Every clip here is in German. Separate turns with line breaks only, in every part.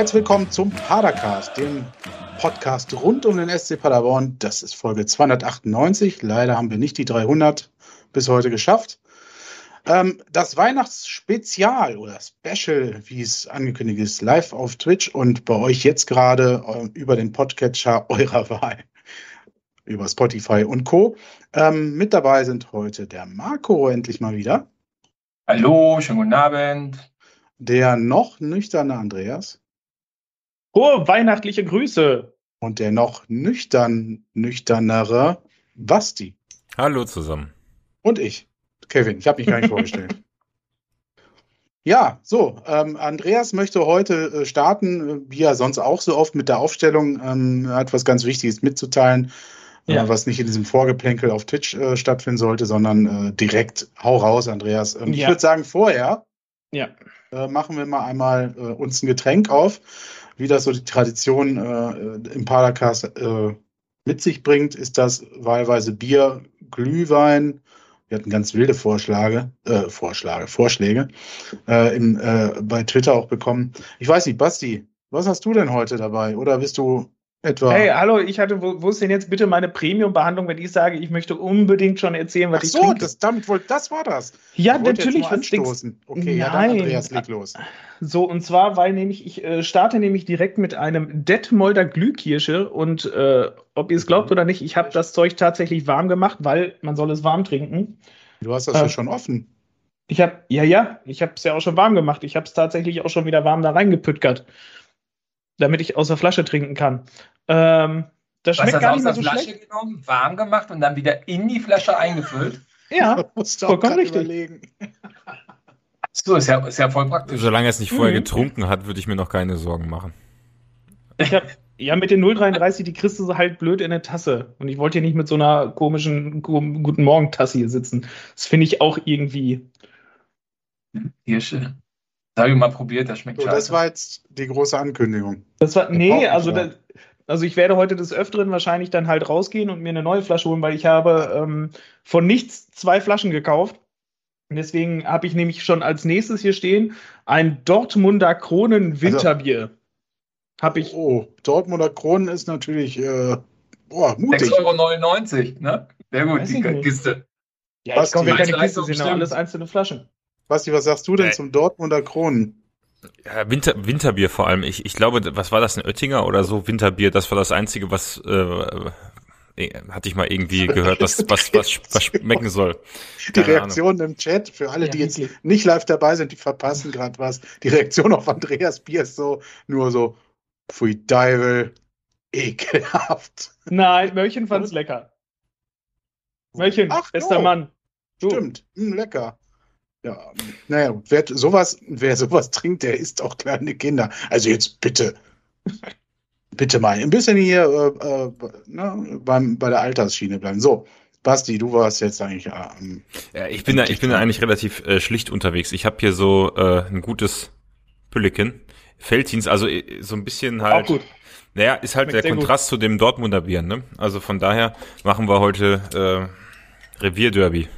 Herzlich willkommen zum Padercast, dem Podcast rund um den SC Paderborn. Das ist Folge 298. Leider haben wir nicht die 300 bis heute geschafft. Ähm, das Weihnachtsspezial oder Special, wie es angekündigt ist, live auf Twitch und bei euch jetzt gerade äh, über den Podcatcher eurer Wahl, über Spotify und Co. Ähm, mit dabei sind heute der Marco endlich mal wieder.
Hallo, schönen guten Abend.
Der noch nüchterne Andreas.
Hohe weihnachtliche Grüße.
Und der noch nüchtern, nüchternere Basti.
Hallo zusammen.
Und ich. Kevin, ich habe mich gar nicht vorgestellt. Ja, so, ähm, Andreas möchte heute äh, starten, äh, wie er sonst auch so oft mit der Aufstellung. Ähm, er hat was ganz Wichtiges mitzuteilen, äh, ja. äh, was nicht in diesem Vorgeplänkel auf Twitch äh, stattfinden sollte, sondern äh, direkt hau raus, Andreas. Ähm, ja. Ich würde sagen, vorher ja. machen wir mal einmal uns ein Getränk auf, wie das so die Tradition im Padercast mit sich bringt. Ist das wahlweise Bier, Glühwein, wir hatten ganz wilde Vorschläge, äh, Vorschläge, Vorschläge äh, im, äh, bei Twitter auch bekommen. Ich weiß nicht, Basti, was hast du denn heute dabei? Oder bist du etwa.
Hey, hallo, ich hatte, wo, wo ist denn jetzt bitte meine Premium-Behandlung, wenn ich sage, ich möchte unbedingt schon erzählen, was Ach
ich
so,
Das, damit wollte, das war das.
Ja, natürlich.
Was anstoßen. Okay, Nein. ja, dann Andreas, leg los.
So, und zwar, weil nämlich, ich äh, starte nämlich direkt mit einem Detmolder Glühkirsche und äh, ob ihr es glaubt oder nicht, ich habe das Zeug tatsächlich warm gemacht, weil man soll es warm trinken.
Du hast das äh, ja schon offen.
Ich habe, ja, ja, ich habe es ja auch schon warm gemacht. Ich habe es tatsächlich auch schon wieder warm da reingepüttert damit ich aus der Flasche trinken kann. Ähm, das schmeckt
Was,
gar nicht
mehr so Flasche schlecht. genommen, warm gemacht und dann wieder in die Flasche eingefüllt?
Ja, vollkommen richtig. Überlegen.
So, ist ja, ist ja voll praktisch.
Solange er es nicht vorher mhm. getrunken hat, würde ich mir noch keine Sorgen machen.
Ich habe ja mit den 033, die kriegst du halt blöd in der Tasse. Und ich wollte hier nicht mit so einer komischen Guten Morgen-Tasse hier sitzen. Das finde ich auch irgendwie.
Hirsche. Das habe ich mal probiert, das schmeckt
so, scheiße. Das war jetzt die große Ankündigung.
Das war, nee, also, das, also ich werde heute des Öfteren wahrscheinlich dann halt rausgehen und mir eine neue Flasche holen, weil ich habe ähm, von nichts zwei Flaschen gekauft. Deswegen habe ich nämlich schon als nächstes hier stehen ein Dortmunder Kronen Winterbier. Also, habe ich.
Oh, Dortmunder Kronen ist natürlich äh, boah, mutig.
6,99 Euro, ne? Sehr gut, die Kiste.
Ja, ich kaufe ja keine Kiste, sind alles einzelne Flaschen.
Basti, was sagst du denn äh, zum Dortmunder Kronen?
Ja, Winter, Winterbier vor allem. Ich, ich glaube, was war das, ein Oettinger oder so? Winterbier, das war das Einzige, was äh, äh hatte ich mal irgendwie gehört, was, was, was, was schmecken soll.
Die Reaktion im Chat, für alle, die jetzt nicht live dabei sind, die verpassen gerade was. Die Reaktion auf Andreas Bier ist so, nur so, pfui Deivel, ekelhaft.
Nein, Mörchen fand's lecker. Mörchen, Ach, bester oh. Mann.
Du. Stimmt, mh, lecker. Ja, naja, wer sowas, wer sowas trinkt, der isst auch kleine Kinder. Also jetzt bitte, bitte mal ein bisschen hier äh, äh, ne, beim, bei der Altersschiene bleiben. So, Basti, du warst jetzt eigentlich.
Ähm, ja, ich bin da, ich bin da eigentlich relativ äh, schlicht unterwegs. Ich habe hier so äh, ein gutes Pülliken, Felddienst, also äh, so ein bisschen halt. Auch gut. Naja, ist halt Schmeckt der Kontrast gut. zu dem Dortmunder Bier, ne? Also von daher machen wir heute äh, Revierderby.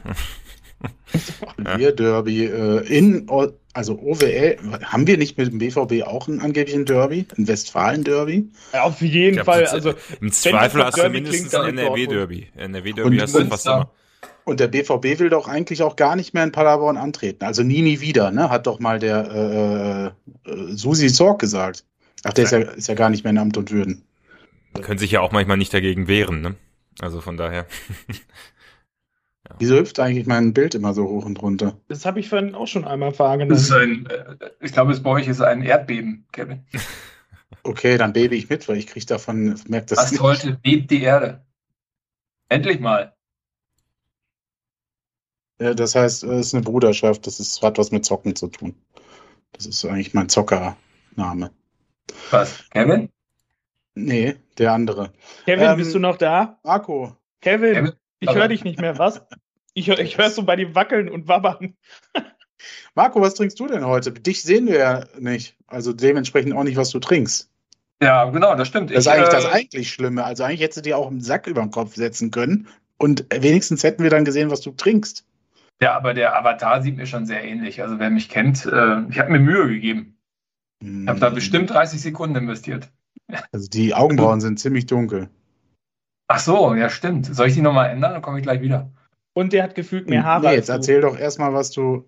Wir Derby äh, in, also OWL, haben wir nicht mit dem BVB auch einen angeblichen Derby, ein Westfalen-Derby?
Ja, auf jeden glaub, Fall. Also,
Im Zweifel hast du mindestens ein NRW-Derby. NRW-Derby hast du fast immer.
Und der BVB will doch eigentlich auch gar nicht mehr in Paderborn antreten. Also nie, nie wieder, ne? Hat doch mal der äh, äh, Susi Zorg gesagt. Ach, der ist ja, ist ja gar nicht mehr in Amt und Würden.
Können sich ja auch manchmal nicht dagegen wehren, ne? Also von daher.
Ja. Wieso hüpft eigentlich mein Bild immer so hoch und runter?
Das habe ich vorhin auch schon einmal wahrgenommen.
Das ist ein, äh, ich glaube, es bei euch ist ein Erdbeben, Kevin.
Okay, dann bebe ich mit, weil ich kriege davon, merkt das
Was nicht. heute bebt die Erde? Endlich mal.
Ja, das heißt, es ist eine Bruderschaft, das ist, hat was mit Zocken zu tun. Das ist eigentlich mein Zockername.
Was? Kevin?
Nee, der andere.
Kevin, ähm, bist du noch da?
Marco.
Kevin. Kevin? Ich höre dich nicht mehr, was? Ich, ich höre so bei dem Wackeln und Wabbern.
Marco, was trinkst du denn heute? Dich sehen wir ja nicht. Also dementsprechend auch nicht, was du trinkst.
Ja, genau, das stimmt.
Das ist ich, eigentlich äh, das eigentlich Schlimme. Also eigentlich hättest du dir auch einen Sack über den Kopf setzen können und wenigstens hätten wir dann gesehen, was du trinkst.
Ja, aber der Avatar sieht mir schon sehr ähnlich. Also wer mich kennt, äh, ich habe mir Mühe gegeben. Ich habe da bestimmt 30 Sekunden investiert.
Also die Augenbrauen sind ziemlich dunkel.
Ach so, ja stimmt. Soll ich die nochmal ändern? Dann komme ich gleich wieder.
Und der hat gefühlt mehr Haare. Nee,
jetzt erzähl doch erstmal, was du.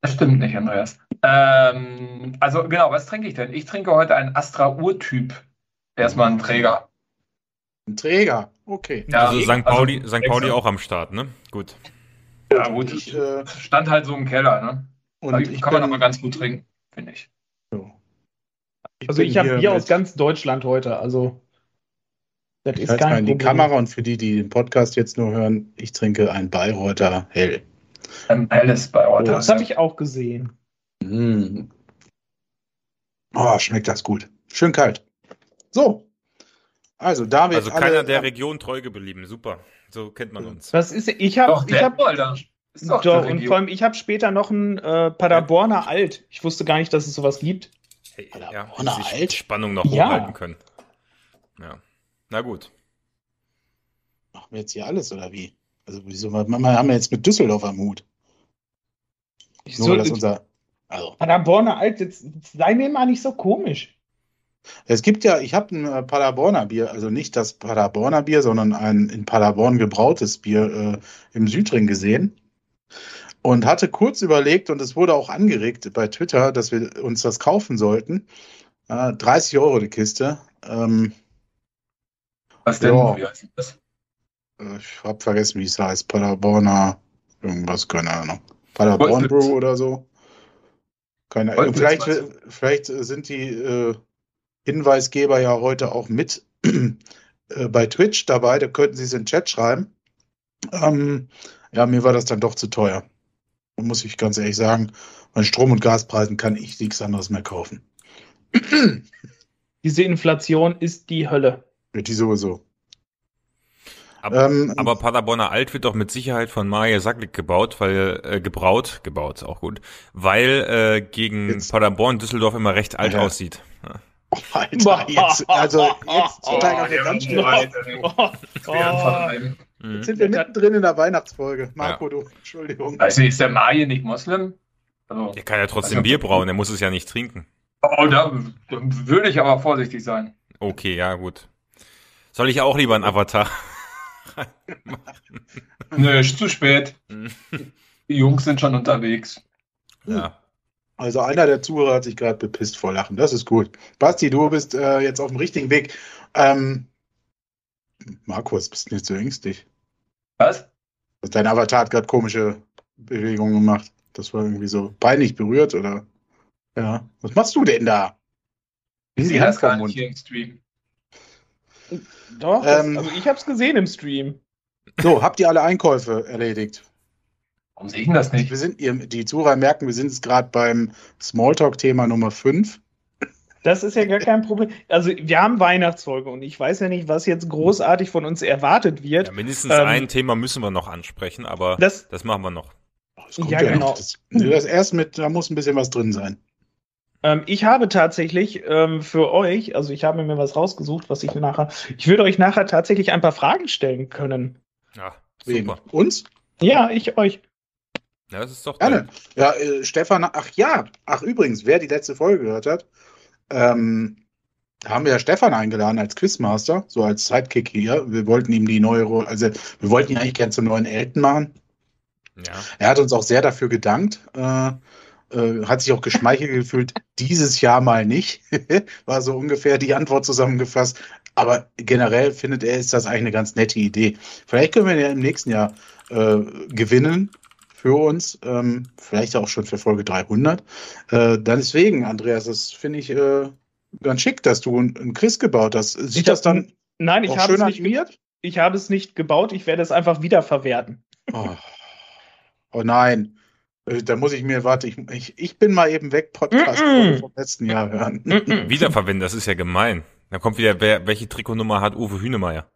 Das stimmt nicht, Andreas. Ähm, also genau, was trinke ich denn? Ich trinke heute einen Astra-Urtyp. Erstmal einen Träger.
Ein Träger, okay.
Ja, also St. Pauli, also, St. Pauli auch am Start, ne? Gut.
Ja, gut. Ich, äh, stand halt so im Keller, ne? Und also, ich kann bin, man aber ganz gut trinken, finde ich.
So. ich. also ich habe Bier aus ganz Deutschland heute, also
das ich ist kein mal in die Kamera und für die, die den Podcast jetzt nur hören, ich trinke ein Bayreuther Hell.
Ein helles Bayreuther.
Oh, das habe ich auch gesehen. Mm.
Oh, schmeckt das gut. Schön kalt. So. Also, David.
Also keiner alle, der Region treu geblieben. Super. So kennt man uns.
Das ist, ich habe, ich habe, doch, doch und vor allem, ich habe später noch ein äh, Paderborner Alt. Ich wusste gar nicht, dass es sowas gibt.
Hey, Paderborner ja, Alt? Spannung noch ja. hochhalten können. Ja. Na gut.
Machen wir jetzt hier alles, oder wie? Also, wieso wir haben wir jetzt mit Düsseldorf am Hut?
Ich Nur, dass unser. Also. Paderborner Alt, jetzt sei mir mal nicht so komisch.
Es gibt ja, ich habe ein äh, Paderborner Bier, also nicht das Paderborner Bier, sondern ein in Paderborn gebrautes Bier äh, im Südring gesehen und hatte kurz überlegt und es wurde auch angeregt bei Twitter, dass wir uns das kaufen sollten. Äh, 30 Euro die Kiste. Ähm,
was denn? Ja. Wie heißt das?
Äh, ich habe vergessen, wie es heißt. Paderborner, irgendwas, keine Ahnung. Paderborn Brew oder so. Keine Ahnung. Vielleicht, vielleicht sind die äh, Hinweisgeber ja heute auch mit äh, bei Twitch dabei. Da könnten sie es in den Chat schreiben. Ähm, ja, mir war das dann doch zu teuer. Muss ich ganz ehrlich sagen. Bei Strom- und Gaspreisen kann ich nichts anderes mehr kaufen.
Diese Inflation ist die Hölle.
Die sowieso.
Aber, ähm, aber Paderborner Alt wird doch mit Sicherheit von Maja Sacklik gebaut, weil äh, gebraut, gebaut, auch gut, weil äh, gegen jetzt. Paderborn Düsseldorf immer recht alt ja. aussieht. Ja.
Oh, Alter, jetzt, also jetzt steigern wir ganz oh, oh, Jetzt sind wir mittendrin in der Weihnachtsfolge. Marco, ja. du, Entschuldigung.
Also ist der Maje nicht Moslem?
Also, der kann ja trotzdem also, Bier brauen, der muss es ja nicht trinken.
Oh, da, da würde ich aber vorsichtig sein.
Okay, ja, gut. Soll ich auch lieber einen Avatar
machen? Nö, ist zu spät. Die Jungs sind schon unterwegs.
Ja. Also einer der Zuhörer hat sich gerade bepisst vor Lachen. Das ist gut. Basti, du bist äh, jetzt auf dem richtigen Weg. Ähm, Markus, bist du nicht so ängstlich?
Was?
Dein Avatar hat gerade komische Bewegungen gemacht. Das war irgendwie so peinlich berührt, oder? Ja. Was machst du denn da?
Sie heißt gar nicht hier im Stream.
Doch, ähm, also ich habe es gesehen im Stream.
So, habt ihr alle Einkäufe erledigt?
Warum sehe ich denn das nicht?
Wir sind, ihr, die Zuhörer merken, wir sind jetzt gerade beim Smalltalk-Thema Nummer 5.
Das ist ja gar kein Problem. Also wir haben Weihnachtsfolge und ich weiß ja nicht, was jetzt großartig von uns erwartet wird. Ja,
mindestens ähm, ein Thema müssen wir noch ansprechen, aber das, das machen wir noch.
Das ja, ja, genau. Das, das erst mit, da muss ein bisschen was drin sein.
Ähm, ich habe tatsächlich ähm, für euch, also ich habe mir was rausgesucht, was ich nachher, ich würde euch nachher tatsächlich ein paar Fragen stellen können.
Ja, super. Wem? Uns?
Ja, ich euch.
Ja, das ist doch Gerne. Ja, äh, Stefan, ach ja, ach übrigens, wer die letzte Folge gehört hat, ähm, haben wir ja Stefan eingeladen als Quizmaster, so als Sidekick hier. Wir wollten ihm die neue Rolle, also wir wollten ihn eigentlich gerne zum neuen Elten machen. Ja. Er hat uns auch sehr dafür gedankt. Äh, äh, hat sich auch geschmeichelt gefühlt, dieses Jahr mal nicht, war so ungefähr die Antwort zusammengefasst. Aber generell findet er, ist das eigentlich eine ganz nette Idee. Vielleicht können wir ja im nächsten Jahr äh, gewinnen für uns, ähm, vielleicht auch schon für Folge 300. Äh, dann deswegen, Andreas, das finde ich äh, ganz schick, dass du einen Chris gebaut hast. Sieht ich das dann
nein, ich habe es nicht animiert? Ich habe es nicht gebaut, ich werde es einfach wiederverwerten.
Oh, oh nein. Äh, da muss ich mir, warte, ich, ich, ich bin mal eben weg, Podcast mm -mm. vom letzten Jahr hören.
Mm Wiederverwenden, das ist ja gemein. Da kommt wieder, wer, welche Trikotnummer hat Uwe Hünemeyer?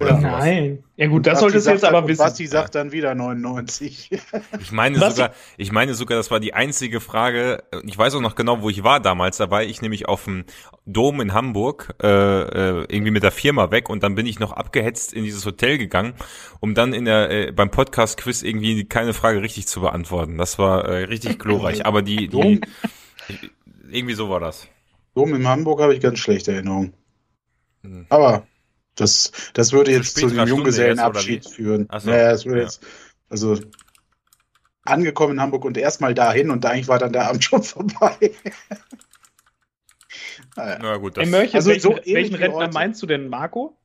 Oder ja. Nein. Ja gut, das solltest du jetzt aber wissen.
Basti sagt dann wieder 99.
Ich meine Was? sogar, ich meine sogar, das war die einzige Frage. Ich weiß auch noch genau, wo ich war damals. Da war ich nämlich auf dem Dom in Hamburg äh, äh, irgendwie mit der Firma weg und dann bin ich noch abgehetzt in dieses Hotel gegangen, um dann in der äh, beim Podcast Quiz irgendwie keine Frage richtig zu beantworten. Das war äh, richtig glorreich. Aber die, die irgendwie so war das.
Dom in Hamburg habe ich ganz schlechte Erinnerungen. Hm. Aber das, das würde jetzt zu dem Junggesellenabschied führen. So. Naja, das würde ja. jetzt, also angekommen in Hamburg und erstmal dahin und eigentlich war dann der Abend schon vorbei.
naja. Na gut, das Mörche, also welchen, so welchen Rentner heute. meinst du denn, Marco?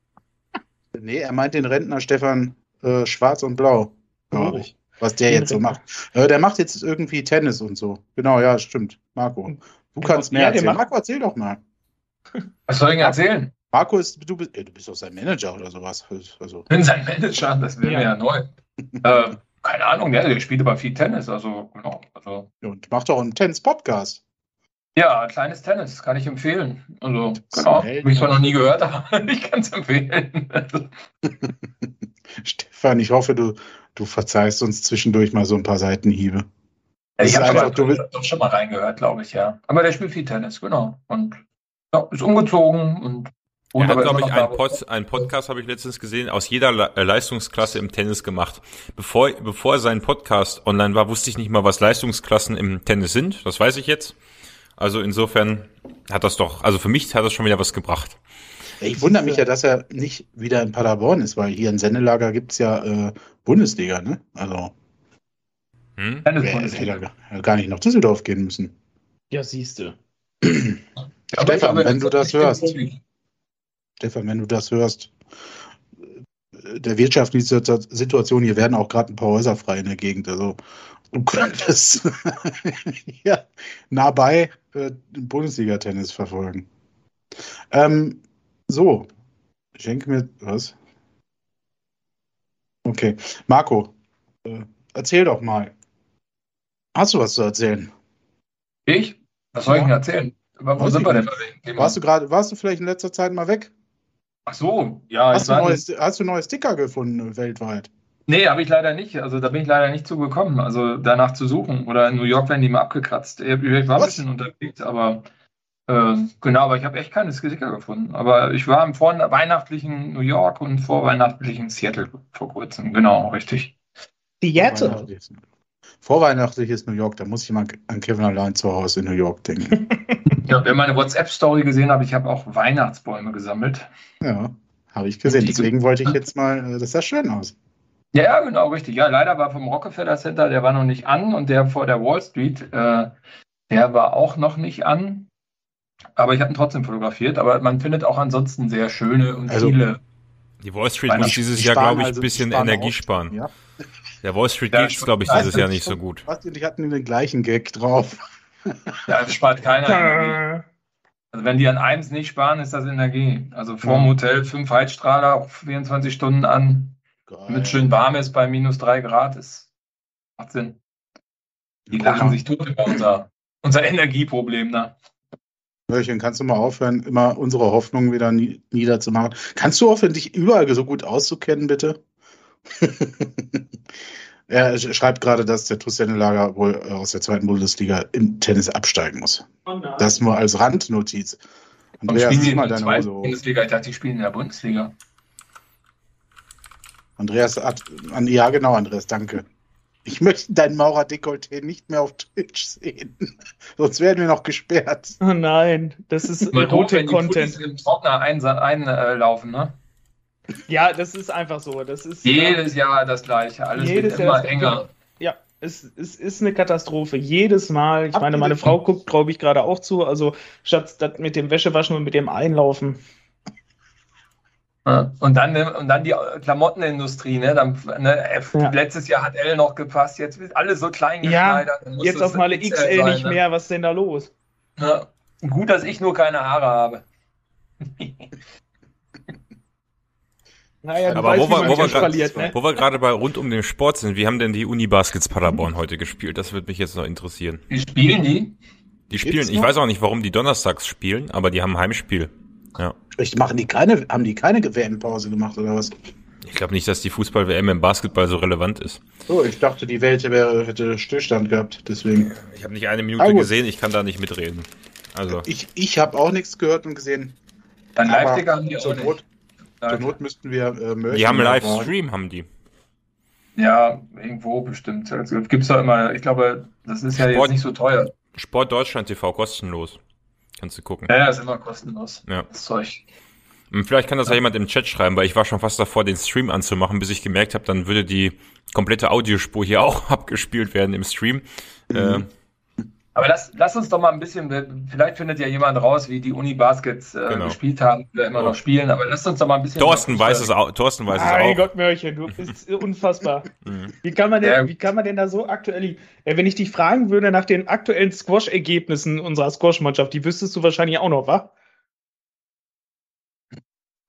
Nee, er meint den Rentner Stefan äh, Schwarz und Blau, glaube oh. ich. Was der jetzt so macht. Äh, der macht jetzt irgendwie Tennis und so. Genau, ja, stimmt. Marco. Du kannst mehr ja, erzählen. Marco, erzähl doch mal.
Was soll ich erzählen?
Marco ist, du bist, du bist doch sein Manager oder sowas.
Also. Ich bin sein Manager, das wäre ja. ja neu. äh, keine Ahnung, der, der spielt aber viel Tennis, also genau. Also.
Und macht auch einen Tennis-Podcast.
Ja, kleines Tennis, kann ich empfehlen. Also, genau, habe ich zwar noch nie gehört, aber ich kann es empfehlen.
Stefan, ich hoffe, du, du verzeihst uns zwischendurch mal so ein paar Seitenhiebe.
Ja, ich habe doch schon mal reingehört, glaube ich, ja. Aber der spielt viel Tennis, genau. Und ja, ist umgezogen und
und er hat, glaube ich, einen, Pod, einen Podcast, habe ich letztens gesehen, aus jeder Le äh, Leistungsklasse im Tennis gemacht. Bevor, bevor sein Podcast online war, wusste ich nicht mal, was Leistungsklassen im Tennis sind. Das weiß ich jetzt. Also insofern hat das doch, also für mich hat das schon wieder was gebracht.
Ich wundere mich ja, dass er nicht wieder in Paderborn ist, weil hier in Sennelager gibt's ja äh, Bundesliga, ne? Also. Hm? Hätte er gar nicht nach Düsseldorf gehen müssen.
Ja, siehste.
Stefan, wenn du das hörst. Stefan, wenn du das hörst, der wirtschaftliche Situation, hier werden auch gerade ein paar Häuser frei in der Gegend. Also du könntest ja, nah bei äh, Bundesliga-Tennis verfolgen. Ähm, so, schenke mir was. Okay, Marco, äh, erzähl doch mal. Hast du was zu erzählen?
Ich? Was soll ja. ich denn erzählen? Aber wo sind wir denn?
Warst du gerade, warst du vielleicht in letzter Zeit mal weg?
Ach so, ja.
Hast, du, neues, hast du neue Sticker gefunden äh, weltweit?
Nee, habe ich leider nicht. Also da bin ich leider nicht zugekommen, also danach zu suchen. Oder in New York werden die mal abgekratzt. Ich war ein bisschen unterwegs, aber äh, genau, aber ich habe echt keine Sticker gefunden. Aber ich war im vorweihnachtlichen New York und vorweihnachtlichen Seattle vor kurzem. Genau, richtig.
Seattle?
Vorweihnachtliches New York, da muss ich mal an Kevin allein zu Hause in New York denken.
Ja, wer meine WhatsApp-Story gesehen hat, ich habe auch Weihnachtsbäume gesammelt.
Ja, habe ich gesehen. Deswegen wollte ich jetzt mal, äh, das sah schön aus.
Ja, genau, richtig. Ja, leider war vom Rockefeller Center, der war noch nicht an und der vor der Wall Street, äh, der war auch noch nicht an. Aber ich habe ihn trotzdem fotografiert. Aber man findet auch ansonsten sehr schöne und also, viele.
Die Wall Street muss dieses Jahr, glaube ich, ein also bisschen Energie sparen. Ja. Der Wall Street geht glaube ich, dieses Jahr nicht so gut.
Die hatten den gleichen Gag drauf.
Ja, spart keiner Energie. Also wenn die an eins nicht sparen, ist das Energie. Also vorm ja. Hotel fünf Heizstrahler 24 Stunden an, Geil. mit schön warm ist bei minus drei Grad, ist macht Sinn. Die lachen sich tot über unser, unser Energieproblem da.
Mörchen, kannst du mal aufhören, immer unsere Hoffnungen wieder niederzumachen? Kannst du aufhören, dich überall so gut auszukennen, bitte? Er schreibt gerade, dass der Tussenelager wohl äh, aus der zweiten Bundesliga im Tennis absteigen muss. Oh das nur als Randnotiz.
Andreas, spielen die in der zweiten Bundesliga? Ich dachte, die spielen in der Bundesliga.
Andreas hat, ja genau, Andreas, danke. Ich möchte dein Maurer-Dekolleté nicht mehr auf Twitch sehen. Sonst werden wir noch gesperrt.
Oh nein, das ist rote Content.
Im Trockner einlaufen, ein, ne?
Ja, das ist einfach so. Das ist
jedes Jahr das gleiche. Alles jedes wird immer Jahr enger.
Ja, es, es ist eine Katastrophe. Jedes Mal. Ich Habt meine, meine Frau guckt, glaube ich, gerade auch zu. Also statt mit dem Wäschewaschen und mit dem Einlaufen.
Und dann, und dann die Klamottenindustrie, ne? Dann, ne? Ja. Letztes Jahr hat L noch gepasst, jetzt wird alles so klein
geschneidert. Ja, jetzt auf mal XL, XL sein, nicht ne? mehr, was ist denn da los?
Ja. Gut, dass ich nur keine Haare habe.
Naja, Aber weißt, wo, wir, wo, wir grad, ne? wo wir gerade bei rund um den Sport sind, wie haben denn die Uni Baskets Paderborn heute gespielt? Das würde mich jetzt noch interessieren.
Wie spielen die?
Die spielen, ich weiß auch nicht, warum die donnerstags spielen, aber die haben ein Heimspiel. Ja.
Ich machen die keine, haben die keine WM-Pause gemacht oder was?
Ich glaube nicht, dass die Fußball-WM im Basketball so relevant ist.
Oh, ich dachte, die Welt wäre, hätte Stillstand gehabt, deswegen.
Ich habe nicht eine Minute gesehen, ich kann da nicht mitreden. Also.
Ich, ich habe auch nichts gehört und gesehen.
Dann Live-Ticker haben die auch
nicht. Zur Not müssten wir
äh, Die haben Livestream, haben die.
Ja, irgendwo bestimmt. Also, gibt's da immer, ich glaube, das ist ja Sport, jetzt nicht so teuer.
Sport Deutschland TV kostenlos. Kannst du gucken.
Ja, ja, ist immer kostenlos.
Ja.
Das Zeug.
Und vielleicht kann das ja jemand im Chat schreiben, weil ich war schon fast davor, den Stream anzumachen, bis ich gemerkt habe, dann würde die komplette Audiospur hier auch abgespielt werden im Stream. Mhm. Äh,
aber lass, lass uns doch mal ein bisschen, vielleicht findet ja jemand raus, wie die Uni Baskets äh, genau. gespielt haben oder immer oh. noch spielen, aber lass uns doch mal ein bisschen.
Thorsten weiß es auch. Thorsten weiß es auch.
Mein Gott, Mörchen, du bist unfassbar. Mhm. wie, kann man denn, ja. wie kann man denn da so aktuell. Äh, wenn ich dich fragen würde nach den aktuellen Squash-Ergebnissen unserer Squash-Mannschaft, die wüsstest du wahrscheinlich auch noch, wa?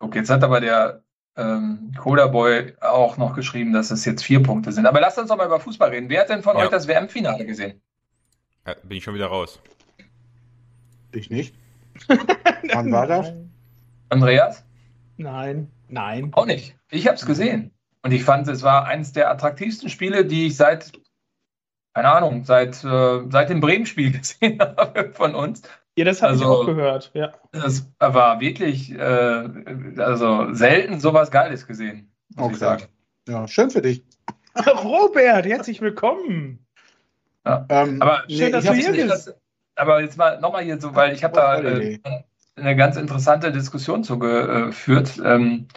Okay, jetzt hat aber der ähm, Coda Boy auch noch geschrieben, dass es jetzt vier Punkte sind. Aber lasst uns doch mal über Fußball reden. Wer hat denn von ja. euch das WM-Finale gesehen?
Bin ich schon wieder raus.
Ich nicht. Wann war das?
Andreas?
Nein, nein.
Auch nicht. Ich habe es gesehen. Und ich fand, es war eines der attraktivsten Spiele, die ich seit, keine Ahnung, seit, äh, seit dem Bremen-Spiel gesehen habe von uns.
Ja, das habe also, ich auch gehört, ja.
Das war wirklich, äh, also selten sowas Geiles gesehen, muss okay. ich sagen.
Ja, schön für dich.
Robert, herzlich willkommen.
Ja. Ähm, aber schön, dass du hier bist. Aber jetzt mal nochmal hier so, weil ich habe da äh, eine ganz interessante Diskussion zugeführt. Ähm,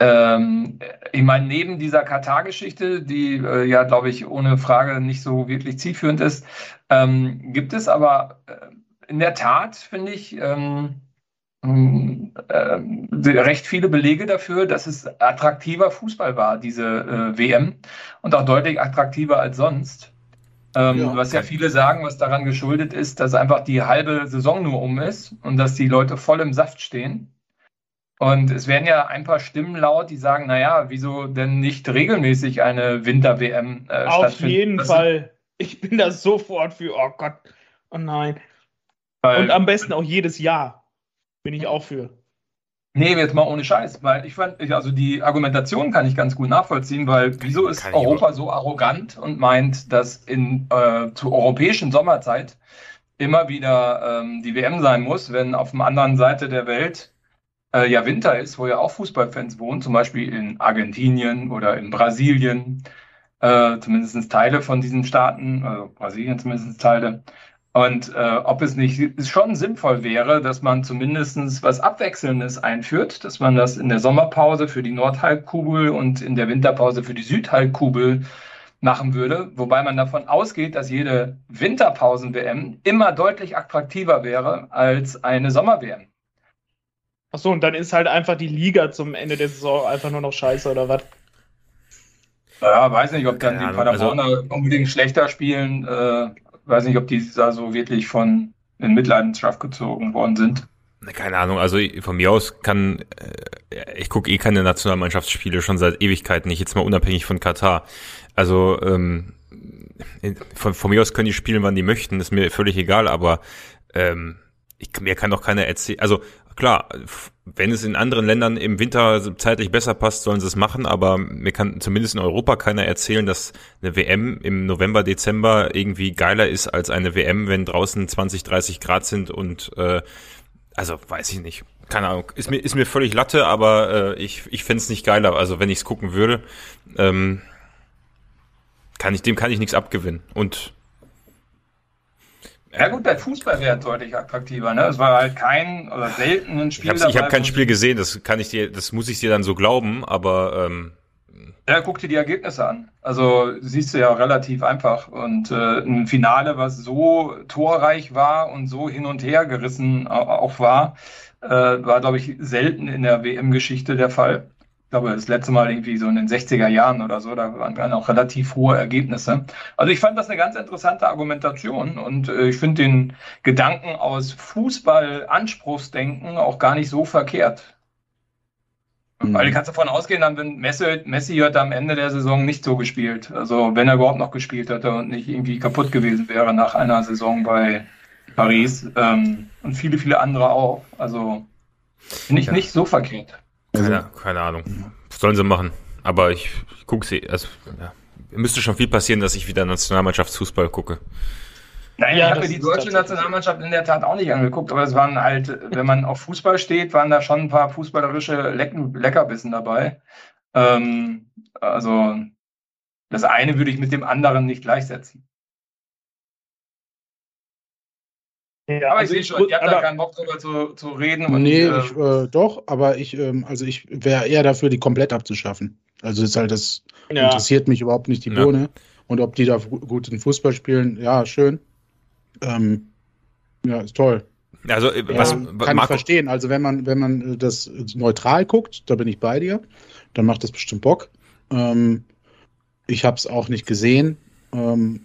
ähm, ich meine, neben dieser Katar-Geschichte, die äh, ja, glaube ich, ohne Frage nicht so wirklich zielführend ist, ähm, gibt es aber äh, in der Tat, finde ich, ähm, äh, recht viele Belege dafür, dass es attraktiver Fußball war, diese äh, WM, und auch deutlich attraktiver als sonst. Ähm, ja, was ja viele sagen, was daran geschuldet ist, dass einfach die halbe Saison nur um ist und dass die Leute voll im Saft stehen. Und es werden ja ein paar Stimmen laut, die sagen, naja, wieso denn nicht regelmäßig eine Winter-WM
äh, Auf jeden das Fall. Ich bin da sofort für, oh Gott, oh nein. Weil, und am besten auch jedes Jahr. Bin ich auch für.
Nee, jetzt mal ohne Scheiß, weil ich fand, also die Argumentation kann ich ganz gut nachvollziehen, weil wieso ist Europa so arrogant und meint, dass in äh, zur europäischen Sommerzeit immer wieder ähm, die WM sein muss, wenn auf der anderen Seite der Welt äh, ja Winter ist, wo ja auch Fußballfans wohnen, zum Beispiel in Argentinien oder in Brasilien, äh, zumindest Teile von diesen Staaten, also Brasilien zumindest Teile. Und äh, ob es nicht schon sinnvoll wäre, dass man zumindest was Abwechselndes einführt, dass man das in der Sommerpause für die Nordhalbkugel und in der Winterpause für die Südhalbkugel machen würde, wobei man davon ausgeht, dass jede Winterpausen-WM immer deutlich attraktiver wäre als eine Sommer-WM.
Achso, und dann ist halt einfach die Liga zum Ende der Saison einfach nur noch scheiße, oder was?
Ja, weiß nicht, ob dann Keine die Paderborner also, unbedingt schlechter spielen. Äh, weiß nicht, ob die da so wirklich von in Mitleidenschaft gezogen worden sind.
Keine Ahnung, also von mir aus kann, äh, ich gucke eh keine Nationalmannschaftsspiele schon seit Ewigkeiten nicht, jetzt mal unabhängig von Katar. Also ähm, von, von mir aus können die spielen, wann die möchten, ist mir völlig egal, aber ähm, ich, mir kann doch keiner erzählen, also klar, wenn es in anderen Ländern im Winter zeitlich besser passt, sollen sie es machen, aber mir kann zumindest in Europa keiner erzählen, dass eine WM im November, Dezember irgendwie geiler ist als eine WM, wenn draußen 20, 30 Grad sind und äh, also weiß ich nicht. Keine Ahnung. Ist mir, ist mir völlig Latte, aber äh, ich, ich fände es nicht geiler. Also wenn ich es gucken würde, ähm, kann ich, dem kann ich nichts abgewinnen. Und
ja gut, der Fußball wäre deutlich attraktiver. Ne? Es war halt kein oder selten ein Spiel.
Ich habe hab kein Spiel gesehen, das kann ich dir, das muss ich dir dann so glauben, aber ähm,
ja, guck dir die Ergebnisse an. Also siehst du ja relativ einfach. Und äh, ein Finale, was so torreich war und so hin und her gerissen auch war, äh, war, glaube ich, selten in der WM-Geschichte der Fall ich glaube, das letzte Mal irgendwie so in den 60er Jahren oder so, da waren dann auch relativ hohe Ergebnisse. Also ich fand das eine ganz interessante Argumentation und äh, ich finde den Gedanken aus Fußball-Anspruchsdenken auch gar nicht so verkehrt. Mhm. Weil du kannst davon ausgehen, dann wenn Messi, Messi hat am Ende der Saison nicht so gespielt. Also wenn er überhaupt noch gespielt hätte und nicht irgendwie kaputt gewesen wäre nach einer Saison bei Paris ähm, und viele, viele andere auch. Also finde ich ja. nicht so verkehrt.
Keine, also, keine Ahnung. Sollen sie machen. Aber ich, ich gucke sie. Also, ja. Müsste schon viel passieren, dass ich wieder Nationalmannschaftsfußball gucke.
Nein, ja, ich habe mir die deutsche Nationalmannschaft in der Tat auch nicht angeguckt, aber es waren halt, wenn man auf Fußball steht, waren da schon ein paar fußballerische Leck Leckerbissen dabei. Ähm, also das eine würde ich mit dem anderen nicht gleichsetzen. Ja, aber also ich, ich ihr habt da keinen Bock drüber zu, zu reden.
Und, nee, äh, ich, äh, doch, aber ich, ähm, also ich wäre eher dafür, die komplett abzuschaffen. Also ist halt das ja. interessiert mich überhaupt nicht die Bohne. Ja. Und ob die da guten Fußball spielen, ja, schön. Ähm, ja, ist toll.
Also
äh, was ja, kann Marco ich verstehen. Also wenn man wenn man das neutral guckt, da bin ich bei dir, dann macht das bestimmt Bock. Ähm, ich habe es auch nicht gesehen. Ähm,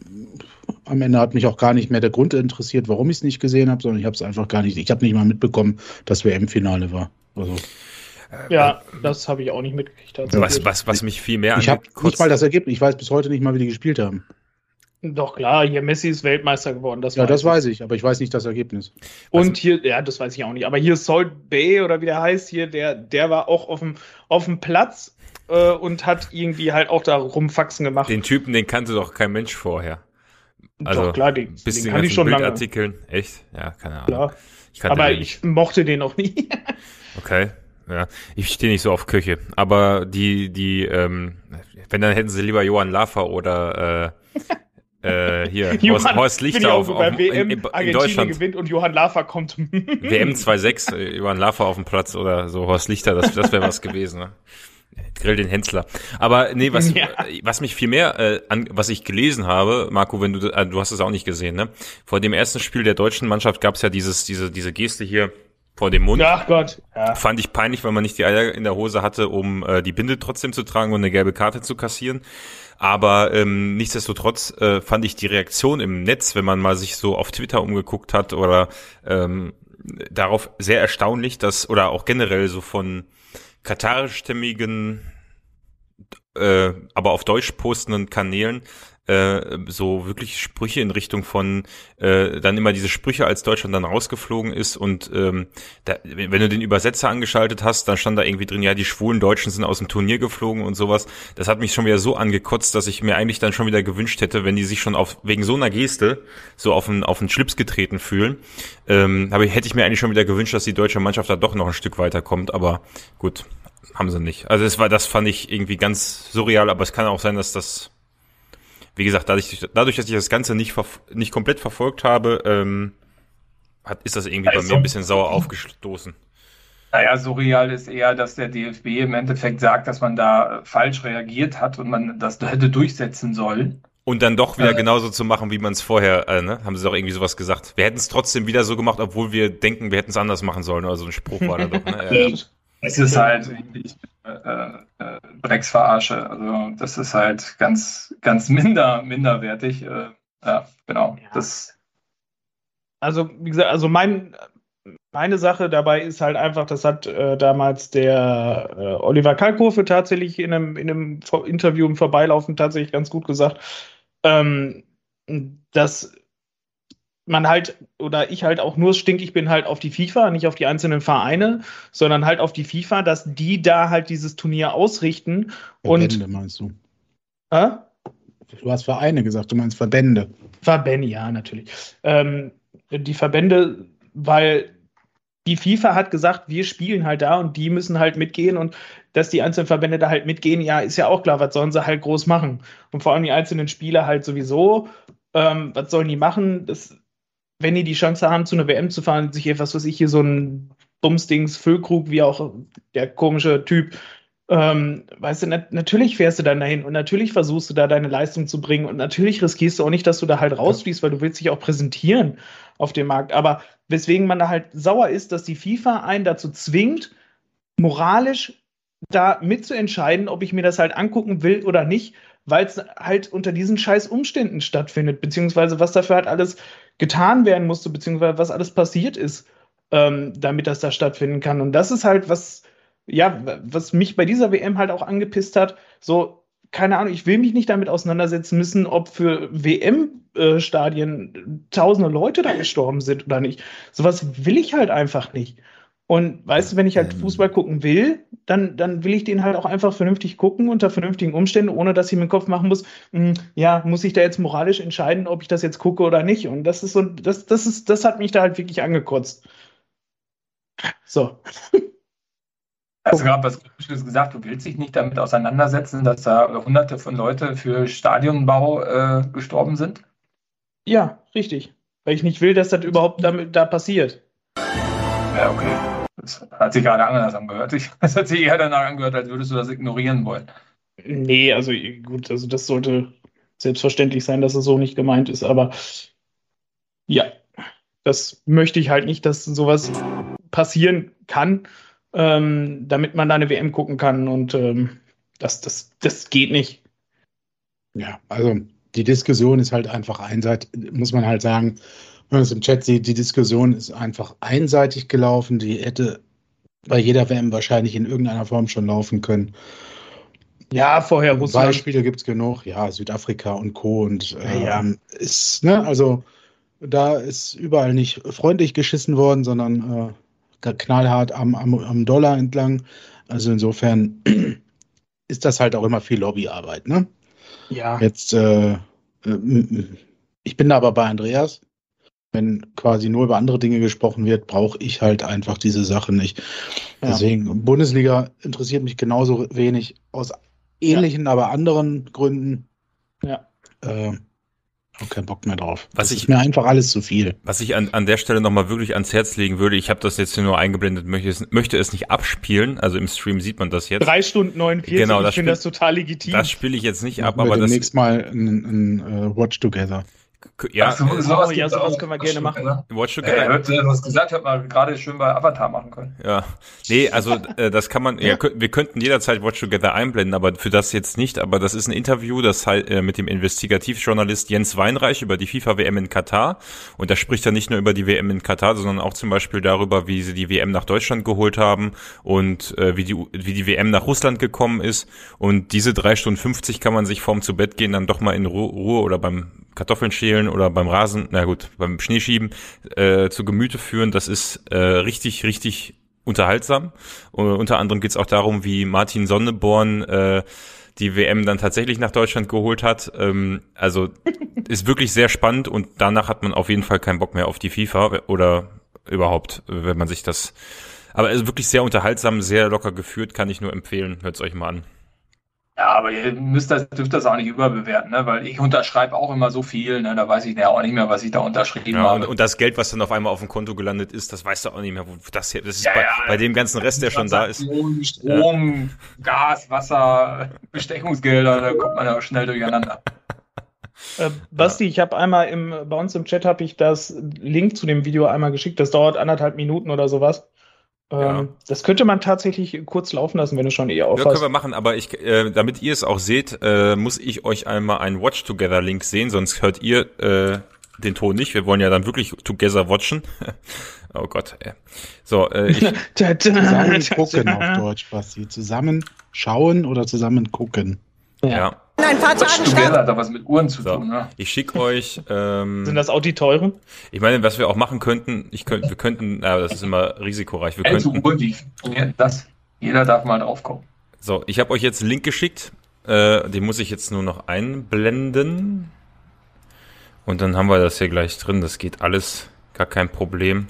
am Ende hat mich auch gar nicht mehr der Grund interessiert, warum ich es nicht gesehen habe, sondern ich habe es einfach gar nicht. Ich habe nicht mal mitbekommen, dass WM-Finale war. Also.
Ja, das habe ich auch nicht mitgekriegt.
Was, was, was mich viel mehr
Ich habe nicht mal das Ergebnis. Ich weiß bis heute nicht mal, wie die gespielt haben.
Doch klar, hier Messi ist Weltmeister geworden.
Das ja, weiß das ich. weiß ich, aber ich weiß nicht das Ergebnis.
Und also, hier, ja, das weiß ich auch nicht. Aber hier Salt Bay oder wie der heißt hier, der, der war auch auf dem, auf dem Platz äh, und hat irgendwie halt auch da rumfaxen gemacht.
Den Typen, den kannte doch kein Mensch vorher.
Also, doch, klar, den,
bis den kann ich schon. Lange. Echt? Ja, keine Ahnung. Klar.
Ich aber ich mochte den auch nie.
okay. Ja, ich stehe nicht so auf Küche. Aber die, die, ähm, wenn dann hätten sie lieber Johann Laffer oder äh, äh, hier
Johann, Horst, Lichter auf, auf, auf WM, in, in, in Deutschland gewinnt und Johann Laffer kommt.
WM 2.6, äh, Johann Laffer auf dem Platz oder so Horst Lichter, das, das wäre was gewesen. Ne? Grill den Hensler. Aber nee, was, ja. was mich viel mehr, äh, an, was ich gelesen habe, Marco, wenn du, äh, du hast es auch nicht gesehen, ne? Vor dem ersten Spiel der deutschen Mannschaft gab es ja dieses, diese, diese Geste hier vor dem Mund.
Ach Gott.
Ja. Fand ich peinlich, weil man nicht die Eier in der Hose hatte, um äh, die Binde trotzdem zu tragen und eine gelbe Karte zu kassieren. Aber ähm, nichtsdestotrotz äh, fand ich die Reaktion im Netz, wenn man mal sich so auf Twitter umgeguckt hat oder ähm, darauf sehr erstaunlich, dass oder auch generell so von katarischstämmigen, äh, aber auf Deutsch postenden Kanälen äh, so wirklich Sprüche in Richtung von äh, dann immer diese Sprüche, als Deutschland dann rausgeflogen ist und ähm, da, wenn du den Übersetzer angeschaltet hast, dann stand da irgendwie drin, ja, die schwulen Deutschen sind aus dem Turnier geflogen und sowas. Das hat mich schon wieder so angekotzt, dass ich mir eigentlich dann schon wieder gewünscht hätte, wenn die sich schon auf wegen so einer Geste so auf den auf den Schlips getreten fühlen, ähm, aber hätte ich mir eigentlich schon wieder gewünscht, dass die deutsche Mannschaft da doch noch ein Stück weiterkommt. Aber gut, haben sie nicht. Also es war, das fand ich irgendwie ganz surreal, aber es kann auch sein, dass das wie gesagt, dadurch, dadurch dass ich das Ganze nicht, nicht komplett verfolgt habe, ähm, hat, ist das irgendwie also, bei mir ein bisschen sauer aufgestoßen.
Naja, surreal ist eher, dass der DFB im Endeffekt sagt, dass man da falsch reagiert hat und man das hätte durchsetzen sollen.
Und dann doch wieder äh, genauso zu machen, wie man es vorher, äh, ne? Haben sie doch irgendwie sowas gesagt. Wir hätten es trotzdem wieder so gemacht, obwohl wir denken, wir hätten es anders machen sollen. Oder so ein Spruch war da doch. Ne?
Ja. Es ist halt äh, äh, Drecksverarsche. Also das ist halt ganz, ganz minder, minderwertig. Äh, ja, genau. Ja. Das
also, wie gesagt, also mein, meine Sache dabei ist halt einfach, das hat äh, damals der äh, Oliver Kalkofe tatsächlich in einem, in einem Interview im Vorbeilaufen tatsächlich ganz gut gesagt, ähm, dass man halt oder ich halt auch nur stinkig bin halt auf die FIFA, nicht auf die einzelnen Vereine, sondern halt auf die FIFA, dass die da halt dieses Turnier ausrichten.
Verbände und, meinst du? Äh? Du hast Vereine gesagt, du meinst Verbände.
Verbände, ja, natürlich. Ähm, die Verbände, weil die FIFA hat gesagt, wir spielen halt da und die müssen halt mitgehen und dass die einzelnen Verbände da halt mitgehen, ja, ist ja auch klar, was sollen sie halt groß machen. Und vor allem die einzelnen Spieler halt sowieso, ähm, was sollen die machen? Das wenn die die Chance haben, zu einer WM zu fahren, sich etwas, was ich hier so ein Bumsdings, Füllkrug, wie auch der komische Typ, ähm, weißt du, nat natürlich fährst du dann dahin und natürlich versuchst du da deine Leistung zu bringen und natürlich riskierst du auch nicht, dass du da halt rausfließt, weil du willst dich auch präsentieren auf dem Markt. Aber weswegen man da halt sauer ist, dass die FIFA einen dazu zwingt, moralisch da mitzuentscheiden, ob ich mir das halt angucken will oder nicht, weil es halt unter diesen scheiß Umständen stattfindet, beziehungsweise was dafür halt alles getan werden musste, beziehungsweise was alles passiert ist, ähm, damit das da stattfinden kann. Und das ist halt was, ja, was mich bei dieser WM halt auch angepisst hat. So, keine Ahnung, ich will mich nicht damit auseinandersetzen müssen, ob für WM-Stadien äh, tausende Leute da gestorben sind oder nicht. Sowas will ich halt einfach nicht. Und weißt du, wenn ich halt ähm. Fußball gucken will, dann, dann will ich den halt auch einfach vernünftig gucken, unter vernünftigen Umständen, ohne dass ich mir den Kopf machen muss, mh, hm, ja, muss ich da jetzt moralisch entscheiden, ob ich das jetzt gucke oder nicht. Und das ist so, das, das ist, das hat mich da halt wirklich angekotzt. So.
Hast du gerade was Komisches gesagt, du willst dich nicht damit auseinandersetzen, dass da hunderte von Leute für Stadionbau äh, gestorben sind?
Ja, richtig. Weil ich nicht will, dass das überhaupt damit, da passiert.
Ja, okay. Das hat sich gerade anders angehört. Das hat sich eher danach angehört, als würdest du das ignorieren wollen.
Nee, also gut, also das sollte selbstverständlich sein, dass es so nicht gemeint ist, aber ja, das möchte ich halt nicht, dass sowas passieren kann, ähm, damit man da eine WM gucken kann und ähm, das, das, das geht nicht.
Ja, also die Diskussion ist halt einfach einseitig, muss man halt sagen, wenn man es im Chat sieht, die Diskussion ist einfach einseitig gelaufen, die hätte bei jeder WM wahrscheinlich in irgendeiner Form schon laufen können.
Ja, vorher
Russland. Beispiele gibt es genug, ja, Südafrika und Co. Und äh, ja. ist, ne, also da ist überall nicht freundlich geschissen worden, sondern äh, knallhart am, am, am Dollar entlang. Also insofern ist das halt auch immer viel Lobbyarbeit, ne?
Ja.
Jetzt, äh, äh ich bin da aber bei Andreas. Wenn quasi nur über andere Dinge gesprochen wird, brauche ich halt einfach diese Sache nicht. Ja. Deswegen, Bundesliga interessiert mich genauso wenig aus ähnlichen, ja. aber anderen Gründen.
Ja.
Äh, habe keinen Bock mehr drauf.
Was das ich,
ist mir einfach alles zu viel.
Was ich an, an der Stelle nochmal wirklich ans Herz legen würde, ich habe das jetzt nur eingeblendet, möchte es, möchte es nicht abspielen, also im Stream sieht man das jetzt.
Drei Stunden 49,
genau,
ich finde das total legitim.
Das spiele ich jetzt nicht
ab, aber das... Nächstes Mal ein, ein, ein uh, Watch Together.
Ja, so, sowas, oh, ja, sowas können wir gerne machen. Watch Together. Ja, hört, du hast gesagt, hat man gerade schön bei Avatar machen können.
Ja, nee, also äh, das kann man, ja. ja. wir könnten jederzeit Watch Together einblenden, aber für das jetzt nicht. Aber das ist ein Interview, das halt äh, mit dem Investigativjournalist Jens Weinreich über die FIFA-WM in Katar. Und da spricht er nicht nur über die WM in Katar, sondern auch zum Beispiel darüber, wie sie die WM nach Deutschland geholt haben und äh, wie, die, wie die WM nach Russland gekommen ist. Und diese drei Stunden 50 kann man sich vorm zu Bett gehen dann doch mal in Ruhe oder beim Kartoffeln schälen oder beim Rasen, na gut, beim Schneeschieben äh, zu Gemüte führen. Das ist äh, richtig, richtig unterhaltsam. Uh, unter anderem geht's auch darum, wie Martin Sonneborn äh, die WM dann tatsächlich nach Deutschland geholt hat. Ähm, also ist wirklich sehr spannend und danach hat man auf jeden Fall keinen Bock mehr auf die FIFA oder überhaupt, wenn man sich das. Aber ist wirklich sehr unterhaltsam, sehr locker geführt, kann ich nur empfehlen. Hört's euch mal an.
Ja, aber ihr müsst das, dürft das auch nicht überbewerten, ne? weil ich unterschreibe auch immer so viel, ne? da weiß ich ja auch nicht mehr, was ich da unterschrieben ja, habe.
Und, und, das Geld, was dann auf einmal auf dem Konto gelandet ist, das weißt du auch nicht mehr, wo das hier, das ist ja, bei, ja, bei, dem ganzen Rest, der schon da ist.
Strom, Gas, Wasser, Bestechungsgelder, da kommt man ja schnell durcheinander.
Äh, Basti, ich habe einmal im, bei uns im Chat habe ich das Link zu dem Video einmal geschickt. Das dauert anderthalb Minuten oder sowas. Ja. Ähm, das könnte man tatsächlich kurz laufen lassen, wenn du schon eher aufhast.
Ja, können wir machen, aber ich, äh, damit ihr es auch seht, äh, muss ich euch einmal einen Watch Together Link sehen, sonst hört ihr äh, den Ton nicht. Wir wollen ja dann wirklich Together watchen. oh Gott, ey. So, äh, ich
zusammen gucken auf Deutsch, Basti. Zusammen schauen oder zusammen gucken.
ja. ja
ein paar Tagen Together hat da was mit Uhren zu so. tun. Ne?
Ich schicke euch. Ähm,
Sind das auch die teuren?
Ich meine, was wir auch machen könnten, ich könnte, wir könnten, ja, das ist immer risikoreich. Wir könnten,
Uhr, die, das, jeder darf mal drauf kommen.
So, ich habe euch jetzt einen Link geschickt. Äh, den muss ich jetzt nur noch einblenden. Und dann haben wir das hier gleich drin. Das geht alles, gar kein Problem.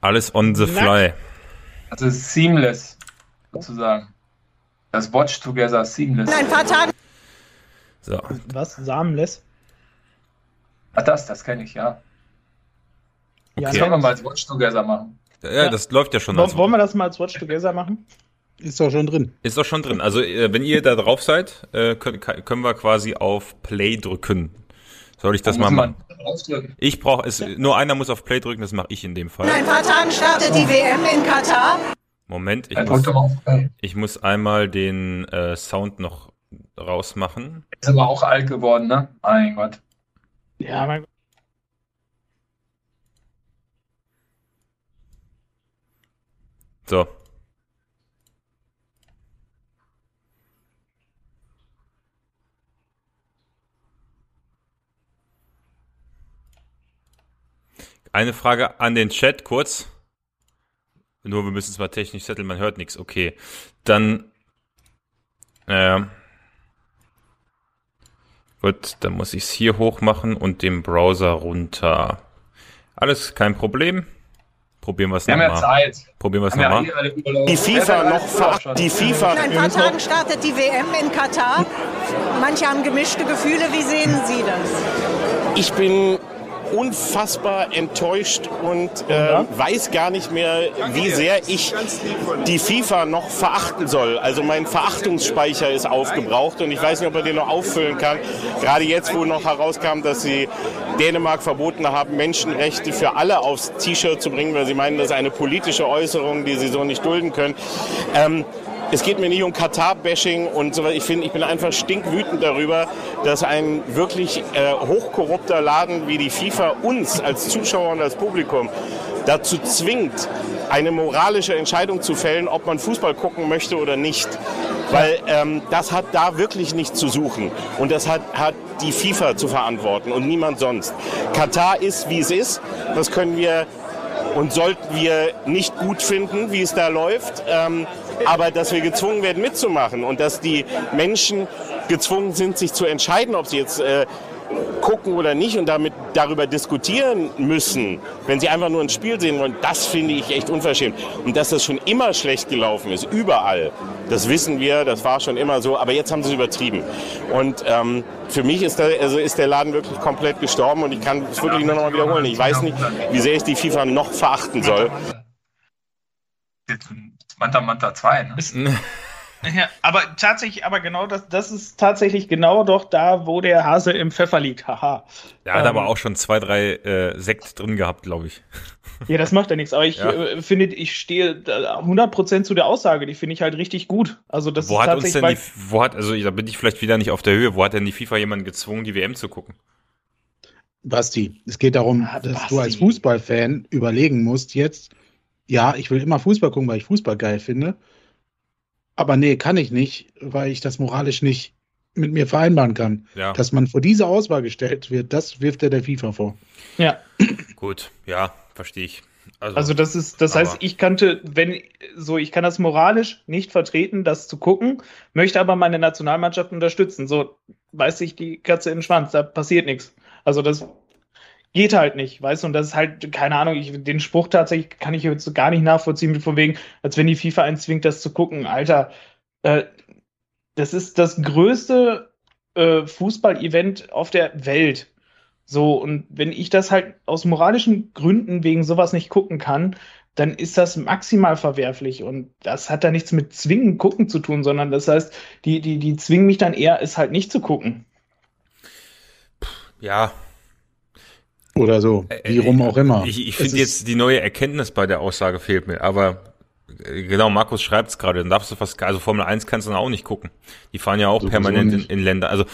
Alles on the fly.
Also seamless, sozusagen. Das Watch Together Seamless. In ein paar Tagen.
So. Was? Samenless?
Ach, das, das kenne ich, ja. Okay. Das können wir mal als Watch Together machen.
Ja, ja, das läuft ja schon.
Wollen, wollen wir das mal als Watch Together machen?
Ist doch schon drin.
Ist doch schon drin. Also, äh, wenn ihr da drauf seid, äh, können, können wir quasi auf Play drücken. Soll ich das mal machen? Ich brauche es. Nur einer muss auf Play drücken, das mache ich in dem Fall.
In ein paar Tagen startet die WM in Katar.
Moment, ich muss, ich muss einmal den äh, Sound noch rausmachen.
Ist aber auch alt geworden, ne? Mein Gott.
Ja, mein Gott.
So. Eine Frage an den Chat kurz. Nur wir müssen es mal technisch setteln, man hört nichts. Okay. Dann. Äh, gut, dann muss ich es hier hoch machen und den Browser runter. Alles kein Problem. Probieren wir es nochmal. Wir haben ja Zeit. Probieren wir es nochmal.
Ja die FIFA noch die FIFA. In ein paar Tagen startet die WM in Katar. Manche haben gemischte Gefühle. Wie sehen Sie das?
Ich bin unfassbar enttäuscht und äh, weiß gar nicht mehr, wie sehr ich die FIFA noch verachten soll. Also mein Verachtungsspeicher ist aufgebraucht und ich weiß nicht, ob er den noch auffüllen kann. Gerade jetzt, wo noch herauskam, dass sie Dänemark verboten haben, Menschenrechte für alle aufs T-Shirt zu bringen, weil sie meinen, das ist eine politische Äußerung, die sie so nicht dulden können. Ähm, es geht mir nicht um Katar-Bashing und so. Ich finde, ich bin einfach stinkwütend darüber, dass ein wirklich äh, hochkorrupter Laden wie die FIFA uns als Zuschauer und als Publikum dazu zwingt, eine moralische Entscheidung zu fällen, ob man Fußball gucken möchte oder nicht. Weil ähm, das hat da wirklich nichts zu suchen. Und das hat, hat die FIFA zu verantworten und niemand sonst. Katar ist, wie es ist. Das können wir und sollten wir nicht gut finden, wie es da läuft. Ähm, aber dass wir gezwungen werden mitzumachen und dass die Menschen gezwungen sind, sich zu entscheiden, ob sie jetzt äh, gucken oder nicht und damit darüber diskutieren müssen, wenn sie einfach nur ein Spiel sehen wollen, das finde ich echt unverschämt. Und dass das schon immer schlecht gelaufen ist, überall, das wissen wir, das war schon immer so, aber jetzt haben sie es übertrieben. Und ähm, für mich ist der, also ist der Laden wirklich komplett gestorben und ich kann es wirklich nur noch mal wiederholen. Ich weiß nicht, wie sehr ich die FIFA noch verachten soll.
Manta Manta 2, ne?
Ja, aber tatsächlich, aber genau das, das ist tatsächlich genau doch da, wo der Hase im Pfeffer liegt. Haha.
Der hat ähm, aber auch schon zwei, drei äh, Sekt drin gehabt, glaube ich.
Ja, das macht ja nichts. Aber ich ja. äh, finde, ich stehe 100% zu der Aussage. Die finde ich halt richtig gut. Also das
wo ist hat uns denn die, wo hat, also da bin ich vielleicht wieder nicht auf der Höhe. Wo hat denn die FIFA jemanden gezwungen, die WM zu gucken?
Basti, es geht darum, ah, dass Basti. du als Fußballfan überlegen musst jetzt, ja, ich will immer Fußball gucken, weil ich Fußball geil finde. Aber nee, kann ich nicht, weil ich das moralisch nicht mit mir vereinbaren kann. Ja. Dass man vor diese Auswahl gestellt wird, das wirft er der FIFA vor.
Ja.
Gut, ja, verstehe ich.
Also, also, das ist, das heißt, ich kannte, wenn so, ich kann das moralisch nicht vertreten, das zu gucken, möchte aber meine Nationalmannschaft unterstützen. So weiß ich die Katze in den Schwanz, da passiert nichts. Also das geht halt nicht, weißt du, und das ist halt, keine Ahnung, ich, den Spruch tatsächlich kann ich jetzt gar nicht nachvollziehen, von wegen, als wenn die FIFA einen zwingt, das zu gucken. Alter, äh, das ist das größte äh, Fußball-Event auf der Welt. So, und wenn ich das halt aus moralischen Gründen wegen sowas nicht gucken kann, dann ist das maximal verwerflich. Und das hat da nichts mit zwingen gucken zu tun, sondern das heißt, die, die, die zwingen mich dann eher, es halt nicht zu gucken.
Ja,
oder so, wie äh, rum auch immer.
Ich, ich finde jetzt die neue Erkenntnis bei der Aussage fehlt mir, aber äh, genau, Markus schreibt es gerade, dann darfst du fast, also Formel 1 kannst du dann auch nicht gucken. Die fahren ja auch Sowieso permanent in, in, Länder. Also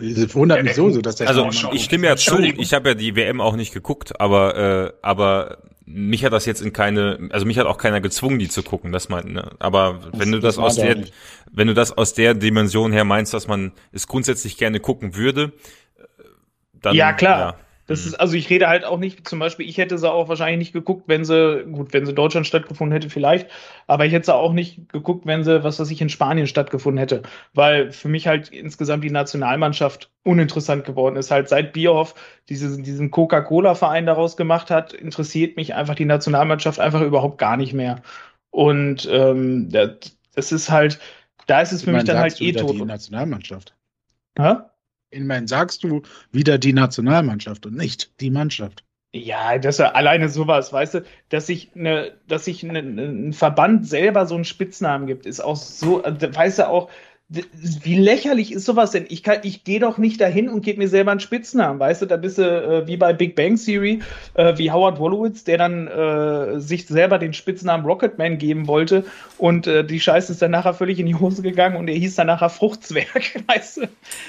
es wundert mich so, so dass der
Also ich stimme ja zu, ich habe ja die WM auch nicht geguckt, aber äh, aber mich hat das jetzt in keine, also mich hat auch keiner gezwungen, die zu gucken, das meint, ne? Aber das, wenn du das, das aus der, wenn du das aus der Dimension her meinst, dass man es grundsätzlich gerne gucken würde, äh,
dann ja klar. Ja. Das mhm. ist, also ich rede halt auch nicht, zum Beispiel, ich hätte sie auch wahrscheinlich nicht geguckt, wenn sie, gut, wenn sie Deutschland stattgefunden hätte, vielleicht, aber ich hätte sie auch nicht geguckt, wenn sie, was weiß ich, in Spanien stattgefunden hätte. Weil für mich halt insgesamt die Nationalmannschaft uninteressant geworden ist. Halt seit Bierhoff diese, diesen Coca-Cola-Verein daraus gemacht hat, interessiert mich einfach die Nationalmannschaft einfach überhaupt gar nicht mehr. Und ähm, das ist halt, da ist es für mich dann halt eh tot.
Die Nationalmannschaft. Hä? Immerhin sagst du wieder die Nationalmannschaft und nicht die Mannschaft.
Ja, das ja alleine sowas, weißt du, dass sich eine, dass sich ne, ein Verband selber so einen Spitznamen gibt, ist auch so, weißt du auch, wie lächerlich ist sowas denn? Ich, kann, ich gehe doch nicht dahin und gebe mir selber einen Spitznamen, weißt du? Da bist du äh, wie bei Big Bang Theory, äh, wie Howard Wolowitz, der dann äh, sich selber den Spitznamen Rocketman geben wollte und äh, die Scheiße ist dann nachher völlig in die Hose gegangen und er hieß dann nachher Fruchtzwerg, weißt du?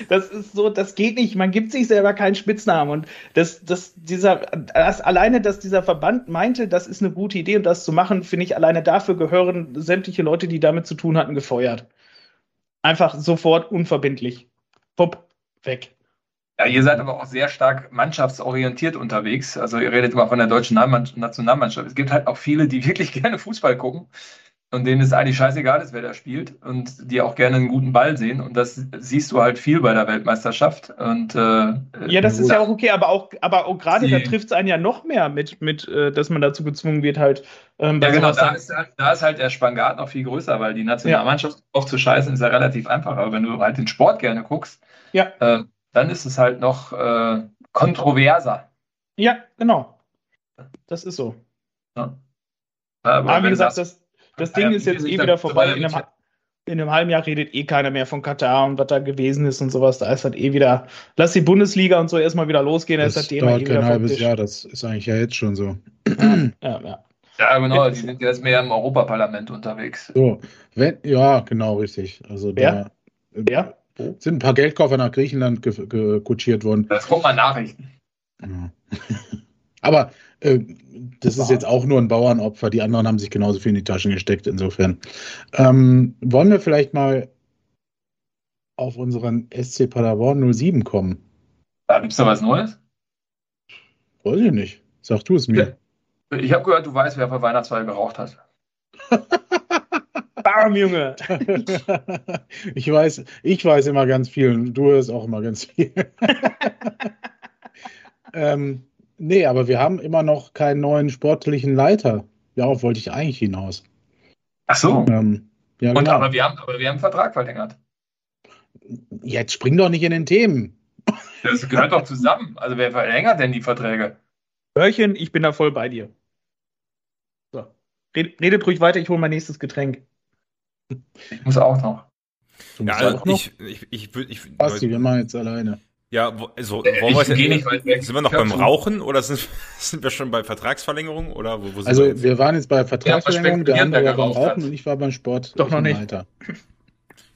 Das ist so, das geht nicht. Man gibt sich selber keinen Spitznamen und das, das, dieser, das, alleine, dass dieser Verband meinte, das ist eine gute Idee und das zu machen, finde ich, alleine dafür gehören sämtliche Leute, die damit zu tun hatten, gefeuert einfach sofort unverbindlich. Pupp, weg.
Ja, ihr seid aber auch sehr stark mannschaftsorientiert unterwegs. Also ihr redet immer von der deutschen Nationalmannschaft. Es gibt halt auch viele, die wirklich gerne Fußball gucken und denen ist eigentlich scheißegal ist, wer da spielt und die auch gerne einen guten Ball sehen. Und das siehst du halt viel bei der Weltmeisterschaft. Und, äh,
ja, das ist ja auch okay, aber auch, aber auch gerade da trifft es einen ja noch mehr mit, mit äh, dass man dazu gezwungen wird, halt.
Ähm, ja, genau, da ist, halt, da ist, halt der Spangat noch viel größer, weil die Nationalmannschaft ja. oft zu scheißen ist ja relativ einfach. Aber wenn du halt den Sport gerne guckst, ja. äh, dann ist es halt noch äh, kontroverser.
Ja, genau. Das ist so. Ja. Aber, Aber wie gesagt, das, das Ding ist jetzt eh wieder vorbei. In einem, in einem, halben Jahr redet eh keiner mehr von Katar und was da gewesen ist und sowas. Da ist halt eh wieder, lass die Bundesliga und so erstmal wieder losgehen.
Das, das ist halt dauert eh kein halbes Jahr, das ist eigentlich ja jetzt schon so.
Ja, ja. ja. Ja, genau, die sind jetzt mehr im Europaparlament unterwegs.
So, wenn, ja, genau, richtig. Also da Wer? sind ein paar Geldkoffer nach Griechenland kutschiert worden.
Das kommt mal Nachrichten.
Ja. Aber äh, das ist jetzt auch nur ein Bauernopfer. Die anderen haben sich genauso viel in die Taschen gesteckt, insofern. Ähm, wollen wir vielleicht mal auf unseren SC Paderborn 07 kommen?
Da gibt es da was Neues?
Weiß ich nicht. Sag du es mir.
Ich habe gehört, du weißt, wer vor Weihnachtsfeier geraucht hat.
Bam, Junge!
ich weiß, ich weiß immer ganz viel und du hörst auch immer ganz viel. ähm, nee, aber wir haben immer noch keinen neuen sportlichen Leiter. Darauf wollte ich eigentlich hinaus.
Ach so. Ähm, ja, und genau. aber, wir haben, aber wir haben einen Vertrag verlängert.
Jetzt spring doch nicht in den Themen.
Das gehört doch zusammen. Also wer verlängert denn die Verträge?
Hörchen, ich bin da voll bei dir. So. Redet, redet ruhig weiter, ich hole mein nächstes Getränk.
Ich muss auch noch.
Ja, also ich, ich, ich, ich, ich
Basti, wir machen jetzt alleine.
Ja, also wollen wir ich nicht weit weg. Sind wir noch beim Rauchen oder sind, sind wir schon bei Vertragsverlängerung oder wo, wo
Also wir, wir, waren jetzt bei Vertragsverlängerung, der andere war beim Rauchen hat. und ich war beim Sport.
Doch noch nicht. Alter.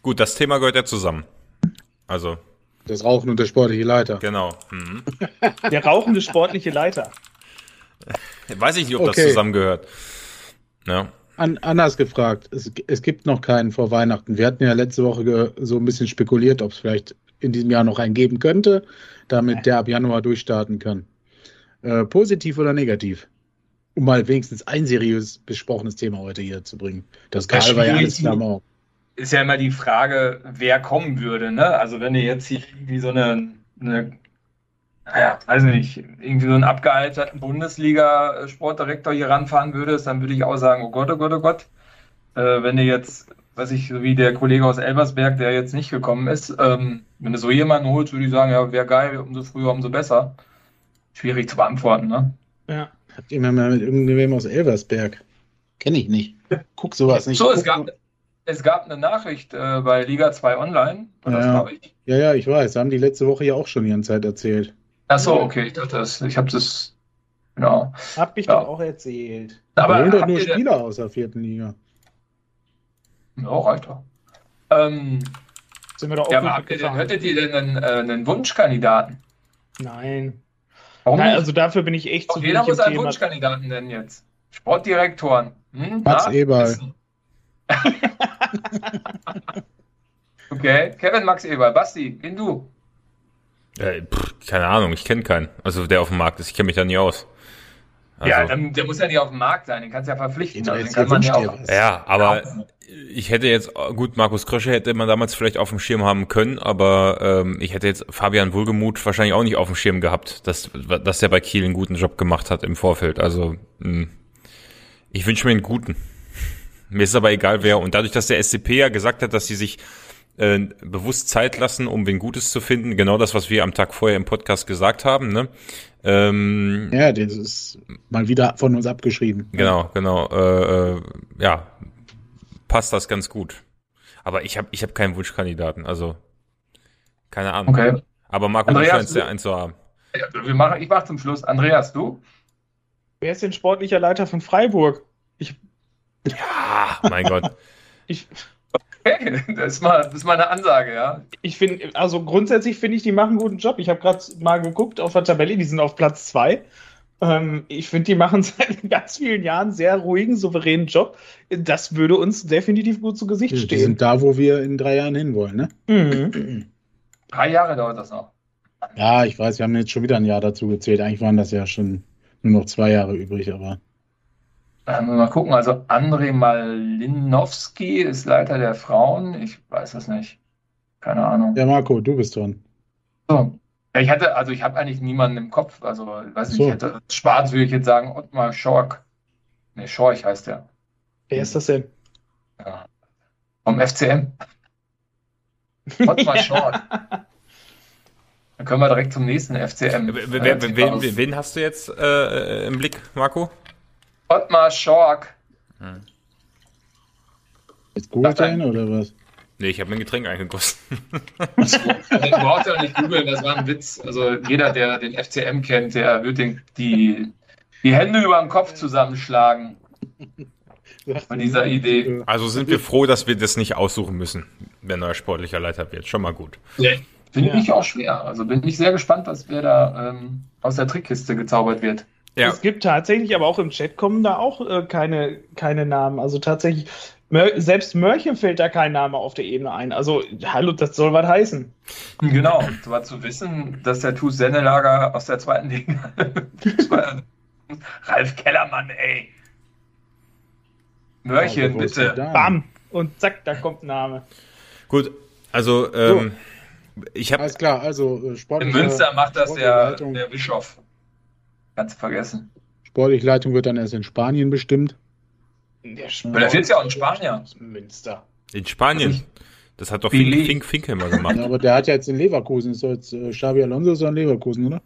Gut, das Thema gehört ja zusammen. Also
das Rauchen und der sportliche Leiter.
Genau. Mhm.
Der rauchende sportliche Leiter.
Weiß ich nicht, ob okay. das zusammengehört. Ja.
An, anders gefragt, es, es, gibt noch keinen vor Weihnachten. Wir hatten ja letzte Woche so ein bisschen spekuliert, ob es vielleicht in diesem Jahr noch einen geben könnte, damit der ab Januar durchstarten kann. Äh, positiv oder negativ? Um mal wenigstens ein seriös besprochenes Thema heute hier zu bringen. Das, das Karl war ja alles
Klamauk ist ja immer die Frage, wer kommen würde. Ne? Also wenn du jetzt hier irgendwie so eine, eine naja, weiß nicht, irgendwie so einen abgealterten Bundesliga-Sportdirektor hier ranfahren würdest, dann würde ich auch sagen, oh Gott, oh Gott, oh Gott. Äh, wenn du jetzt, weiß ich, so wie der Kollege aus Elversberg, der jetzt nicht gekommen ist, ähm, wenn du so jemanden holst, würde ich sagen, ja, wäre geil, umso früher, umso besser. Schwierig zu beantworten, ne?
Ja. Habt ihr mal mit irgendwem aus Elversberg? Kenne ich nicht. Guck sowas nicht.
So, es gab, es gab eine Nachricht äh, bei Liga 2 Online.
Ja, ich. ja, ja, ich weiß. Haben die letzte Woche ja auch schon ihren Zeit erzählt.
Ach so, okay. Ich dachte, das, ich habe das. Genau.
Hab ich ja. doch auch erzählt.
Aber holen doch nur Spieler aus der vierten Liga.
Ja, reicht doch. Ähm, Sind wir doch auch ja, aber habt ihr denn, hättet ihr denn einen, äh, einen Wunschkandidaten?
Nein. Warum Nein, also dafür bin ich echt
zu Jeder muss einen Thema. Wunschkandidaten nennen jetzt. Sportdirektoren.
Hm, Max Eberl.
okay, Kevin Max Eber, Basti, bin du?
Äh, pff, keine Ahnung, ich kenne keinen. Also der auf dem Markt ist, ich kenne mich da nie aus.
Also, ja, dann, der muss ja nicht auf dem Markt sein, den kannst du ja verpflichten. Also, den kann man
ja, auch, ja, aber ich hätte jetzt, gut, Markus Krösche hätte man damals vielleicht auf dem Schirm haben können, aber ähm, ich hätte jetzt Fabian Wohlgemuth wahrscheinlich auch nicht auf dem Schirm gehabt, dass, dass er bei Kiel einen guten Job gemacht hat im Vorfeld. Also mh, hm, ich wünsche mir einen guten. Mir ist aber egal wer. Und dadurch, dass der SCP ja gesagt hat, dass sie sich äh, bewusst Zeit lassen, um wen Gutes zu finden, genau das, was wir am Tag vorher im Podcast gesagt haben, ne?
Ähm, ja, das ist mal wieder von uns abgeschrieben.
Genau, genau. Äh, äh, ja, passt das ganz gut. Aber ich habe ich hab keinen Wunschkandidaten, also keine Ahnung. Okay. Aber Marco, du scheinst ja einen zu haben.
Wir machen, ich mache zum Schluss. Andreas, du?
Wer ist denn sportlicher Leiter von Freiburg? Ich
ja, mein Gott.
Ich, okay, das ist, mal, das ist mal eine Ansage, ja.
Ich finde, also grundsätzlich finde ich, die machen einen guten Job. Ich habe gerade mal geguckt auf der Tabelle, die sind auf Platz 2. Ähm, ich finde, die machen seit ganz vielen Jahren sehr ruhigen, souveränen Job. Das würde uns definitiv gut zu Gesicht stehen.
Die sind da, wo wir in drei Jahren hinwollen, ne?
Mhm. drei Jahre dauert das noch.
Ja, ich weiß, wir haben jetzt schon wieder ein Jahr dazu gezählt. Eigentlich waren das ja schon nur noch zwei Jahre übrig, aber.
Ähm, mal gucken, also André Malinowski ist Leiter der Frauen. Ich weiß es nicht. Keine Ahnung.
Ja, Marco, du bist dran.
So. Ja, ich hatte, also ich habe eigentlich niemanden im Kopf. Also, weiß so. ich hätte, schwarz würde ich jetzt sagen, Ottmar Schork. Ne, Schorch heißt der.
Wer ist das denn?
Ja. Vom FCM. Ottmar Schork. Dann können wir direkt zum nächsten FCM.
Äh, wen, wen, wen, hast du jetzt äh, im Blick, Marco?
Ottmar Schork. Hm.
Jetzt googelt er oder was?
Nee, ich habe mir ein Getränk eingegossen.
also, du brauchst ja nicht googeln, das war ein Witz. Also jeder, der den FCM kennt, der wird den, die, die Hände über den Kopf zusammenschlagen. Von dieser Idee.
Also sind wir froh, dass wir das nicht aussuchen müssen, wer neuer sportlicher Leiter wird. Schon mal gut.
Nee. Finde ja. ich auch schwer. Also bin ich sehr gespannt, was wer da ähm, aus der Trickkiste gezaubert wird.
Ja. Es gibt tatsächlich, aber auch im Chat kommen da auch äh, keine, keine Namen. Also tatsächlich, Mör selbst Mörchen fällt da kein Name auf der Ebene ein. Also, hallo, das soll was heißen.
Genau, war zu wissen, dass der TuS Sennelager aus der zweiten Liga. Ralf Kellermann, ey. Mörchen, bitte.
Bam! Und zack, da kommt ein Name.
Gut, also, ähm,
so. ich habe. Alles klar, also
äh, sportlich. In Münster macht das der, der Bischof. Ganz vergessen.
Sportliche Leitung wird dann erst in Spanien bestimmt.
Der Vielleicht wird es ja auch in Spanien.
Münster.
In Spanien? Das hat doch Fink, Fink, Fink immer gemacht.
Ja, aber der hat ja jetzt in Leverkusen. Ist jetzt äh, Xavi Alonso ist in Leverkusen, oder?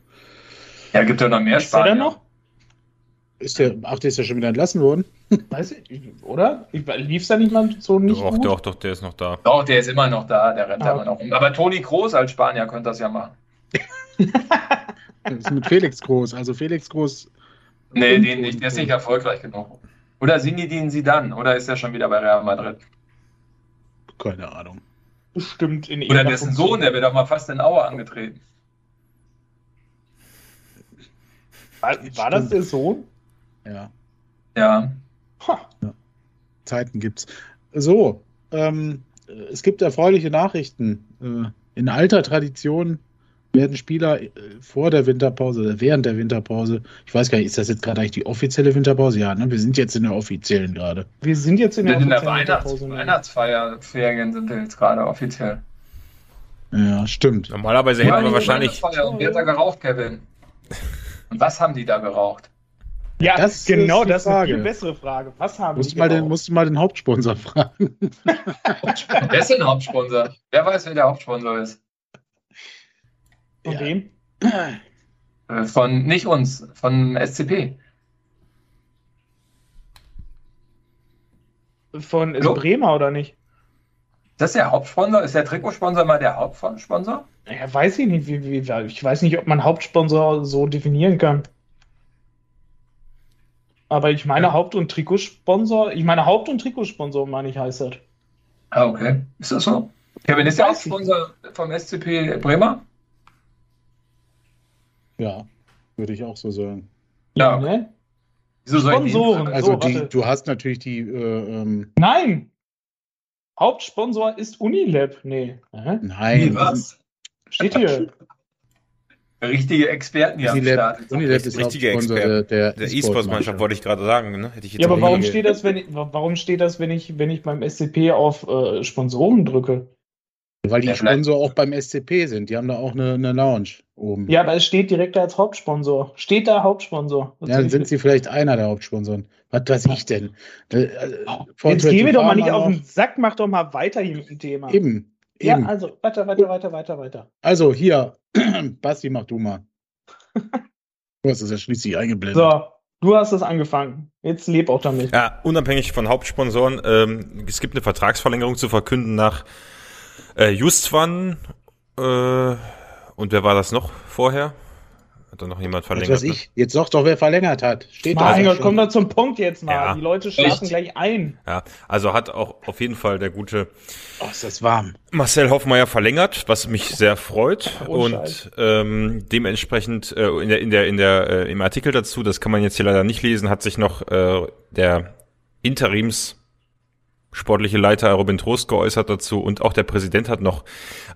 Ja, gibt ja noch mehr
ist Spanier. Der noch?
Ist der, ach, der ist ja schon wieder entlassen worden.
Weiß ich, oder? Lief es da nicht mal so nicht
Doch,
gut?
doch, doch, der ist noch da.
Doch, der ist immer noch da, der rennt ah, immer noch rum. Aber Toni Kroos als Spanier könnte das ja machen.
das ist mit Felix Groß. Also Felix Groß.
Nee, den nicht. Der ist nicht erfolgreich genug. Oder Sinidin dann? Oder ist er schon wieder bei Real Madrid?
Keine Ahnung.
Bestimmt
in Oder dessen Sohn, der wird doch mal fast in Auer angetreten.
War, war das der Sohn?
Ja.
Ja.
ja. Zeiten gibt's. So, ähm, es gibt erfreuliche Nachrichten. Äh, in alter Tradition werden Spieler äh, vor der Winterpause oder während der Winterpause, ich weiß gar nicht, ist das jetzt gerade eigentlich die offizielle Winterpause? Ja, ne? Wir sind jetzt in der offiziellen gerade.
Wir sind jetzt in der,
in der Weihnachts Weihnachtsfeierferien sind wir jetzt gerade offiziell.
Ja, stimmt.
Normalerweise hätten wir wahrscheinlich.
Und wer hat da geraucht, Kevin? Und was haben die da geraucht?
Ja, das genau, ist das ist eine viel bessere Frage. Was haben
musst die mal den, Musst du mal den Hauptsponsor fragen.
wer ist denn der Hauptsponsor? Wer weiß, wer der Hauptsponsor ist?
Von ja. wem?
Äh, von nicht uns, von SCP.
Von ist Bremer oder nicht?
Das ist der Hauptsponsor? Ist der Trikotsponsor mal der Hauptsponsor?
Ja, weiß ich nicht. Wie, wie, ich weiß nicht, ob man Hauptsponsor so definieren kann. Aber ich meine ja. Haupt- und Trikotsponsor, ich meine Haupt- und Trikotsponsor, meine ich, heißt das.
Ah, okay. Ist das so? Kevin, ist der Hauptsponsor vom SCP Bremer?
Ja, würde ich auch so sagen.
Ja, ne?
Wieso
Sponsoren. Also so, die, du hast natürlich die. Äh, ähm
Nein! Hauptsponsor ist Unilab. Nee.
Hä? Nein. Nee,
was?
Steht hier.
Richtige Experten hier
Unilab, am Start. Unilab ist
richtige Experte. Der, der E-Sports-Mannschaft wollte ich gerade sagen. Ne?
Hätte ich jetzt ja, aber warum steht, das, wenn ich, warum steht das, wenn ich, wenn ich beim SCP auf äh, Sponsoren drücke?
Weil die ja, Sponsor auch beim SCP sind. Die haben da auch eine, eine Lounge oben.
Ja, aber es steht direkt als Hauptsponsor. Steht da Hauptsponsor.
Das ja, dann sind sie vielleicht einer der Hauptsponsoren. Was weiß ich denn?
Äh, Jetzt geh mir doch mal nicht auf den Sack, mach doch mal weiter hier mit dem Thema.
Eben.
Ja, also weiter, weiter, weiter, weiter, weiter.
Also hier, Basti, mach du mal. du hast es ja schließlich eingeblendet.
So, du hast es angefangen. Jetzt leb auch damit.
Ja, unabhängig von Hauptsponsoren, ähm, es gibt eine Vertragsverlängerung zu verkünden nach äh, Justwan äh, und wer war das noch vorher? Hat da noch jemand verlängert? Was
weiß ich. Jetzt sag doch, wer verlängert hat.
Steht mein da. Gott, komm doch zum Punkt jetzt mal. Ja. Die Leute schlafen Echt? gleich ein.
Ja, also hat auch auf jeden Fall der gute
oh, ist das warm.
Marcel Hoffmeier verlängert, was mich sehr freut. Oh, und ähm, dementsprechend äh, in der, in der, in der, äh, im Artikel dazu, das kann man jetzt hier leider nicht lesen, hat sich noch äh, der Interims sportliche Leiter Robin Trost geäußert dazu und auch der Präsident hat noch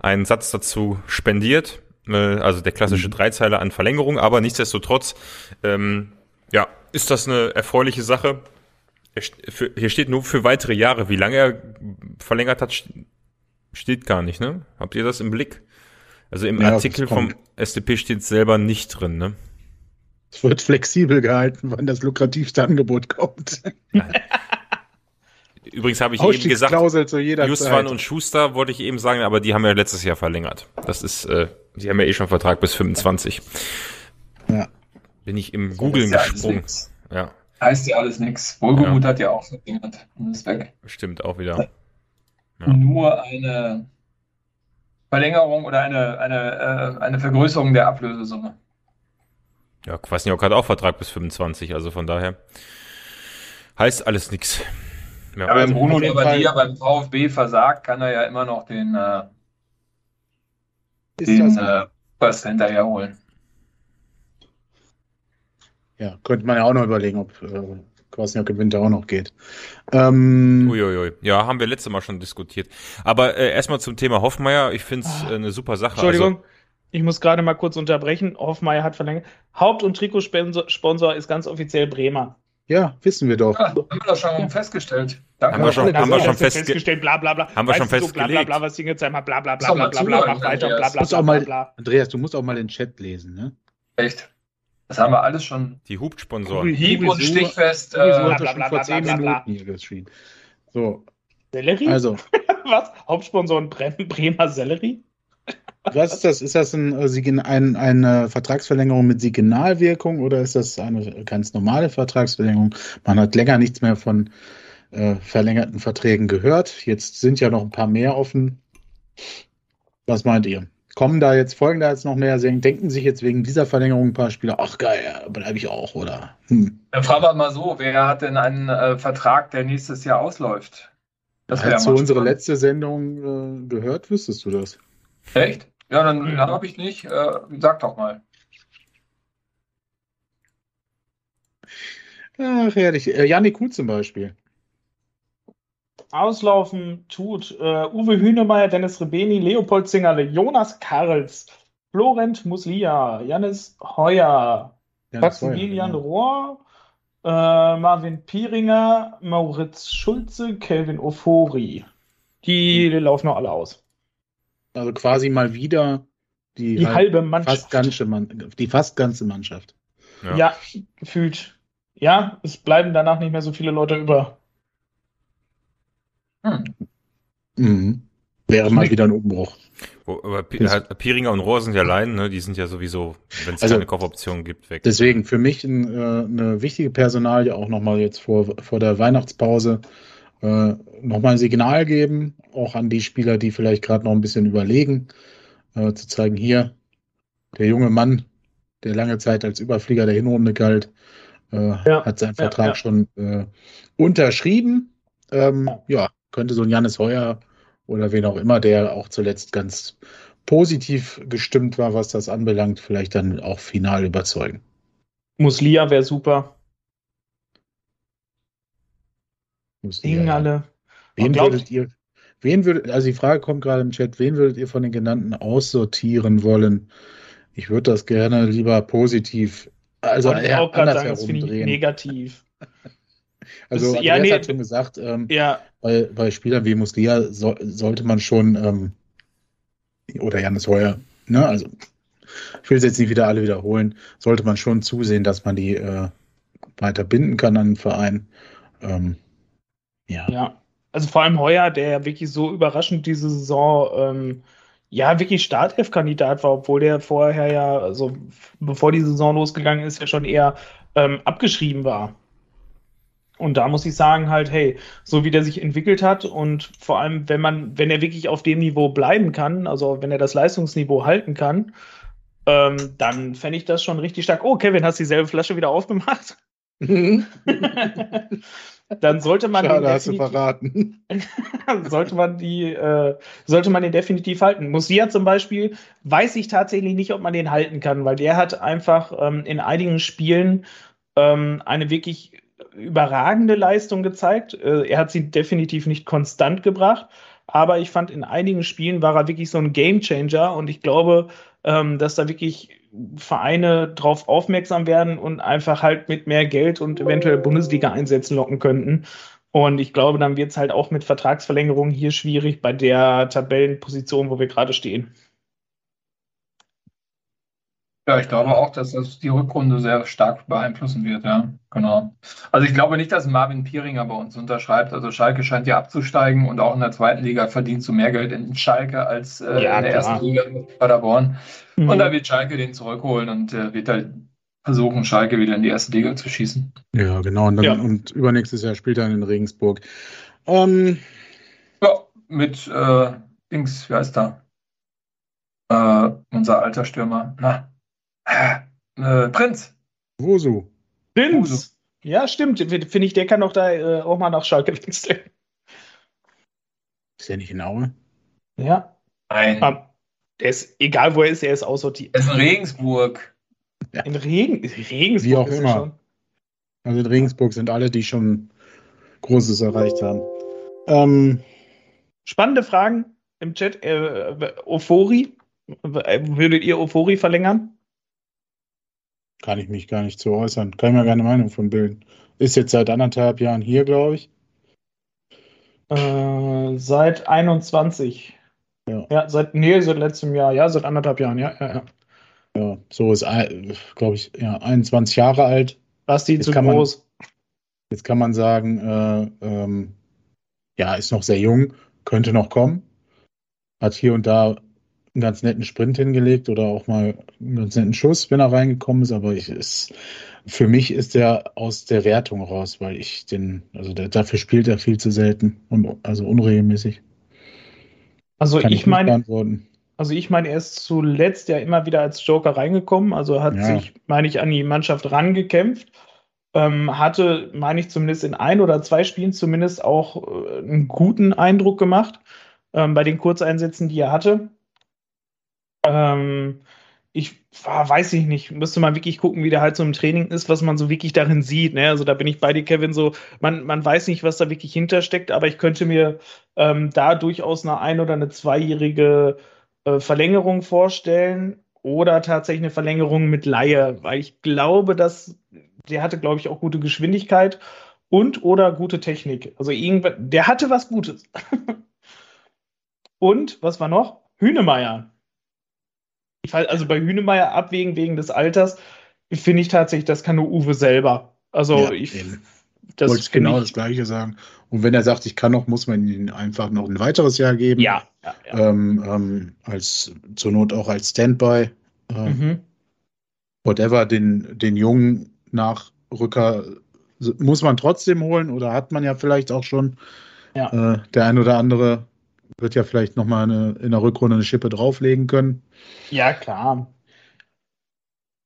einen Satz dazu spendiert, äh, also der klassische mhm. Dreizeiler an Verlängerung, aber nichtsdestotrotz, ähm, ja, ist das eine erfreuliche Sache. Hier steht nur für weitere Jahre. Wie lange er verlängert hat, steht gar nicht, ne? Habt ihr das im Blick? Also im ja, Artikel vom SDP steht selber nicht drin, ne?
Es wird flexibel gehalten, wann das lukrativste Angebot kommt.
Übrigens habe ich eben gesagt, Justwan und Schuster wollte ich eben sagen, aber die haben ja letztes Jahr verlängert. Das ist äh, sie haben ja eh schon Vertrag bis 25. Ja. Bin ich im Googlen ja gesprungen.
Ja. Heißt ja alles nichts. Wohlgemut ja. hat ja auch verringert und ist weg.
Stimmt auch wieder.
Ja. Nur eine Verlängerung oder eine, eine, äh, eine Vergrößerung der Ablösesumme.
Ja, Kwasniok hat auch Vertrag bis 25, also von daher heißt alles nichts.
Ja. Aber wenn Bruno Labbadia beim VfB versagt, kann er ja immer noch den, äh, den äh, First hinterher holen.
Ja, könnte man ja auch noch überlegen, ob äh, Kwasniok im Winter auch noch geht. Ähm,
Uiuiui. Ja, haben wir letztes Mal schon diskutiert. Aber äh, erstmal zum Thema Hoffmeier. Ich finde es äh, eine super Sache.
Entschuldigung. Also, ich muss gerade mal kurz unterbrechen. Hoffmeier hat verlängert. Haupt- und Trikotsponsor ist ganz offiziell Bremer.
Ja, wissen wir doch. Ja, haben
wir doch schon festgestellt.
Danke. Haben wir schon, haben wir schon festge festgestellt,
bla bla bla.
Haben wir schon festgelegt.
bla bla bla, was Singelsheim hat, bla bla bla bla bla bla, mach weiter, bla bla
bla, bla, bla. Andreas, du musst auch mal den Chat lesen, ne?
Echt? Das haben wir alles schon.
Die Hubsponsoren.
Hieb und Stichfest. Äh,
vor zehn Minuten hier geschrieben. So.
Sellerie?
Also.
was? Hauptsponsoren Bremer Sellerie?
Was ist das? Ist das ein, äh, ein, eine Vertragsverlängerung mit Signalwirkung oder ist das eine ganz normale Vertragsverlängerung? Man hat länger nichts mehr von äh, verlängerten Verträgen gehört. Jetzt sind ja noch ein paar mehr offen. Was meint ihr? Kommen da jetzt, folgen da jetzt noch mehr? Denken sich jetzt wegen dieser Verlängerung ein paar Spieler, ach geil, bleibe ich auch, oder?
Hm. Dann fragen wir mal so, wer hat denn einen äh, Vertrag, der nächstes Jahr ausläuft?
Das wäre zu unsere letzte Sendung äh, gehört, wüsstest du das?
Echt? Ja, dann, dann habe ich nicht. Äh, sag doch mal.
Ach, herrlich. Äh, Janik Kuh zum Beispiel.
Auslaufen tut äh, Uwe Hünemeyer, Dennis Rebeni, Leopold Zingerle, Jonas Karls, Florent Muslia, Janis Heuer, Maximilian ja. Rohr, äh, Marvin Pieringer, Mauritz Schulze, Kelvin Ofori. Die, die laufen noch alle aus.
Also quasi mal wieder die,
die halbe Mannschaft.
Fast ganze Mann, die fast ganze Mannschaft.
Ja. ja, gefühlt. Ja, es bleiben danach nicht mehr so viele Leute über.
Hm. Mhm. Wäre mal wieder ein Umbruch.
Wo, aber P halt, Pieringer und Rohr sind ja allein, ne? die sind ja sowieso, wenn es also, keine Kaufoption gibt, weg.
Deswegen für mich ein, äh, eine wichtige Personalie auch nochmal jetzt vor, vor der Weihnachtspause äh, nochmal ein Signal geben, auch an die Spieler, die vielleicht gerade noch ein bisschen überlegen, äh, zu zeigen, hier, der junge Mann, der lange Zeit als Überflieger der Hinrunde galt, äh, ja, hat seinen Vertrag ja. schon äh, unterschrieben. Ähm, ja, könnte so ein Jannis Heuer oder wen auch immer, der auch zuletzt ganz positiv gestimmt war, was das anbelangt, vielleicht dann auch final überzeugen.
Muslia wäre super. Singen alle.
Wen würdet ihr, wen würdet, also die Frage kommt gerade im Chat, wen würdet ihr von den genannten aussortieren wollen? Ich würde das gerne lieber positiv, also
eher auch andersherum sagen, das drehen. negativ.
Also das, ja, nee, hat schon gesagt, ähm,
ja.
bei, bei Spielern wie Muslia so, sollte man schon, ähm, oder Janis Heuer, ne, also ich will es jetzt nicht wieder alle wiederholen, sollte man schon zusehen, dass man die äh, weiter binden kann an den Verein. Ähm,
ja. Ja. Also vor allem Heuer, der ja wirklich so überraschend diese Saison ähm, ja wirklich Startelf-Kandidat war, obwohl der vorher ja, also bevor die Saison losgegangen ist, ja schon eher ähm, abgeschrieben war. Und da muss ich sagen, halt, hey, so wie der sich entwickelt hat und vor allem, wenn man, wenn er wirklich auf dem Niveau bleiben kann, also wenn er das Leistungsniveau halten kann, ähm, dann fände ich das schon richtig stark. Oh, Kevin, hast du dieselbe Flasche wieder aufgemacht? dann sollte man
Schade, hast du verraten.
sollte man die, äh, sollte man den definitiv halten. Musia zum Beispiel weiß ich tatsächlich nicht, ob man den halten kann, weil der hat einfach ähm, in einigen Spielen ähm, eine wirklich überragende Leistung gezeigt. Äh, er hat sie definitiv nicht konstant gebracht, aber ich fand in einigen Spielen war er wirklich so ein Gamechanger und ich glaube, ähm, dass da wirklich Vereine drauf aufmerksam werden und einfach halt mit mehr Geld und eventuell Bundesliga-Einsätzen locken könnten. Und ich glaube, dann wird es halt auch mit Vertragsverlängerungen hier schwierig bei der Tabellenposition, wo wir gerade stehen.
Ja, ich glaube auch, dass das die Rückrunde sehr stark beeinflussen wird, ja. Genau. Also ich glaube nicht, dass Marvin Pieringer bei uns unterschreibt. Also Schalke scheint ja abzusteigen und auch in der zweiten Liga verdient du mehr Geld in Schalke als äh, ja, in der klar. ersten Liga bei Paderborn. Mhm. Und da wird Schalke den zurückholen und äh, wird halt versuchen, Schalke wieder in die erste Liga zu schießen.
Ja, genau. Und, dann, ja. und übernächstes Jahr spielt er in Regensburg. Ähm,
ja, mit äh, Dings, wie heißt er? Äh, unser alter Stürmer. Na, äh, Prinz.
Wosu.
Prinz. Ja, stimmt. Finde ich, der kann doch da äh, auch mal nach Schalke wechseln.
Ist der nicht in Aue?
Ja.
Nein. Um,
der ist, egal wo er ist, er ist aussortiert.
Er ist in Regensburg.
Ja. In Regen, Regensburg.
Wie auch immer. Also in Regensburg sind alle, die schon Großes erreicht haben. Ähm,
Spannende Fragen im Chat. Äh, Ofori. Würdet ihr Ofori verlängern?
Kann ich mich gar nicht zu äußern. Kann ich mir keine Meinung von bilden. Ist jetzt seit anderthalb Jahren hier, glaube ich.
Äh, seit 21. Ja. ja, seit, nee, seit letztem Jahr. Ja, seit anderthalb Jahren, ja, ja, ja.
Ja, so ist, glaube ich, ja, 21 Jahre alt.
Basti jetzt zu groß.
Man, jetzt kann man sagen, äh, ähm, ja, ist noch sehr jung, könnte noch kommen. Hat hier und da einen ganz netten Sprint hingelegt oder auch mal einen ganz netten Schuss, wenn er reingekommen ist, aber ich ist, für mich ist er aus der Wertung raus, weil ich den, also der, dafür spielt er viel zu selten und also unregelmäßig.
Also Kann ich meine, also ich meine, er ist zuletzt ja immer wieder als Joker reingekommen, also hat ja. sich, meine ich, an die Mannschaft rangekämpft. Ähm, hatte, meine ich, zumindest in ein oder zwei Spielen zumindest auch äh, einen guten Eindruck gemacht ähm, bei den Kurzeinsätzen, die er hatte. Ähm, ich weiß ich nicht, müsste man wirklich gucken, wie der halt so im Training ist, was man so wirklich darin sieht. Ne? Also da bin ich bei dir, Kevin, so, man, man weiß nicht, was da wirklich hintersteckt, aber ich könnte mir ähm, da durchaus eine ein- oder eine zweijährige äh, Verlängerung vorstellen oder tatsächlich eine Verlängerung mit Laie, weil ich glaube, dass der hatte, glaube ich, auch gute Geschwindigkeit und oder gute Technik. Also irgendwann, der hatte was Gutes. und was war noch? Hühnemeier also bei Hünemeyer abwägen wegen des Alters, finde ich tatsächlich, das kann nur Uwe selber. Also ja, ich.
Das wollte ich genau das Gleiche sagen. Und wenn er sagt, ich kann noch, muss man ihm einfach noch ein weiteres Jahr geben.
Ja. ja,
ja. Ähm, ähm, als zur Not auch als Standby. Äh, mhm. Whatever, den, den jungen Nachrücker muss man trotzdem holen oder hat man ja vielleicht auch schon. Äh, der ein oder andere wird ja vielleicht nochmal in der Rückrunde eine Schippe drauflegen können.
Ja, klar.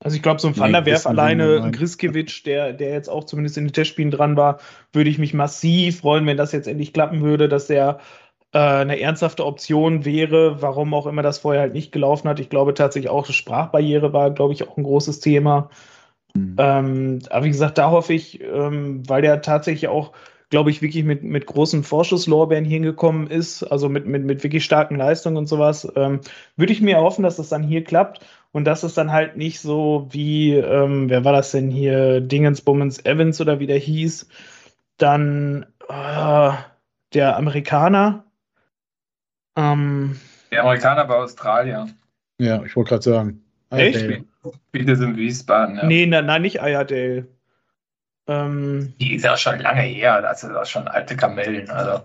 Also ich glaube, so ein Van der Werf alleine, ein Griskewitsch, der, der jetzt auch zumindest in den Testspielen dran war, würde ich mich massiv freuen, wenn das jetzt endlich klappen würde, dass der äh, eine ernsthafte Option wäre, warum auch immer das vorher halt nicht gelaufen hat. Ich glaube tatsächlich auch, Sprachbarriere war, glaube ich, auch ein großes Thema. Mhm. Ähm, aber wie gesagt, da hoffe ich, ähm, weil der tatsächlich auch glaube ich, wirklich mit, mit großen Vorschusslorbeeren hingekommen ist, also mit, mit, mit wirklich starken Leistungen und sowas, ähm, würde ich mir erhoffen, dass das dann hier klappt und dass es dann halt nicht so wie, ähm, wer war das denn hier, Dingensbummens Evans oder wie der hieß, dann äh, der Amerikaner.
Ähm, der Amerikaner war Australier.
Ja, ich wollte gerade sagen.
Echt?
Spielt es in Wiesbaden,
ja. Nee, nein, nein, nicht Ayerdale.
Ähm, die ist ja schon lange her, das sind das schon alte Kamellen. Also.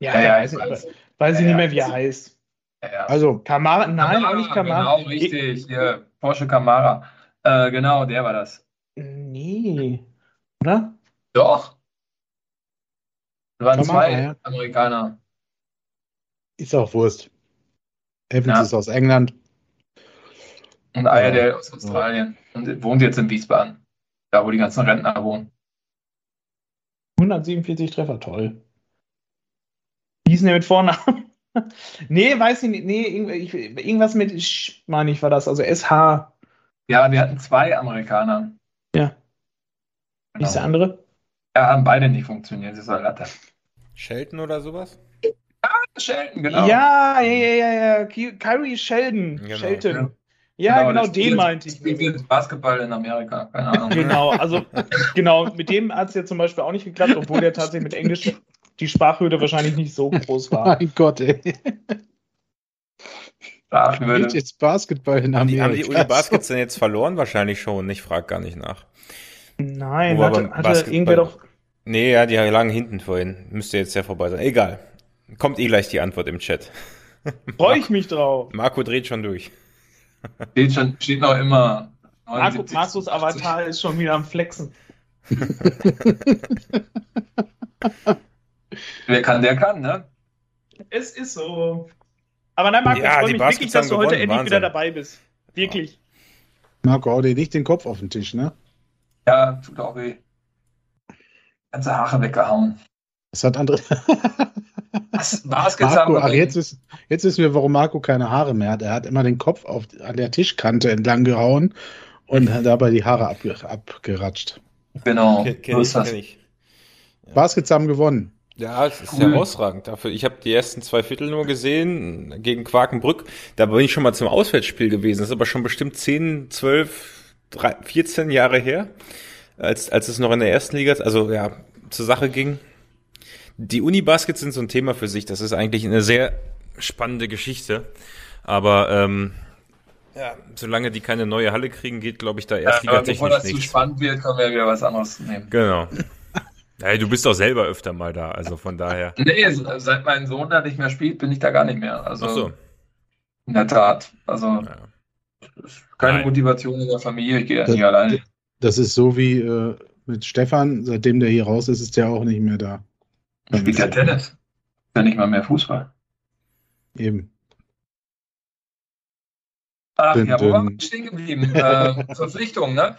Ja, ja, ja weiß, weiß, weiß ich nicht mehr, wie er heißt.
Also,
Kamara, nein, Kamara, nicht Kamara.
Genau, richtig. Hier, Porsche Kamara. Äh, genau, der war das.
Nee. Oder?
Doch. Das waren Kamara, zwei ja. Amerikaner.
Ist auch Wurst. Evans ja. ist aus England.
Und Ayerdale aus Australien und wohnt jetzt in Wiesbaden, da wo die ganzen Rentner wohnen.
147 Treffer, toll. Wie ist denn der mit Vornamen? nee, weiß ich nicht. Nee, irgendwas mit, Sch, meine ich, war das. Also SH.
Ja, wir hatten zwei Amerikaner.
Ja. Wie genau. ist der andere?
Ja, haben beide nicht funktioniert, das ist eine Latte.
Shelton oder sowas?
Ja, Shelton, genau.
Ja, ja, ja, ja, ja. Kyrie Sheldon. Genau. Shelton. Ja. Genau, genau den meinte ich.
Spielt Basketball in Amerika, keine Ahnung.
genau, also genau, mit dem hat es ja zum Beispiel auch nicht geklappt, obwohl der tatsächlich mit Englisch die Sprachhürde wahrscheinlich nicht so groß war.
Mein Gott, ey. starten würde. Spielt jetzt Basketball in
Amerika. Haben die, Uni Baskets denn jetzt verloren? Wahrscheinlich schon. Ich frage gar nicht nach.
Nein, Wo hatte, hatte irgendwer doch.
Nee, ja, die lagen hinten vorhin. Müsste jetzt ja vorbei sein. Egal. Kommt eh gleich die Antwort im Chat.
Freue ich mich drauf.
Marco dreht schon durch.
Steht, schon, steht noch immer.
Marco, Marcos Avatar ist schon wieder am Flexen.
Wer kann, der kann, ne?
Es ist so. Aber nein, Marco, ja, ich freue mich wirklich, dass du heute endlich Wahnsinn. wieder dabei bist. Wirklich.
Marco, hau dir nicht den Kopf auf den Tisch, ne?
Ja, tut auch weh. Ganze Haare weggehauen.
Das hat andere. Was, Marco, ach, jetzt, ist, jetzt wissen wir, warum Marco keine Haare mehr hat. Er hat immer den Kopf auf, an der Tischkante entlang gehauen und hat dabei die Haare ab, abgeratscht.
Genau.
Kenn, kenn ich, kenn ich. Ja. Baskets haben gewonnen.
Ja, es ist cool. herausragend. Dafür, ich habe die ersten zwei Viertel nur gesehen gegen Quakenbrück. Da bin ich schon mal zum Auswärtsspiel gewesen. Das ist aber schon bestimmt 10, 12, 3, 14 Jahre her, als, als es noch in der ersten Liga, also ja, zur Sache ging. Die Uni-Baskets sind so ein Thema für sich. Das ist eigentlich eine sehr spannende Geschichte. Aber ähm, ja, solange die keine neue Halle kriegen, geht, glaube ich, da erst ja,
Bevor das nichts. zu spannend wird, können wir ja wieder was anderes nehmen.
Genau. Hey, du bist doch selber öfter mal da, also von daher.
Nee, seit mein Sohn da nicht mehr spielt, bin ich da gar nicht mehr. Also, Ach so. In der Tat. Also, ja. keine Nein. Motivation in der Familie, ich gehe ja nicht alleine.
Das ist so wie äh, mit Stefan, seitdem der hier raus ist, ist der auch nicht mehr da.
Er spielt ja Tennis. Ja nicht mal mehr Fußball.
Eben.
Ach dün, ja, wo waren wir stehen geblieben? äh, Verpflichtung, ne?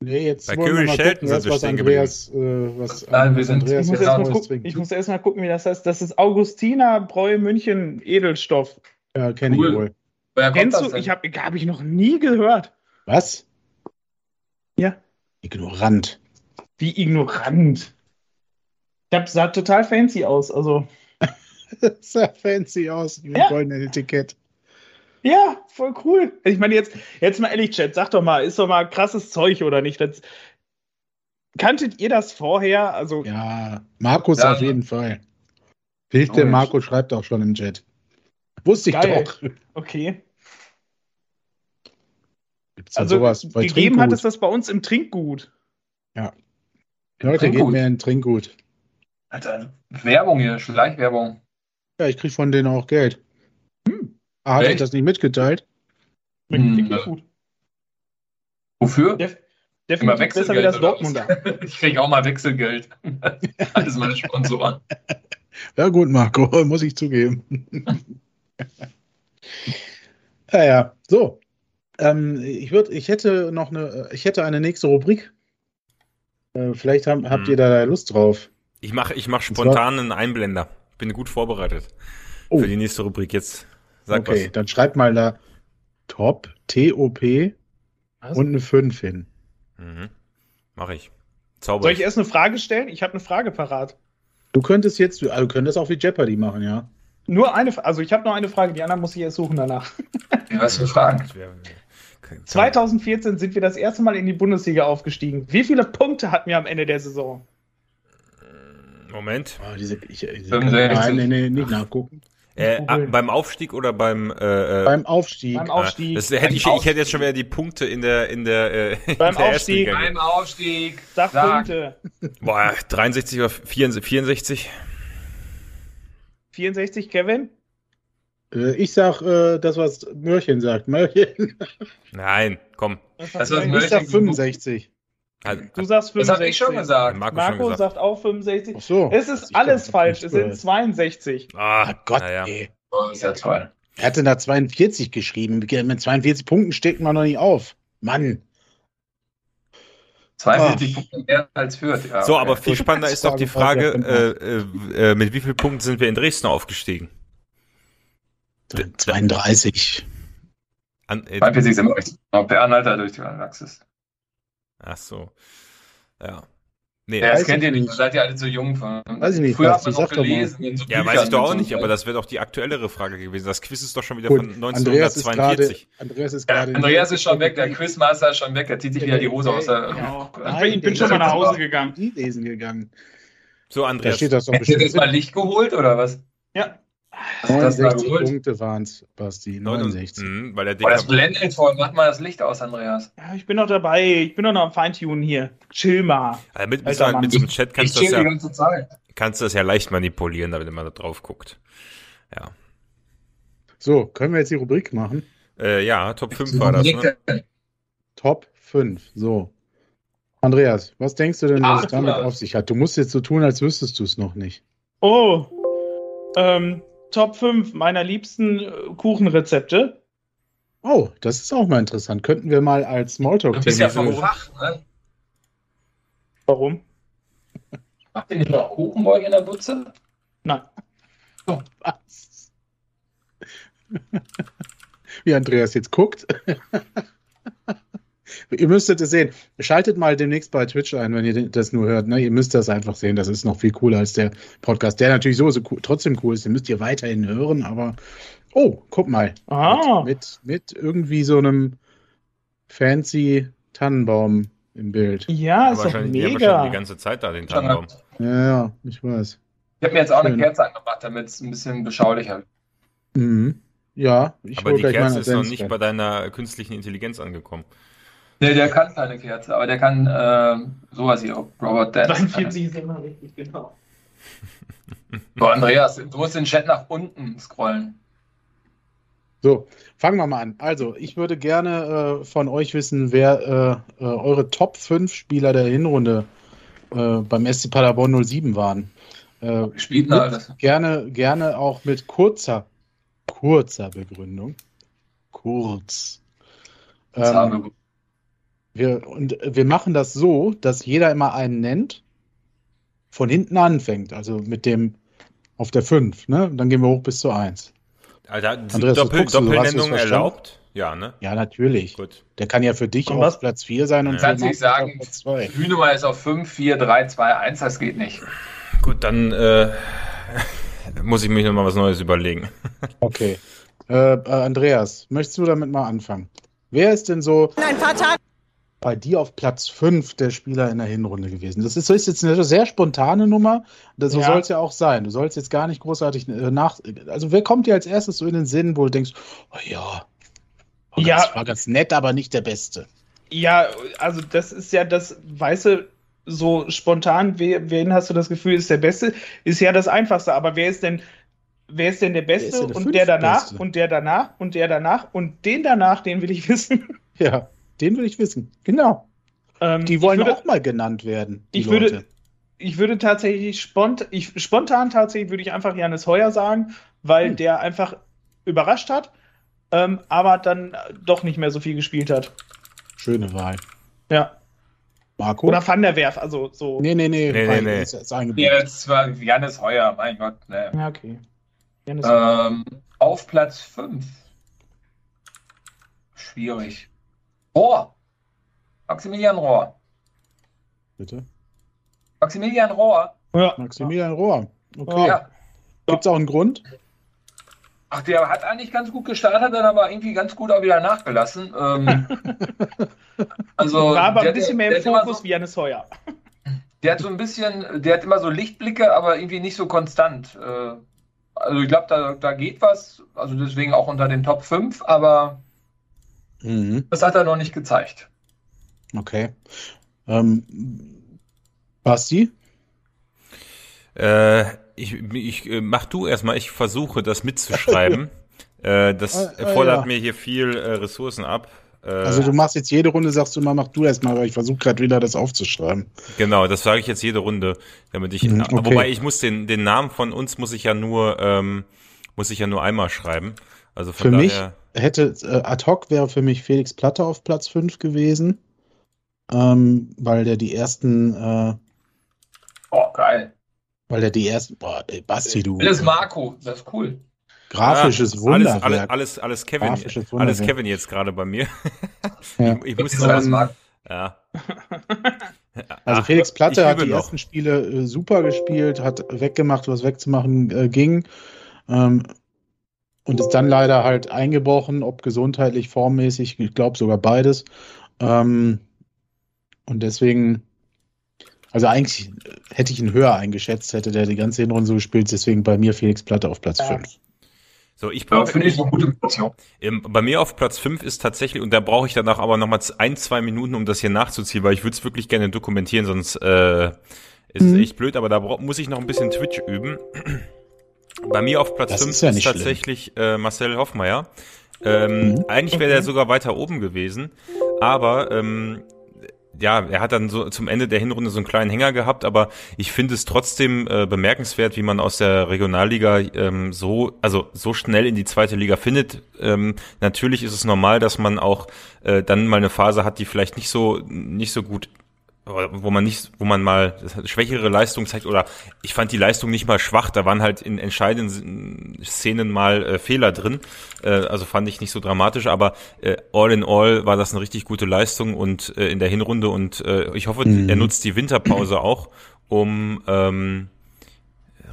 Nee, jetzt Bei Curry Shelton sind was Andreas, äh, was
Nein, wir sind, Andreas ich, muss erst mal gucken, ich muss erst mal gucken, wie das heißt. Das ist Augustiner Bräu München Edelstoff.
Ja, kenne cool. ich wohl.
Woher Kennst du? Ich habe hab ich noch nie gehört.
Was?
Ja.
Ignorant.
Wie ignorant? Ich hab, sah total fancy aus, also.
sah fancy aus, mit ja. goldenen Etikett.
Ja, voll cool. Ich meine, jetzt, jetzt mal ehrlich, Chat, sag doch mal, ist doch mal krasses Zeug oder nicht? Das, kanntet ihr das vorher? Also,
ja, Markus ja. auf jeden Fall. Fehlt der Marco schreibt auch schon im Chat. Wusste ich Geil. doch.
Okay. Gibt's also sowas bei gegeben Trinkgut? hat es das bei uns im Trinkgut.
Ja. Leute, geht mehr in Trinkgut.
Alter, Werbung hier, Schleichwerbung.
Ja, ich krieg von denen auch Geld. Hm. Ah, hat ich das nicht mitgeteilt?
Hm. gut. Wofür?
Der, definitiv besser wie das Dortmunder.
ich kriege auch mal Wechselgeld. Alles meine Sponsoren.
Ja gut, Marco, muss ich zugeben. ja, ja, so. Ähm, ich, würd, ich hätte noch eine, ich hätte eine nächste Rubrik. Äh, vielleicht haben, habt hm. ihr da Lust drauf.
Ich mache ich mach spontan einen Einblender. Bin gut vorbereitet oh. für die nächste Rubrik jetzt.
Sag okay, was. dann schreib mal da Top, T-O-P und eine 5 hin.
Mhm. Mach ich.
Zauber Soll ich erst eine Frage stellen? Ich habe eine Frage parat.
Du könntest jetzt, also du könntest auch wie Jeopardy machen, ja.
Nur eine, also ich habe noch eine Frage, die anderen muss ich erst suchen danach.
Was für Fragen?
2014 sind wir das erste Mal in die Bundesliga aufgestiegen. Wie viele Punkte hatten wir am Ende der Saison?
Moment.
Oh, diese, ich, diese nein, nee, nee, nicht nachgucken.
Äh, beim Aufstieg oder beim äh,
äh beim Aufstieg?
Beim Aufstieg.
Das hätte ich, ich hätte jetzt schon wieder die Punkte in der in der äh,
beim
in der
Aufstieg.
Beim Aufstieg.
Sag, Sag Punkte.
Boah, 63 oder 64?
64, Kevin?
Äh, ich sag äh, das, was Mörchen sagt. Mörchen.
Nein, komm.
Das, was ich sag 65.
Also, du sagst 65. Das
habe ich schon gesagt.
Marco, Marco schon gesagt. sagt auch 65. Ach so. Es ist alles falsch. Es sind 62.
Ah, Gott, ja. ey. Oh, ist ja toll. Er hatte da 42 geschrieben. Mit 42 Punkten steckt man noch nicht auf. Mann.
42 oh. Punkte mehr als Fürth.
Ja, so, okay. aber viel spannender ist doch die Frage, äh, äh, äh, mit wie vielen Punkten sind wir in Dresden aufgestiegen?
32.
An, äh, 42 sind wir per Anhalter durch die Galaxis.
Ach so. Ja.
Nee, ja, das kennt ihr nicht, seid ihr alle zu jung. Von.
Weiß ich nicht.
Früher habt ihr noch gelesen.
So ja, weiß ich doch auch nicht, aber das wäre doch die aktuellere Frage gewesen. Das Quiz ist doch schon wieder Gut, von 1942.
Andreas ist gerade.
Ja, Andreas ist schon weg, der Quizmaster ist schon weg, der zieht sich wieder die Hose aus der.
Genau. Nein, ich bin schon mal nach Hause gegangen.
Die lesen gegangen.
So, Andreas. Da
steht das
doch bestimmt. Hast du jetzt mal Licht geholt oder was?
Ja.
69 Punkte waren es, Basti. 69.
Mhm, weil der Dicker das blendet voll. Mach mal das Licht aus, Andreas.
Ja, ich bin noch dabei. Ich bin noch am Feintunen hier. Chill mal.
Also mit, mit, mit, so einem Chat kannst du das ja, kannst du das ja leicht manipulieren, damit man da drauf guckt. Ja.
So, können wir jetzt die Rubrik machen?
Äh, ja, Top 5 war das. Ne?
Top 5, so. Andreas, was denkst du denn, was es damit auf sich hat? Du musst jetzt so tun, als wüsstest du es noch nicht.
Oh, ähm, Top 5 meiner liebsten äh, Kuchenrezepte.
Oh, das ist auch mal interessant. Könnten wir mal als Smalltalk-Thema.
Du bist ja vom Fach, ne?
Warum?
Macht ihr nicht noch Kuchen bei euch in der Butze?
Nein.
Oh, was? Wie Andreas jetzt guckt. ihr müsstet es sehen. Schaltet mal demnächst bei Twitch ein, wenn ihr das nur hört. Ne? Ihr müsst das einfach sehen. Das ist noch viel cooler als der Podcast, der natürlich so, so cool, trotzdem cool ist. Den müsst ihr weiterhin hören, aber oh, guck mal.
Ah.
Mit, mit, irgendwie so einem fancy Tannenbaum im Bild.
Ja, ist doch mega.
Die haben die ganze Zeit da den Tannenbaum.
Ja, ja, ich weiß.
Ich habe mir jetzt auch Schön. eine Kerze angemacht, damit es ein bisschen beschaulicher wird.
Mhm. Ja,
ich Aber die Kerze ist noch nicht bei deiner künstlichen Intelligenz angekommen.
Nee, der kann keine Kerze, aber der kann äh, sowas hier, Robert
Dance. 42 ist immer richtig, genau.
So, Andreas, du musst den Chat nach unten scrollen.
So, fangen wir mal an. Also, ich würde gerne äh, von euch wissen, wer äh, äh eure Top 5 Spieler der Hinrunde äh, beim SC Paderborn 07 waren.
Äh, Spielten alles.
Gerne, gerne auch mit kurzer, kurzer Begründung. Kurz. Ähm, wir, und wir machen das so, dass jeder immer einen nennt, von hinten anfängt, also mit dem auf der 5, ne? Und dann gehen wir hoch bis zur 1.
Alter, Andreas, Doppel, Doppelnennung erlaubt? Ja, ne?
Ja, natürlich. Gut. Der kann ja für dich und auf Platz 4 sein und
ja. Kannst nicht sagen, Hühnemeier ist auf 5, 4, 3, 2, 1, das geht nicht.
Gut, dann äh, muss ich mich nochmal was Neues überlegen.
Okay. Äh, äh, Andreas, möchtest du damit mal anfangen? Wer ist denn so.
Ein paar Tage
bei dir auf Platz 5 der Spieler in der Hinrunde gewesen. Das ist, ist jetzt eine sehr spontane Nummer. Das, so ja. soll es ja auch sein. Du sollst jetzt gar nicht großartig äh, nach. Also, wer kommt dir als erstes so in den Sinn, wo du denkst, oh ja, war,
ja.
Ganz, war ganz nett, aber nicht der Beste?
Ja, also, das ist ja das, weiße so spontan, wen hast du das Gefühl, ist der Beste? Ist ja das Einfachste. Aber wer ist denn wer ist denn der Beste der und der danach Beste? und der danach und der danach und den danach, den will ich wissen.
Ja. Den will ich wissen. Genau. Ähm, die wollen würde, auch mal genannt werden.
ich Leute. würde, ich würde tatsächlich spont, ich, spontan tatsächlich würde ich einfach Janis Heuer sagen, weil hm. der einfach überrascht hat, ähm, aber dann doch nicht mehr so viel gespielt hat.
Schöne Wahl.
Ja.
Marco?
Oder Van der Werf, also so.
Nee, nee, nee.
nee, nee, nee. Ist, ist ja, das war Janis Heuer, mein Gott.
Nee. Ja, okay.
Ähm, auf Platz 5. Schwierig. Rohr. Maximilian Rohr.
Bitte?
Maximilian Rohr.
Ja. Maximilian Rohr. Okay. Ja. Gibt es auch einen Grund?
Ach, der hat eigentlich ganz gut gestartet, dann aber irgendwie ganz gut auch wieder nachgelassen. Ähm,
also, War aber ein bisschen der, mehr im Fokus so, wie Janis Heuer.
Der hat so ein bisschen, der hat immer so Lichtblicke, aber irgendwie nicht so konstant. Äh, also ich glaube, da, da geht was. Also deswegen auch unter den Top 5, aber Mhm. Das hat er noch nicht gezeigt.
Okay. Ähm, Basti?
Äh, ich, ich äh, mach du erstmal, ich versuche das mitzuschreiben. äh, das ah, ah, fordert ja. mir hier viel äh, Ressourcen ab.
Äh, also du machst jetzt jede Runde, sagst du mal, mach du erstmal, weil ich versuche gerade wieder das aufzuschreiben.
Genau, das sage ich jetzt jede Runde, damit ich. Mhm, okay. Wobei ich muss den, den Namen von uns muss ich ja nur ähm, muss ich ja nur einmal schreiben. Also
von Für daher, mich hätte äh, ad hoc wäre für mich Felix Platte auf Platz 5 gewesen, ähm, weil der die ersten. Äh,
oh, geil.
Weil der die ersten. Boah, ey, Basti, du.
Das ist Marco, das ist cool.
Grafisches ja, Wunder.
Alles, alles, alles, Kevin. Alles Kevin jetzt gerade bei mir. Ja. Ich, ich muss sagen. Ja.
Also Felix Platte hat die noch. ersten Spiele äh, super gespielt, hat weggemacht, was wegzumachen äh, ging. Ähm, und ist dann leider halt eingebrochen, ob gesundheitlich, formmäßig, ich glaube sogar beides. Ähm, und deswegen, also eigentlich hätte ich ihn höher eingeschätzt, hätte der die ganze Hinrunde so gespielt, deswegen bei mir Felix Platte auf Platz 5.
So, ich brauche. Ja, finde ich eine gute Position. Bei mir auf Platz 5 ist tatsächlich, und da brauche ich danach aber nochmal ein, zwei Minuten, um das hier nachzuziehen, weil ich würde es wirklich gerne dokumentieren, sonst äh, ist mhm. es echt blöd, aber da muss ich noch ein bisschen Twitch üben. Bei mir auf Platz 5 ist, ja ist tatsächlich äh, Marcel Hoffmeier. Ähm, mhm. Eigentlich wäre okay. er sogar weiter oben gewesen, aber ähm, ja, er hat dann so zum Ende der Hinrunde so einen kleinen Hänger gehabt, aber ich finde es trotzdem äh, bemerkenswert, wie man aus der Regionalliga ähm, so, also so schnell in die zweite Liga findet. Ähm, natürlich ist es normal, dass man auch äh, dann mal eine Phase hat, die vielleicht nicht so nicht so gut wo man nicht, wo man mal schwächere Leistung zeigt oder ich fand die Leistung nicht mal schwach, da waren halt in entscheidenden Szenen mal äh, Fehler drin, äh, also fand ich nicht so dramatisch, aber äh, all in all war das eine richtig gute Leistung und äh, in der Hinrunde und äh, ich hoffe, mhm. er nutzt die Winterpause auch, um ähm,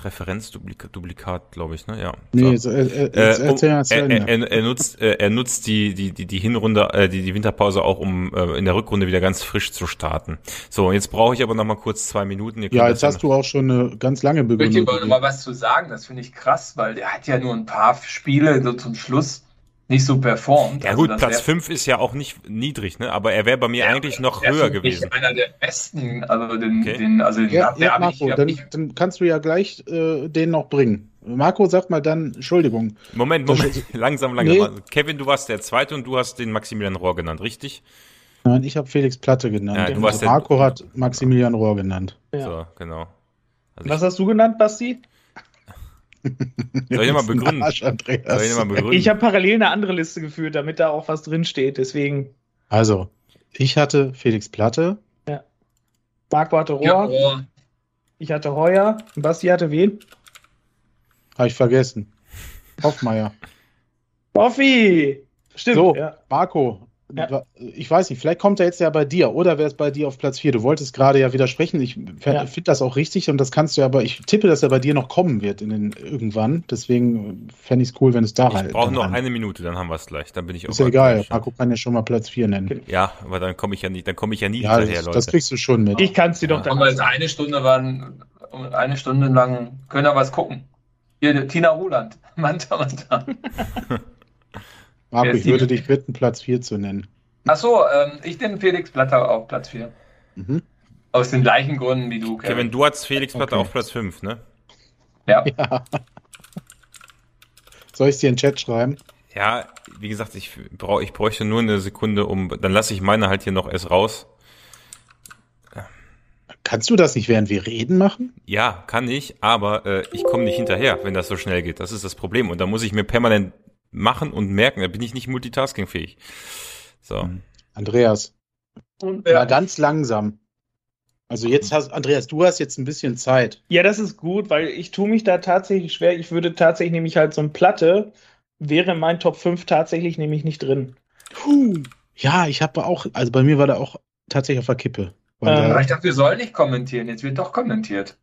Referenzduplikat, glaube ich, ne? Ja. Nee, äh, äh, äh, er, er, er, nutzt, äh, er nutzt die, die, die, die Hinrunde, äh, die, die Winterpause auch, um äh, in der Rückrunde wieder ganz frisch zu starten. So, jetzt brauche ich aber noch mal kurz zwei Minuten.
Ja, jetzt hast du auch schon eine ganz lange
Begründung. Ich möchte mal was zu sagen, das finde ich krass, weil der hat ja nur ein paar Spiele so zum Schluss nicht so performt.
Ja also gut, Platz 5 ist ja auch nicht niedrig, ne? aber er wäre bei mir ja, eigentlich noch höher gewesen.
Einer der besten, also den, okay. den also den
ja, ja, Marco, ich, dann, ich, dann, kannst du ja gleich äh, den noch bringen. Marco, sag mal dann, Entschuldigung.
Moment, Moment, langsam, langsam. Nee. Kevin, du warst der Zweite und du hast den Maximilian Rohr genannt, richtig?
Nein, ich habe Felix Platte genannt. Ja, also Marco hat Maximilian Rohr genannt.
Ja. So, genau.
Also Was hast du genannt, Basti?
Soll ich mal begründen? Arsch, Soll
ich mal begründen? Ich habe parallel eine andere Liste geführt, damit da auch was drin steht. Deswegen.
Also, ich hatte Felix Platte.
Ja. Marco hatte Rohr. Ja, Rohr. Ich hatte Heuer. Und Basti hatte wen?
Habe ich vergessen. Hoffmeier.
Boffi!
Stimmt. So, ja. Marco, ja. Ich weiß nicht, vielleicht kommt er jetzt ja bei dir oder wäre es bei dir auf Platz 4. Du wolltest gerade ja widersprechen. Ich ja. finde das auch richtig und das kannst du ja, aber ich tippe, dass er bei dir noch kommen wird in den, irgendwann. Deswegen fände ich es cool, wenn es da
ich halt. Ich brauche noch eine Minute, dann haben wir es gleich. Dann bin ich
auch. Ist ja egal. Marco kann ja schon mal Platz 4 nennen.
Ja, aber dann komme ich ja nicht, dann komme ich ja nie
ja, hinterher, das, Leute. Das kriegst du schon mit.
Ich kann es dir doch
dann. Aber jetzt eine Stunde waren, eine Stunde lang können wir was gucken. Hier, Tina Ruland. Manta, Manta.
Marco, ich würde dich bitten, Platz 4 zu nennen.
Achso, ähm, ich nehme Felix Blatter auf Platz 4. Mhm. Aus den gleichen Gründen wie du,
Kevin. Kevin, du hast Felix Blatter okay. auf Platz 5, ne?
Ja. ja.
Soll ich es dir in den Chat schreiben?
Ja, wie gesagt, ich, brauch, ich bräuchte nur eine Sekunde, um. Dann lasse ich meine halt hier noch erst raus.
Kannst du das nicht während wir reden machen?
Ja, kann ich, aber äh, ich komme nicht hinterher, wenn das so schnell geht. Das ist das Problem. Und da muss ich mir permanent machen und merken. Da bin ich nicht multitaskingfähig. So. Hm.
Andreas. Und, ja. Mal ganz langsam. Also jetzt hast, Andreas, du hast jetzt ein bisschen Zeit.
Ja, das ist gut, weil ich tue mich da tatsächlich schwer. Ich würde tatsächlich nämlich halt so ein Platte, wäre mein Top 5 tatsächlich nämlich nicht drin.
Puh. Ja, ich habe auch, also bei mir war da auch tatsächlich auf der Kippe.
Ähm, ich dachte, wir sollen nicht kommentieren. Jetzt wird doch kommentiert.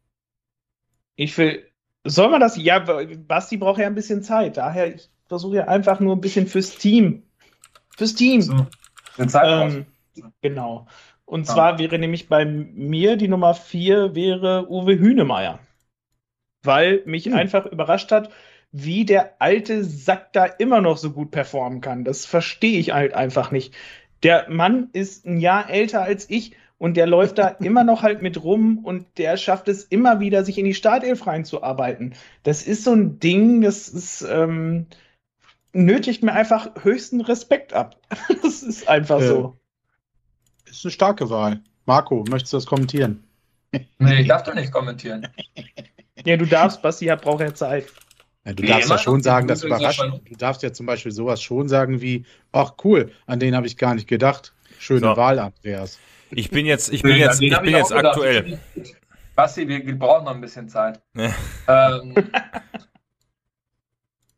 Ich will, soll man das? Ja, Basti braucht ja ein bisschen Zeit. Daher, ich versuche ja einfach nur ein bisschen fürs Team Fürs Team. So, ähm, genau. Und ja. zwar wäre nämlich bei mir die Nummer vier wäre Uwe Hünemeyer. Weil mich hm. einfach überrascht hat, wie der alte Sack da immer noch so gut performen kann. Das verstehe ich halt einfach nicht. Der Mann ist ein Jahr älter als ich und der läuft da immer noch halt mit rum und der schafft es immer wieder, sich in die Startelf reinzuarbeiten. Das ist so ein Ding, das ist, ähm, nötigt mir einfach höchsten Respekt ab. das ist einfach äh, so.
Ist eine starke Wahl. Marco, möchtest du das kommentieren?
Nee, ich darf doch nicht kommentieren.
ja, du darfst, Basti hat braucht ja Zeit.
Ja, du darfst ja schon sagen, das überrascht. Du darfst ja zum Beispiel sowas schon sagen wie, ach cool, an den habe ich gar nicht gedacht. Schöne so. Wahl, Andreas.
Ich bin jetzt, ich bin nee, jetzt, ich bin jetzt aktuell.
Basti, wir brauchen noch ein bisschen Zeit. ähm,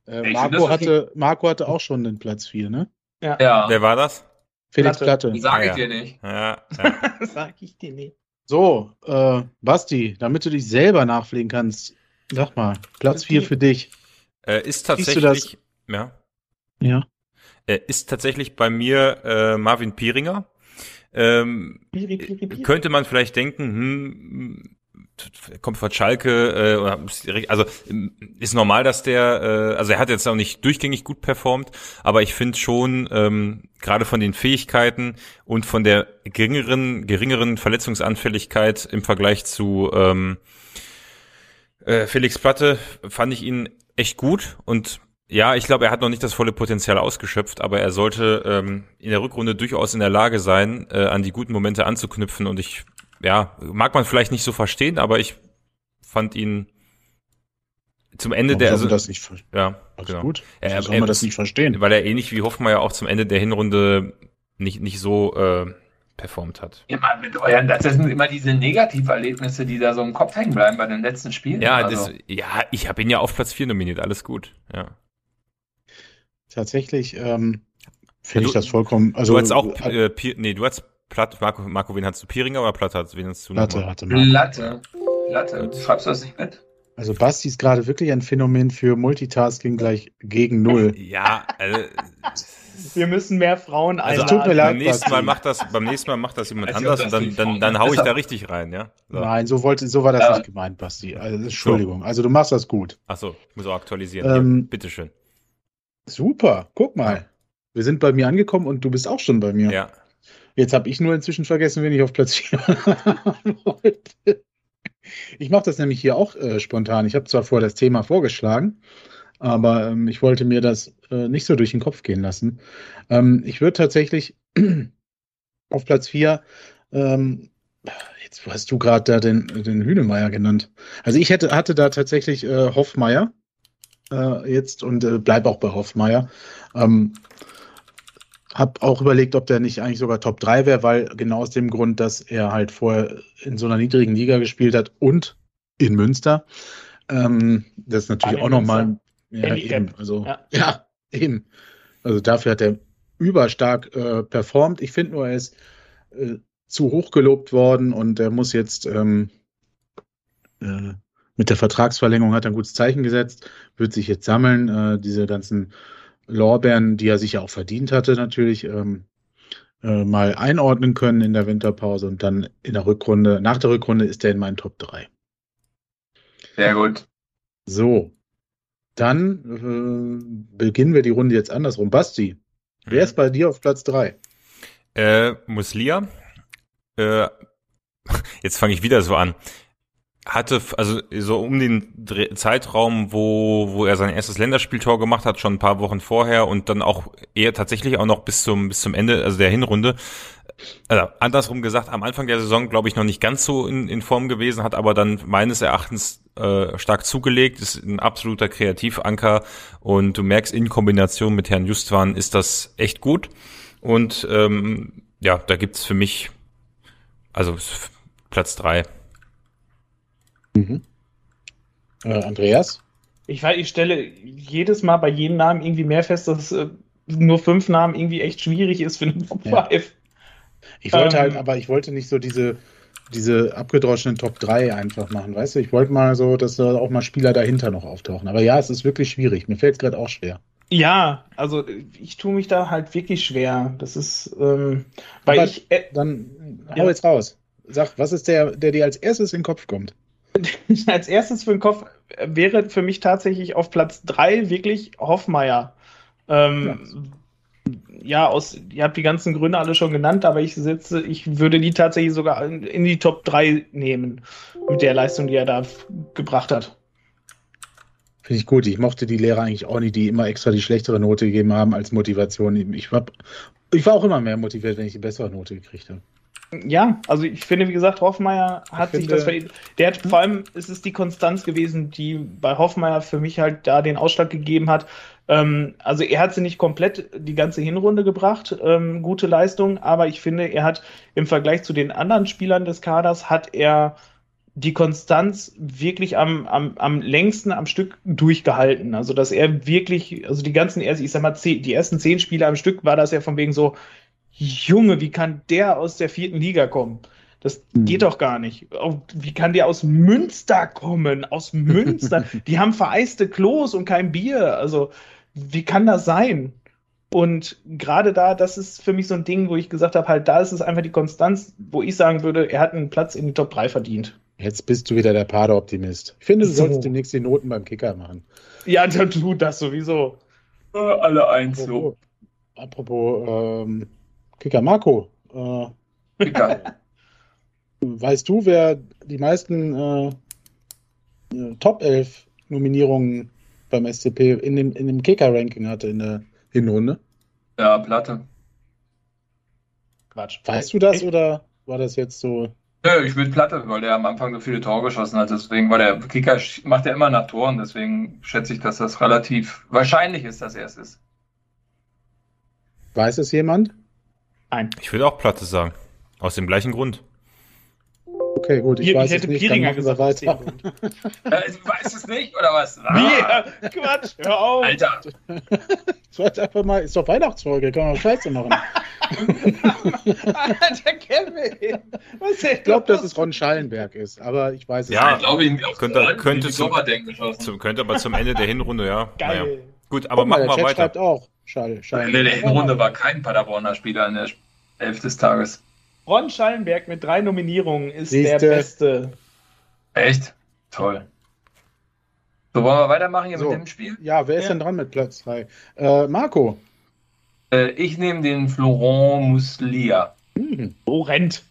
äh, Marco, hatte, Marco hatte auch schon den Platz 4, ne?
Ja. ja. Wer war das?
Felix Platte.
Platte. Sag ich ah, dir nicht.
Ja, ja.
Sag ich dir nicht.
So, äh, Basti, damit du dich selber nachpflegen kannst, sag mal, Platz 4 für dich.
Äh, ist tatsächlich. Ja.
Ja.
Äh, ist tatsächlich bei mir äh, Marvin Pieringer. Ähm, Piri, Piri, Piri. Könnte man vielleicht denken, hm, kommt von Schalke, äh, also ist normal, dass der, äh, also er hat jetzt auch nicht durchgängig gut performt, aber ich finde schon, ähm, gerade von den Fähigkeiten und von der geringeren, geringeren Verletzungsanfälligkeit im Vergleich zu ähm, äh, Felix Platte fand ich ihn echt gut und ja, ich glaube, er hat noch nicht das volle Potenzial ausgeschöpft, aber er sollte ähm, in der Rückrunde durchaus in der Lage sein, äh, an die guten Momente anzuknüpfen. Und ich, ja, mag man vielleicht nicht so verstehen, aber ich fand ihn zum Ende der
also das nicht
ja
Alles genau. gut. Er, soll man das nicht verstehen?
Weil er ähnlich wie Hoffmeier auch zum Ende der Hinrunde nicht nicht so äh, performt hat.
Ja, Mann, mit euren, das sind immer diese Negativerlebnisse, die da so im Kopf hängen bleiben bei den letzten Spielen.
Ja, also. das, ja ich habe ihn ja auf Platz 4 nominiert, alles gut. Ja.
Tatsächlich ähm, finde ja, ich das vollkommen. Also,
du hast auch, äh, Pier, nee, du hast Platt, Marco, Marco, wen hast du? Pieringer oder Platt hast wen hast du?
Platte hatte
Platte. Platte. Schreibst du das nicht mit?
Also Basti ist gerade wirklich ein Phänomen für Multitasking gleich gegen Null.
Ja, also,
wir müssen mehr Frauen
einladen. Also tut mir leid, beim nächsten Mal macht das, beim nächsten Mal macht das jemand anders und dann, dann, dann hau ich da richtig rein, ja?
So. Nein, so wollte, so war das ja. nicht gemeint, Basti. Also, Entschuldigung. So. Also du machst das gut.
Ach so, ich muss auch aktualisieren. Ähm, bitteschön.
Super, guck mal. Wir sind bei mir angekommen und du bist auch schon bei mir.
Ja.
Jetzt habe ich nur inzwischen vergessen, wen ich auf Platz 4 wollte. Ich mache das nämlich hier auch äh, spontan. Ich habe zwar vorher das Thema vorgeschlagen, aber ähm, ich wollte mir das äh, nicht so durch den Kopf gehen lassen. Ähm, ich würde tatsächlich auf Platz 4, ähm, jetzt hast du gerade da den, den Hühnemeier genannt. Also ich hätte, hatte da tatsächlich äh, Hoffmeier äh, jetzt und äh, bleib auch bei Hoffmeier. Ähm, hab auch überlegt, ob der nicht eigentlich sogar Top 3 wäre, weil genau aus dem Grund, dass er halt vorher in so einer niedrigen Liga gespielt hat und in Münster. Ähm, das ist natürlich auch nochmal. Ja, eben, also, ja. ja. eben. Also dafür hat er überstark äh, performt. Ich finde nur, er ist äh, zu hoch gelobt worden und er muss jetzt ähm, äh, mit der Vertragsverlängerung hat er ein gutes Zeichen gesetzt, wird sich jetzt sammeln. Äh, diese ganzen Lorbeeren, die er sich ja auch verdient hatte, natürlich ähm, äh, mal einordnen können in der Winterpause und dann in der Rückrunde, nach der Rückrunde ist er in meinen Top 3.
Sehr gut.
So, dann äh, beginnen wir die Runde jetzt andersrum. Basti, wer mhm. ist bei dir auf Platz 3?
Äh, Muslia. Äh, jetzt fange ich wieder so an hatte also so um den Zeitraum, wo wo er sein erstes Länderspieltor gemacht hat, schon ein paar Wochen vorher und dann auch eher tatsächlich auch noch bis zum bis zum Ende also der Hinrunde. Also andersrum gesagt, am Anfang der Saison glaube ich noch nicht ganz so in, in Form gewesen, hat aber dann meines Erachtens äh, stark zugelegt, ist ein absoluter Kreativanker und du merkst in Kombination mit Herrn Justwan ist das echt gut und ähm, ja, da gibt's für mich also Platz drei.
Mhm. Äh, Andreas?
Ich, ich stelle jedes Mal bei jedem Namen irgendwie mehr fest, dass äh, nur fünf Namen irgendwie echt schwierig ist für einen Top
ja. 5. Ich wollte halt, ähm, halt, aber ich wollte nicht so diese, diese abgedroschenen Top 3 einfach machen, weißt du? Ich wollte mal so, dass da auch mal Spieler dahinter noch auftauchen. Aber ja, es ist wirklich schwierig. Mir fällt es gerade auch schwer.
Ja, also ich tue mich da halt wirklich schwer. Das ist, ähm, weil aber ich.
Äh, dann hau ja. jetzt raus. Sag, was ist der, der dir als erstes in den Kopf kommt?
als erstes für den Kopf wäre für mich tatsächlich auf Platz 3 wirklich Hoffmeier. Ähm, ja. ja. aus, ihr habt die ganzen Gründe alle schon genannt, aber ich setze, ich würde die tatsächlich sogar in die Top 3 nehmen, mit der Leistung, die er da gebracht hat.
Finde ich gut. Ich mochte die Lehrer eigentlich auch nicht, die immer extra die schlechtere Note gegeben haben als Motivation. Ich war, ich war auch immer mehr motiviert, wenn ich die bessere Note gekriegt habe.
Ja, also ich finde, wie gesagt, Hoffmeier hat ich sich finde, das verdient. Der hat vor allem, ist es die Konstanz gewesen, die bei Hoffmeier für mich halt da den Ausschlag gegeben hat. Ähm, also er hat sie nicht komplett die ganze Hinrunde gebracht, ähm, gute Leistung, aber ich finde, er hat im Vergleich zu den anderen Spielern des Kaders, hat er die Konstanz wirklich am, am, am längsten am Stück durchgehalten. Also, dass er wirklich, also die ganzen, ich sag mal, zehn, die ersten zehn Spiele am Stück war das ja von wegen so, Junge, wie kann der aus der vierten Liga kommen? Das mhm. geht doch gar nicht. Wie kann der aus Münster kommen? Aus Münster? Die haben vereiste Klos und kein Bier. Also, wie kann das sein? Und gerade da, das ist für mich so ein Ding, wo ich gesagt habe, halt, da ist es einfach die Konstanz, wo ich sagen würde, er hat einen Platz in die Top 3 verdient.
Jetzt bist du wieder der Pader-Optimist. Ich finde, du so. solltest demnächst die Noten beim Kicker machen.
Ja, dann tu das sowieso.
Äh, alle eins so.
Apropos ähm, Kicker Marco. Äh, Kicker. weißt du, wer die meisten äh, äh Top 11 Nominierungen beim SCP in dem, in dem Kicker-Ranking hatte in der Hinrunde?
Ja, Platte.
Quatsch. Weißt du das Echt? oder war das jetzt so?
Nö, ich will Platte, weil der am Anfang so viele Tore geschossen hat. Deswegen, weil der Kicker macht ja immer nach Toren. Deswegen schätze ich, dass das relativ wahrscheinlich ist, dass er es ist.
Weiß es jemand?
Nein. Ich würde auch Platte sagen. Aus dem gleichen Grund.
Okay, gut, ich, ich weiß ich hätte es nicht, Piringer gesagt. Weiter.
äh, du weißt es nicht, oder was?
Ah. Wie? Quatsch, hör auf.
Alter.
Ich wollte einfach mal, ist doch Weihnachtsfolge, kann man Scheiße machen. Alter, Kevin. Was ich glaube, dass es Ron Schallenberg ist, aber ich weiß es
ja, nicht. Ja, glaube ich, könnte, könnte, zum, zum, könnte aber zum Ende der Hinrunde, ja. Geil. Naja. Gut, aber machen wir weiter. schreibt
auch. Schall,
Schall. In der Hinrunde war kein Paderborner Spieler in der Elf des Tages.
Ron Schallenberg mit drei Nominierungen ist Siehste. der Beste.
Echt? Toll. So, wollen wir weitermachen hier so. mit dem Spiel?
Ja, wer ist ja. denn dran mit Platz 3? Äh, Marco.
Äh, ich nehme den Florent Muslia.
Hm. Florent.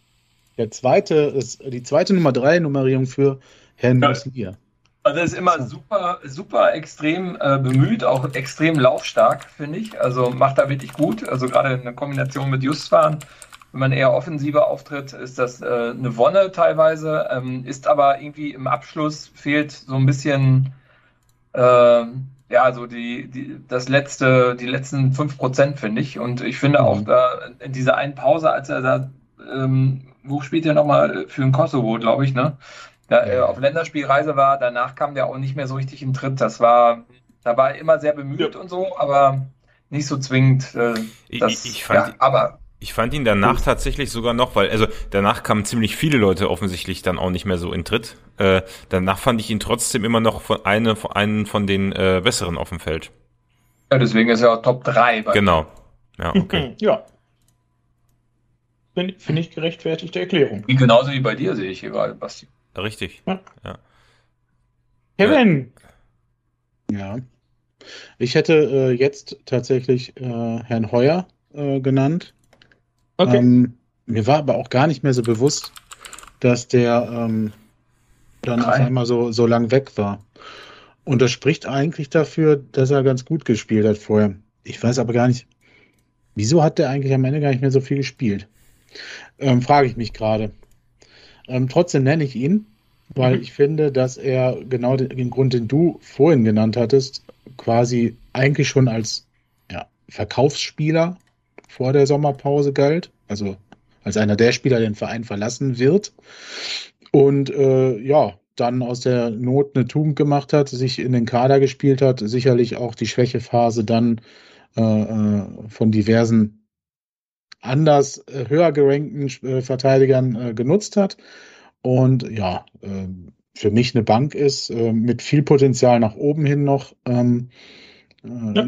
Der zweite ist die zweite Nummer 3 Nummerierung für Herrn ja. Muslia.
Also er ist immer super, super extrem äh, bemüht, auch extrem laufstark, finde ich. Also macht er wirklich gut. Also gerade in der Kombination mit Justfahren wenn man eher offensiver auftritt, ist das äh, eine Wonne teilweise, ähm, ist aber irgendwie im Abschluss fehlt so ein bisschen, äh, ja, so die, die, das letzte, die letzten 5%, finde ich. Und ich finde auch mhm. da in dieser einen Pause, als er da, ähm, wo spielt er nochmal für ein Kosovo, glaube ich, ne? Da er auf Länderspielreise war, danach kam der auch nicht mehr so richtig in Tritt. Das war, da war er immer sehr bemüht ja. und so, aber nicht so zwingend. Äh,
das, ich, ich fand, ja, aber ich fand ihn danach Gut. tatsächlich sogar noch, weil, also danach kamen ziemlich viele Leute offensichtlich dann auch nicht mehr so in Tritt. Äh, danach fand ich ihn trotzdem immer noch von eine, von einen von den äh, besseren auf dem Feld.
Ja, deswegen ist er auch Top 3.
Genau. Ja, okay.
ja. Finde find ich gerechtfertigte Erklärung.
Genauso wie bei dir sehe ich hier gerade, Basti.
Richtig. Ja. ja.
Kevin.
Ja. Ich hätte äh, jetzt tatsächlich äh, Herrn Heuer äh, genannt Okay. Ähm, mir war aber auch gar nicht mehr so bewusst, dass der ähm, dann auf einmal so, so lang weg war. Und das spricht eigentlich dafür, dass er ganz gut gespielt hat vorher. Ich weiß aber gar nicht, wieso hat der eigentlich am Ende gar nicht mehr so viel gespielt? Ähm, Frage ich mich gerade. Ähm, trotzdem nenne ich ihn, weil mhm. ich finde, dass er genau den, den, Grund, den du vorhin genannt hattest, quasi eigentlich schon als ja, Verkaufsspieler vor der Sommerpause galt. Also als einer der Spieler, der den Verein verlassen wird. Und äh, ja, dann aus der Not eine Tugend gemacht hat, sich in den Kader gespielt hat, sicherlich auch die Schwächephase dann äh, äh von diversen anders äh, höher gerankten äh, Verteidigern äh, genutzt hat. Und ja, äh, für mich eine Bank ist, mit viel Potenzial nach oben hin noch. Ähm, äh, ja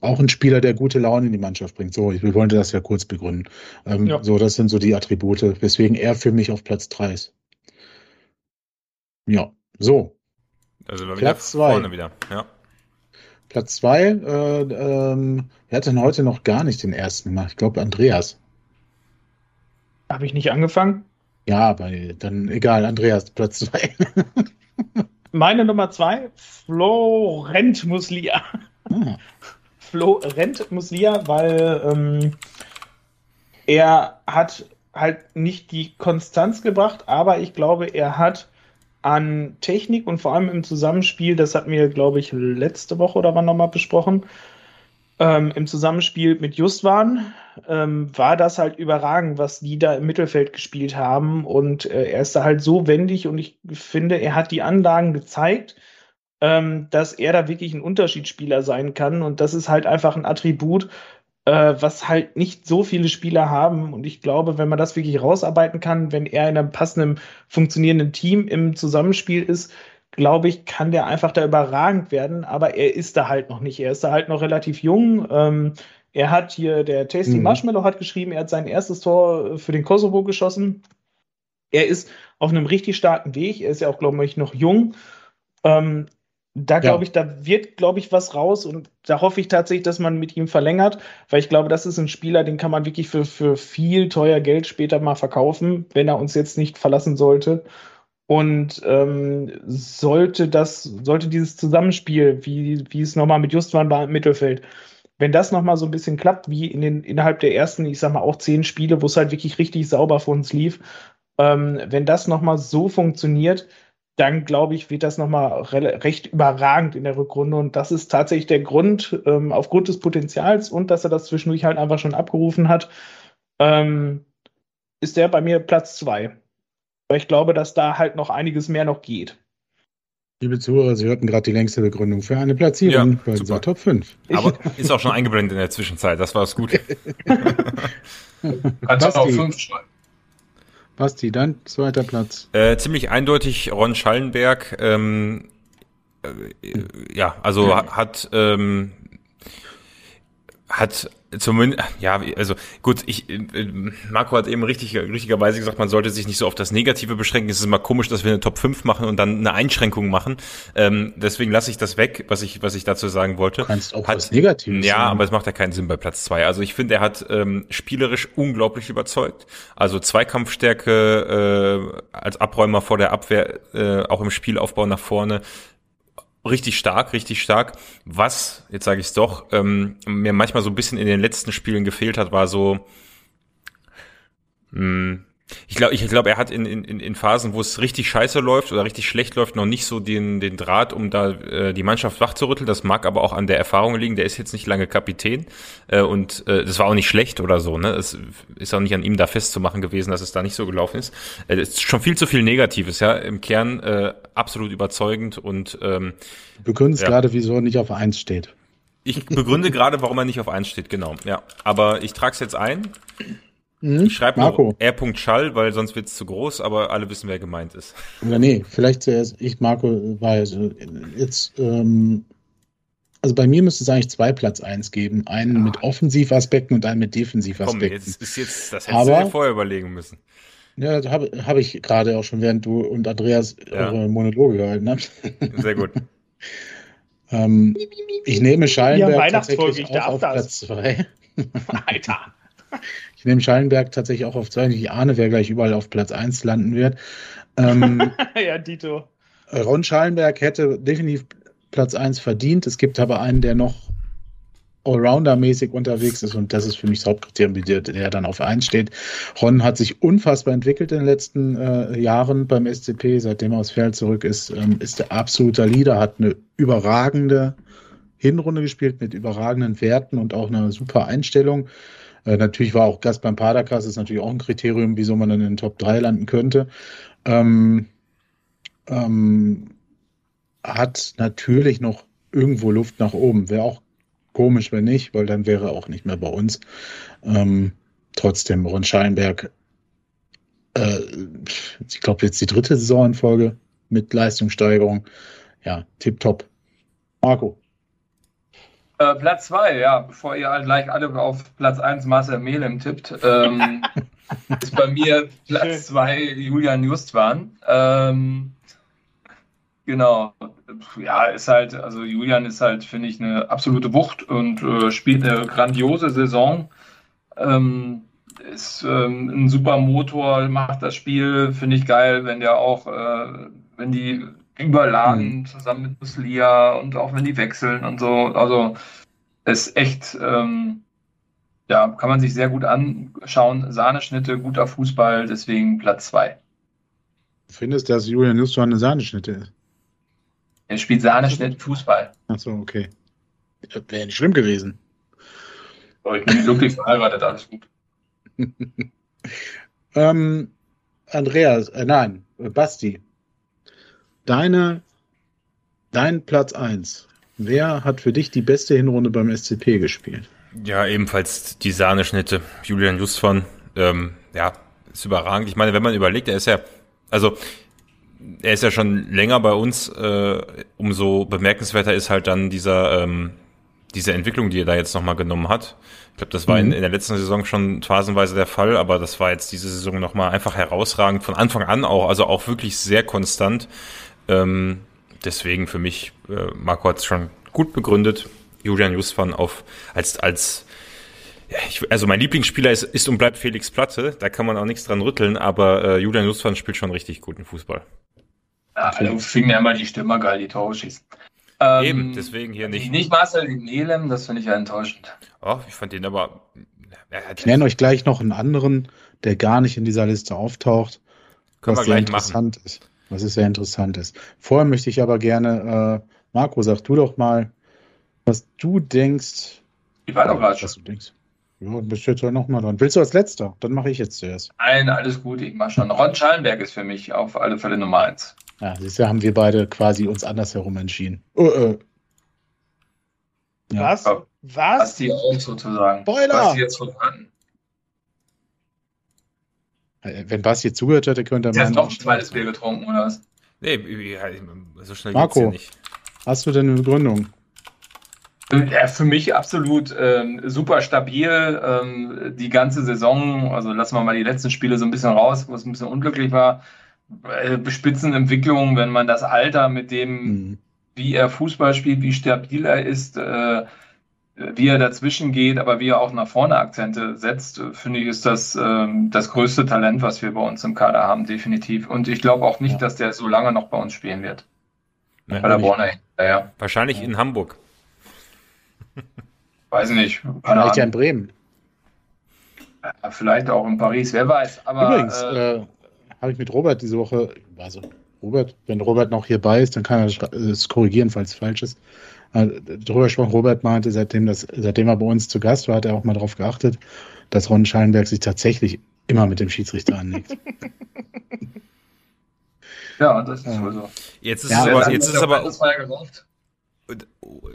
auch ein Spieler, der gute Laune in die Mannschaft bringt. So, ich wollte das ja kurz begründen. Ähm, ja. So, das sind so die Attribute, weswegen er für mich auf Platz 3 ist. Ja, so.
Also Platz 2. Wieder. Ja.
Platz 2, äh, ähm, wer hat denn heute noch gar nicht den ersten gemacht? Ich glaube, Andreas.
Habe ich nicht angefangen?
Ja, aber dann egal, Andreas, Platz 2.
Meine Nummer 2, Florent Muslia. Hm. Flo rennt Muslia, weil ähm, er hat halt nicht die Konstanz gebracht, aber ich glaube, er hat an Technik und vor allem im Zusammenspiel, das hatten wir, glaube ich, letzte Woche oder wann nochmal besprochen, ähm, im Zusammenspiel mit Justwan ähm, war das halt überragend, was die da im Mittelfeld gespielt haben. Und äh, er ist da halt so wendig und ich finde, er hat die Anlagen gezeigt ähm, dass er da wirklich ein Unterschiedsspieler sein kann. Und das ist halt einfach ein Attribut, äh, was halt nicht so viele Spieler haben. Und ich glaube, wenn man das wirklich rausarbeiten kann, wenn er in einem passenden, funktionierenden Team im Zusammenspiel ist, glaube ich, kann der einfach da überragend werden. Aber er ist da halt noch nicht. Er ist da halt noch relativ jung. Ähm, er hat hier, der Tasty mhm. Marshmallow hat geschrieben, er hat sein erstes Tor für den Kosovo geschossen. Er ist auf einem richtig starken Weg. Er ist ja auch, glaube ich, noch jung. Ähm, da glaube ich, da wird, glaube ich, was raus und da hoffe ich tatsächlich, dass man mit ihm verlängert, weil ich glaube, das ist ein Spieler, den kann man wirklich für, für viel teuer Geld später mal verkaufen, wenn er uns jetzt nicht verlassen sollte. Und ähm, sollte das, sollte dieses Zusammenspiel, wie, wie es nochmal mit Justwan war im Mittelfeld, wenn das nochmal so ein bisschen klappt, wie in den, innerhalb der ersten, ich sag mal, auch zehn Spiele, wo es halt wirklich richtig sauber für uns lief, ähm, wenn das nochmal so funktioniert, dann glaube ich, wird das nochmal recht überragend in der Rückrunde. Und das ist tatsächlich der Grund, ähm, aufgrund des Potenzials und dass er das zwischendurch halt einfach schon abgerufen hat, ähm, ist der bei mir Platz zwei. Weil ich glaube, dass da halt noch einiges mehr noch geht.
Liebe Zuhörer, Sie hörten gerade die längste Begründung für eine Platzierung ja, bei dieser Top 5.
Aber ist auch schon eingeblendet in der Zwischenzeit, das war es gut.
Kannst du auch fünf schreiben. Basti, dann zweiter Platz.
Äh, ziemlich eindeutig Ron Schallenberg. Ähm, äh, ja, also ja. hat ähm, hat zumindest, ja, also gut, ich, äh, Marco hat eben richtig, richtigerweise gesagt, man sollte sich nicht so auf das Negative beschränken. Es ist immer komisch, dass wir eine Top 5 machen und dann eine Einschränkung machen. Ähm, deswegen lasse ich das weg, was ich, was ich dazu sagen wollte.
Du kannst auch hat, was Negatives
Ja, sagen. aber es macht ja keinen Sinn bei Platz 2. Also ich finde, er hat ähm, spielerisch unglaublich überzeugt. Also Zweikampfstärke äh, als Abräumer vor der Abwehr, äh, auch im Spielaufbau nach vorne richtig stark, richtig stark. Was, jetzt sage ich es doch, ähm, mir manchmal so ein bisschen in den letzten Spielen gefehlt hat, war so, mh, hm, ich glaube, ich glaube, er hat in, in, in Phasen, wo es richtig scheiße läuft oder richtig schlecht läuft, noch nicht so den, den Draht, um da äh, die Mannschaft wachzurütteln. Das mag aber auch an der Erfahrung liegen. Der ist jetzt nicht lange Kapitän äh, und äh, das war auch nicht schlecht oder so. Ne, es ist auch nicht an ihm da festzumachen gewesen, dass es da nicht so gelaufen ist. Äh, es ist schon viel zu viel Negatives. Ja, im Kern äh, absolut überzeugend und ähm,
begründest ja. gerade, wieso er nicht auf eins steht.
Ich begründe gerade, warum er nicht auf eins steht. Genau. Ja, aber ich trage es jetzt ein. Mhm. Ich schreibe nur R. Schall, weil sonst wird es zu groß, aber alle wissen, wer gemeint ist.
Oder nee, vielleicht zuerst ich, Marco, weil jetzt, ähm, also bei mir müsste es eigentlich zwei Platz eins geben. Einen ja. mit Offensivaspekten und einen mit Defensivaspekten. Komm,
jetzt ist jetzt, das hättest aber, du dir vorher überlegen müssen.
Ja, habe hab ich gerade auch schon, während du und Andreas ja. eure Monologe gehalten habt.
Sehr gut.
ähm, ich nehme Schallenberg ja, tatsächlich auch auf das. Platz zwei.
Alter.
Ich nehme Schallenberg tatsächlich auch auf zwei. Ich ahne, wer gleich überall auf Platz 1 landen wird. Ähm,
ja, Dito.
Ron Schallenberg hätte definitiv Platz 1 verdient. Es gibt aber einen, der noch Allrounder-mäßig unterwegs ist und das ist für mich das Hauptkriterium, der, der dann auf 1 steht. Ron hat sich unfassbar entwickelt in den letzten äh, Jahren beim SCP, seitdem er aus Feld zurück ist, ähm, ist der absoluter Leader, hat eine überragende Hinrunde gespielt mit überragenden Werten und auch eine super Einstellung. Äh, natürlich war auch Gast beim Padercast, ist natürlich auch ein Kriterium, wieso man dann in den Top 3 landen könnte. Ähm, ähm, hat natürlich noch irgendwo Luft nach oben. Wäre auch komisch, wenn nicht, weil dann wäre er auch nicht mehr bei uns. Ähm, trotzdem, Ron Scheinberg, äh, ich glaube, jetzt die dritte Saison in Folge mit Leistungssteigerung. Ja, tipptopp. Marco.
Äh, Platz 2, ja, bevor ihr gleich alle auf Platz 1 Marcel Melem tippt, ähm, ist bei mir Platz 2 Julian Justwan. Ähm, genau. Ja, ist halt, also Julian ist halt, finde ich, eine absolute Wucht und äh, spielt eine grandiose Saison. Ähm, ist ähm, ein super Motor, macht das Spiel, finde ich geil, wenn der auch, äh, wenn die überladen mhm. zusammen mit Muslia und auch wenn die wechseln und so. Also ist echt, ähm, ja, kann man sich sehr gut anschauen. Sahneschnitte, guter Fußball, deswegen Platz 2.
Du findest, dass Julian Nüstor eine Sahneschnitte ist?
Er spielt Sahneschnitt Fußball.
Achso, okay. Wäre nicht schlimm gewesen.
Aber ich bin glücklich verheiratet, alles gut.
ähm, Andreas, äh, nein, Basti, deine, dein Platz 1. Wer hat für dich die beste Hinrunde beim SCP gespielt?
Ja, ebenfalls die Sahneschnitte. Julian Justvan, ähm, ja, ist überragend. Ich meine, wenn man überlegt, er ist ja, also er ist ja schon länger bei uns, äh, umso bemerkenswerter ist halt dann dieser, ähm, diese Entwicklung, die er da jetzt nochmal genommen hat. Ich glaube, das war mhm. in, in, der letzten Saison schon phasenweise der Fall, aber das war jetzt diese Saison nochmal einfach herausragend, von Anfang an auch, also auch wirklich sehr konstant. Ähm, deswegen für mich, äh, Marco hat es schon gut begründet, Julian Justvan auf als, als ja, ich, also mein Lieblingsspieler ist, ist und bleibt Felix Platte, da kann man auch nichts dran rütteln, aber äh, Julian Justvan spielt schon richtig guten Fußball.
Ja, also finden ja immer die Stürmer geil, die Tore schießen.
Ähm, Eben, deswegen hier nicht.
Nicht Marcel Nelem, das finde ich ja enttäuschend.
Oh, ich fand den aber.
Ich nenne euch gleich noch einen anderen, der gar nicht in dieser Liste auftaucht.
Können was wir gleich interessant
machen. ist. Was ist sehr interessant ist. Vorher möchte ich aber gerne, äh, Marco, sag du doch mal, was du denkst.
Ich war doch gerade
Was du denkst. Ja, bist jetzt halt nochmal dran. Willst du als letzter? Dann mache ich jetzt zuerst.
Nein, alles gut, ich mache schon. Ron Schallenberg ist für mich auf alle Fälle Nummer eins.
Ja, siehst du, haben wir beide quasi uns andersherum entschieden. Oh, äh.
Ja. Was? Was?
Basti auch sozusagen.
Spoiler! Basti jetzt verstanden. Äh, wenn Basti zugehört hätte, könnte er
mal. Du hast noch ein zweites Bier getrunken, oder was?
Nee, so schnell
Marco, geht's ja nicht. Hast du denn eine Begründung?
Ja, für mich absolut ähm, super stabil. Ähm, die ganze Saison, also lassen wir mal die letzten Spiele so ein bisschen raus, wo es ein bisschen unglücklich war. Äh, Spitzenentwicklung, wenn man das Alter mit dem, mhm. wie er Fußball spielt, wie stabil er ist, äh, wie er dazwischen geht, aber wie er auch nach vorne Akzente setzt, finde ich, ist das ähm, das größte Talent, was wir bei uns im Kader haben, definitiv. Und ich glaube auch nicht, ja. dass der so lange noch bei uns spielen wird.
Ja, bei der Borner ja. Wahrscheinlich ja. in Hamburg.
Weiß nicht.
Vielleicht ja in Bremen.
Ja, vielleicht auch in Paris, wer weiß. Aber,
Übrigens, äh, äh, habe ich mit Robert diese Woche, also Robert, wenn Robert noch hierbei ist, dann kann er es korrigieren, falls es falsch ist. Äh, darüber gesprochen, Robert meinte, seitdem, das, seitdem er bei uns zu Gast war, hat er auch mal darauf geachtet, dass Ron Schallenberg sich tatsächlich immer mit dem Schiedsrichter anlegt.
ja, das ist wohl so.
Jetzt ist ja, es aber, jetzt ist aber, ja gerauft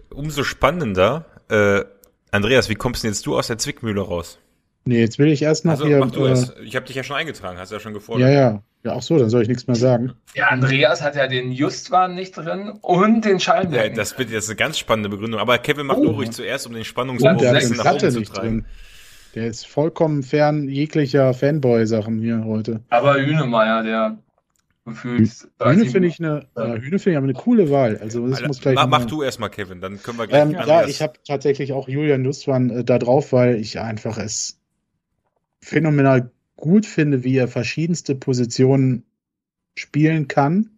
umso spannender. Äh, Andreas, wie kommst denn jetzt du aus der Zwickmühle raus?
Nee, jetzt will ich erst noch also, hier. Mach
du äh, es. Ich habe dich ja schon eingetragen, hast ja schon gefordert.
Ja, ja. Ja, ach so, dann soll ich nichts mehr sagen.
Ja, Andreas hat ja den Justwan nicht drin und den Schallenberg.
Ja, das, das ist eine ganz spannende Begründung. Aber Kevin, mach oh. du ruhig zuerst, um den Spannungsbogen
nach oben zu treiben. Drin. Der ist vollkommen fern jeglicher Fanboy-Sachen hier heute.
Aber Hünemeyer, der
gefühlt. Hühne finde ich eine, äh, Hühne finde ich aber eine coole Wahl. Also das
Alter,
muss gleich.
Mach, mach du erstmal, Kevin, dann können wir gleich.
Ähm, ja, ich habe tatsächlich auch Julian Lustwan äh, da drauf, weil ich einfach es phänomenal gut finde, wie er verschiedenste Positionen spielen kann,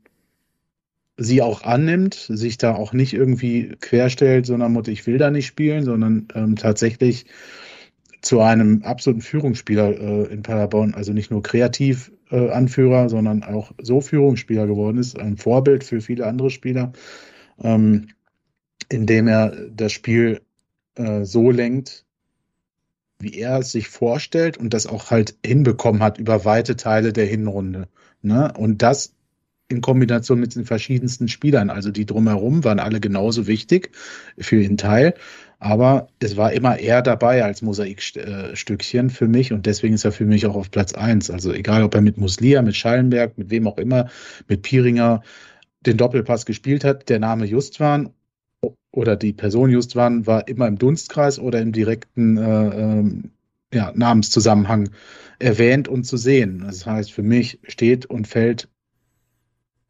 sie auch annimmt, sich da auch nicht irgendwie querstellt, sondern Mutter, ich will da nicht spielen, sondern ähm, tatsächlich zu einem absoluten Führungsspieler äh, in Paderborn, also nicht nur kreativ äh, Anführer, sondern auch so Führungsspieler geworden ist, ein Vorbild für viele andere Spieler, ähm, indem er das Spiel äh, so lenkt, wie er es sich vorstellt und das auch halt hinbekommen hat über weite Teile der Hinrunde. Ne? Und das in Kombination mit den verschiedensten Spielern, also die drumherum waren alle genauso wichtig für den Teil aber es war immer er dabei als Mosaikstückchen für mich und deswegen ist er für mich auch auf Platz eins. Also egal, ob er mit Muslia, mit Schallenberg, mit wem auch immer, mit Piringer den Doppelpass gespielt hat, der Name Justwan oder die Person Justwan war immer im Dunstkreis oder im direkten äh, äh, ja, Namenszusammenhang erwähnt und zu sehen. Das heißt, für mich steht und fällt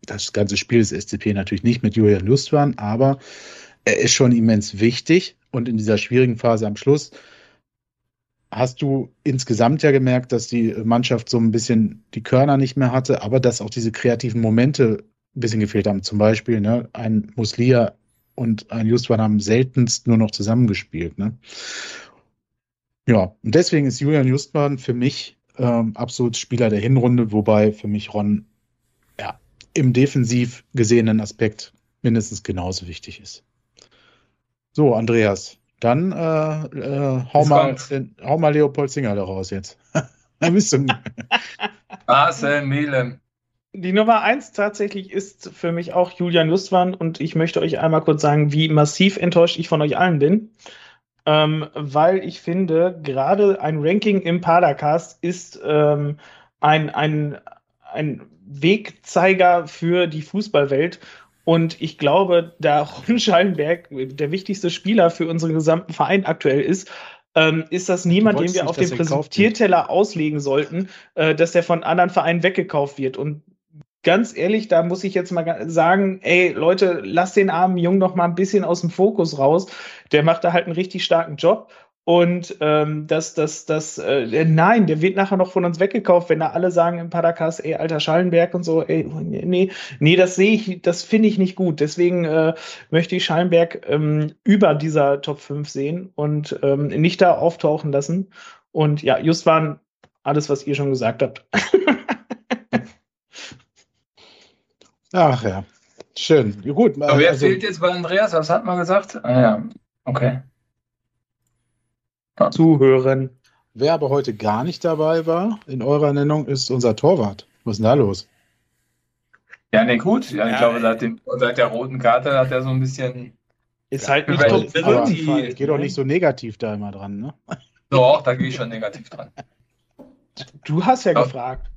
das ganze Spiel des SCP natürlich nicht mit Julian Justwan, aber er ist schon immens wichtig und in dieser schwierigen Phase am Schluss hast du insgesamt ja gemerkt, dass die Mannschaft so ein bisschen die Körner nicht mehr hatte, aber dass auch diese kreativen Momente ein bisschen gefehlt haben. Zum Beispiel, ne, ein Muslia und ein Justwan haben seltenst nur noch zusammengespielt. Ne? Ja, und deswegen ist Julian Justwan für mich ähm, absolut Spieler der Hinrunde, wobei für mich Ron ja, im defensiv gesehenen Aspekt mindestens genauso wichtig ist. So, Andreas, dann äh, äh, hau, mal, den, hau mal Leopold Singer da raus jetzt. da bist du.
Marcel Melem.
Die Nummer eins tatsächlich ist für mich auch Julian Lustwan und ich möchte euch einmal kurz sagen, wie massiv enttäuscht ich von euch allen bin. Ähm, weil ich finde, gerade ein Ranking im Padercast ist ähm, ein, ein, ein Wegzeiger für die Fußballwelt Und ich glaube, da Schallenberg der wichtigste Spieler für unseren gesamten Verein aktuell ist, ähm, ist das niemand, den wir auf dem Präsentierteller auslegen sollten, äh, dass der von anderen Vereinen weggekauft wird. Und ganz ehrlich, da muss ich jetzt mal sagen, ey Leute, lasst den armen Jungen noch mal ein bisschen aus dem Fokus raus. Der macht da halt einen richtig starken Job. Und ähm, das, das, das, äh, nein, der wird nachher noch von uns weggekauft, wenn da alle sagen im Padakas, ey, alter Schallenberg und so, ey, nee, nee, das sehe ich, das finde ich nicht gut. Deswegen äh, möchte ich Schallenberg ähm, über dieser Top 5 sehen und ähm, nicht da auftauchen lassen. Und ja, just waren alles, was ihr schon gesagt habt.
Ach ja, schön. Ja, gut.
Aber wer also, fehlt jetzt bei Andreas? Was hat man gesagt? Ah ja, okay.
Ja. Zuhören.
Wer aber heute gar nicht dabei war in eurer Nennung, ist unser Torwart. Was ist denn da los?
Ja, ne, gut. Ja, ich glaube, seit, dem, seit, der roten Karte hat er so ein bisschen.
Ist halt nicht top aber Ich gehe doch nicht so negativ da immer dran, ne?
Doch, da gehe ich schon negativ dran.
Du hast ja Doch. gefragt.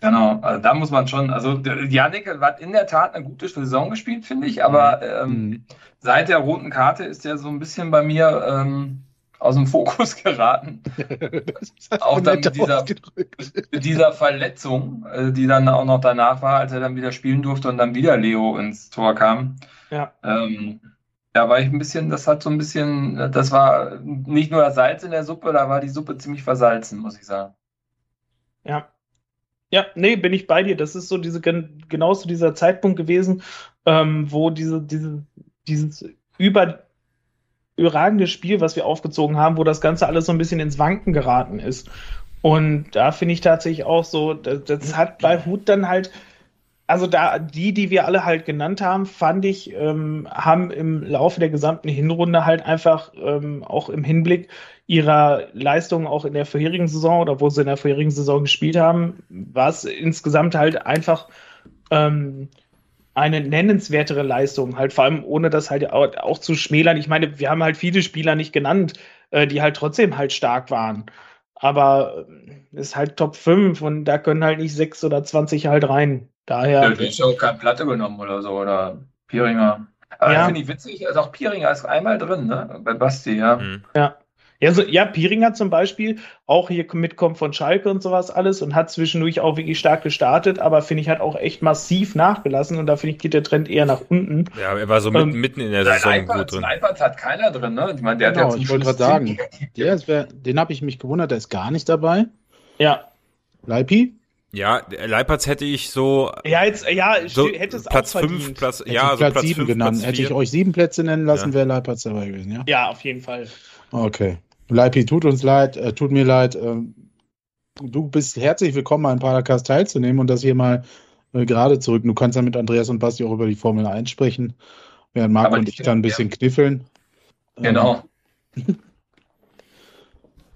Genau, also da muss man schon, also Janik hat in der Tat eine gute Saison gespielt, finde ich, aber mhm. ähm, mhm. seit der roten Karte ist er so ein bisschen bei mir ähm, aus dem Fokus geraten. auch dann mit dieser, mit dieser, Verletzung, äh, die dann auch noch danach war, als er dann wieder spielen durfte und dann wieder Leo ins Tor kam. Ja. Ähm, da war ich ein bisschen, das hat so ein bisschen, das war nicht nur das Salz in der Suppe, da war die Suppe ziemlich versalzen, muss ich sagen.
Ja, ja, nee, bin ich bei dir. Das ist so diese genauso dieser Zeitpunkt gewesen, ähm, wo diese, diese, dieses über, überragende Spiel, was wir aufgezogen haben, wo das Ganze alles so ein bisschen ins Wanken geraten ist. Und da finde ich tatsächlich auch so, das, das hat bei Hut dann halt also da die, die wir alle halt genannt haben, fand ich, ähm, haben im Laufe der gesamten Hinrunde halt einfach ähm, auch im Hinblick ihrer Leistung auch in der vorherigen Saison oder wo sie in der vorherigen Saison gespielt haben, war es insgesamt halt einfach ähm, eine nennenswertere Leistung, halt vor allem ohne das halt auch, auch zu schmälern. Ich meine, wir haben halt viele Spieler nicht genannt, äh, die halt trotzdem halt stark waren. Aber es äh, ist halt Top 5 und da können halt nicht 6 oder 20 halt rein. Daher.
Ja, du hast auch keine Platte genommen oder so, oder Pieringer. Aber ja. finde ich witzig, also auch Pieringer ist einmal drin, ne? Bei Basti, ja. Mhm.
Ja. Ja, so, ja, Pieringer zum Beispiel, auch hier mitkommt von Schalke und sowas alles und hat zwischendurch auch wirklich stark gestartet, aber finde ich, hat auch echt massiv nachgelassen und da finde ich, geht der Trend eher nach unten.
Ja, er war so mitten, ähm, mitten in der Saison
iPad, gut drin. iPad hat keiner drin, ne?
Ich meine, der genau, hat ja ich wollte gerade sagen, der wär, den habe ich mich gewundert, der ist gar nicht dabei.
Ja.
Leipi?
Ja, Leipertz hätte ich so.
Ja, jetzt, ja,
so hätte es Platz 5, Platz, hätte ja, so
Platz 7 genannt. Platz hätte ich euch sieben Plätze nennen lassen, ja. wäre Leipertz dabei gewesen, ja?
Ja, auf jeden Fall.
Okay. Leipi, tut uns leid, äh, tut mir leid. Äh, du bist herzlich willkommen, an Podcast teilzunehmen und das hier mal äh, gerade zurück. Du kannst ja mit Andreas und Basti auch über die Formel 1 sprechen, während Marco und ich dann ein bisschen ja. kniffeln.
Genau.
Ähm,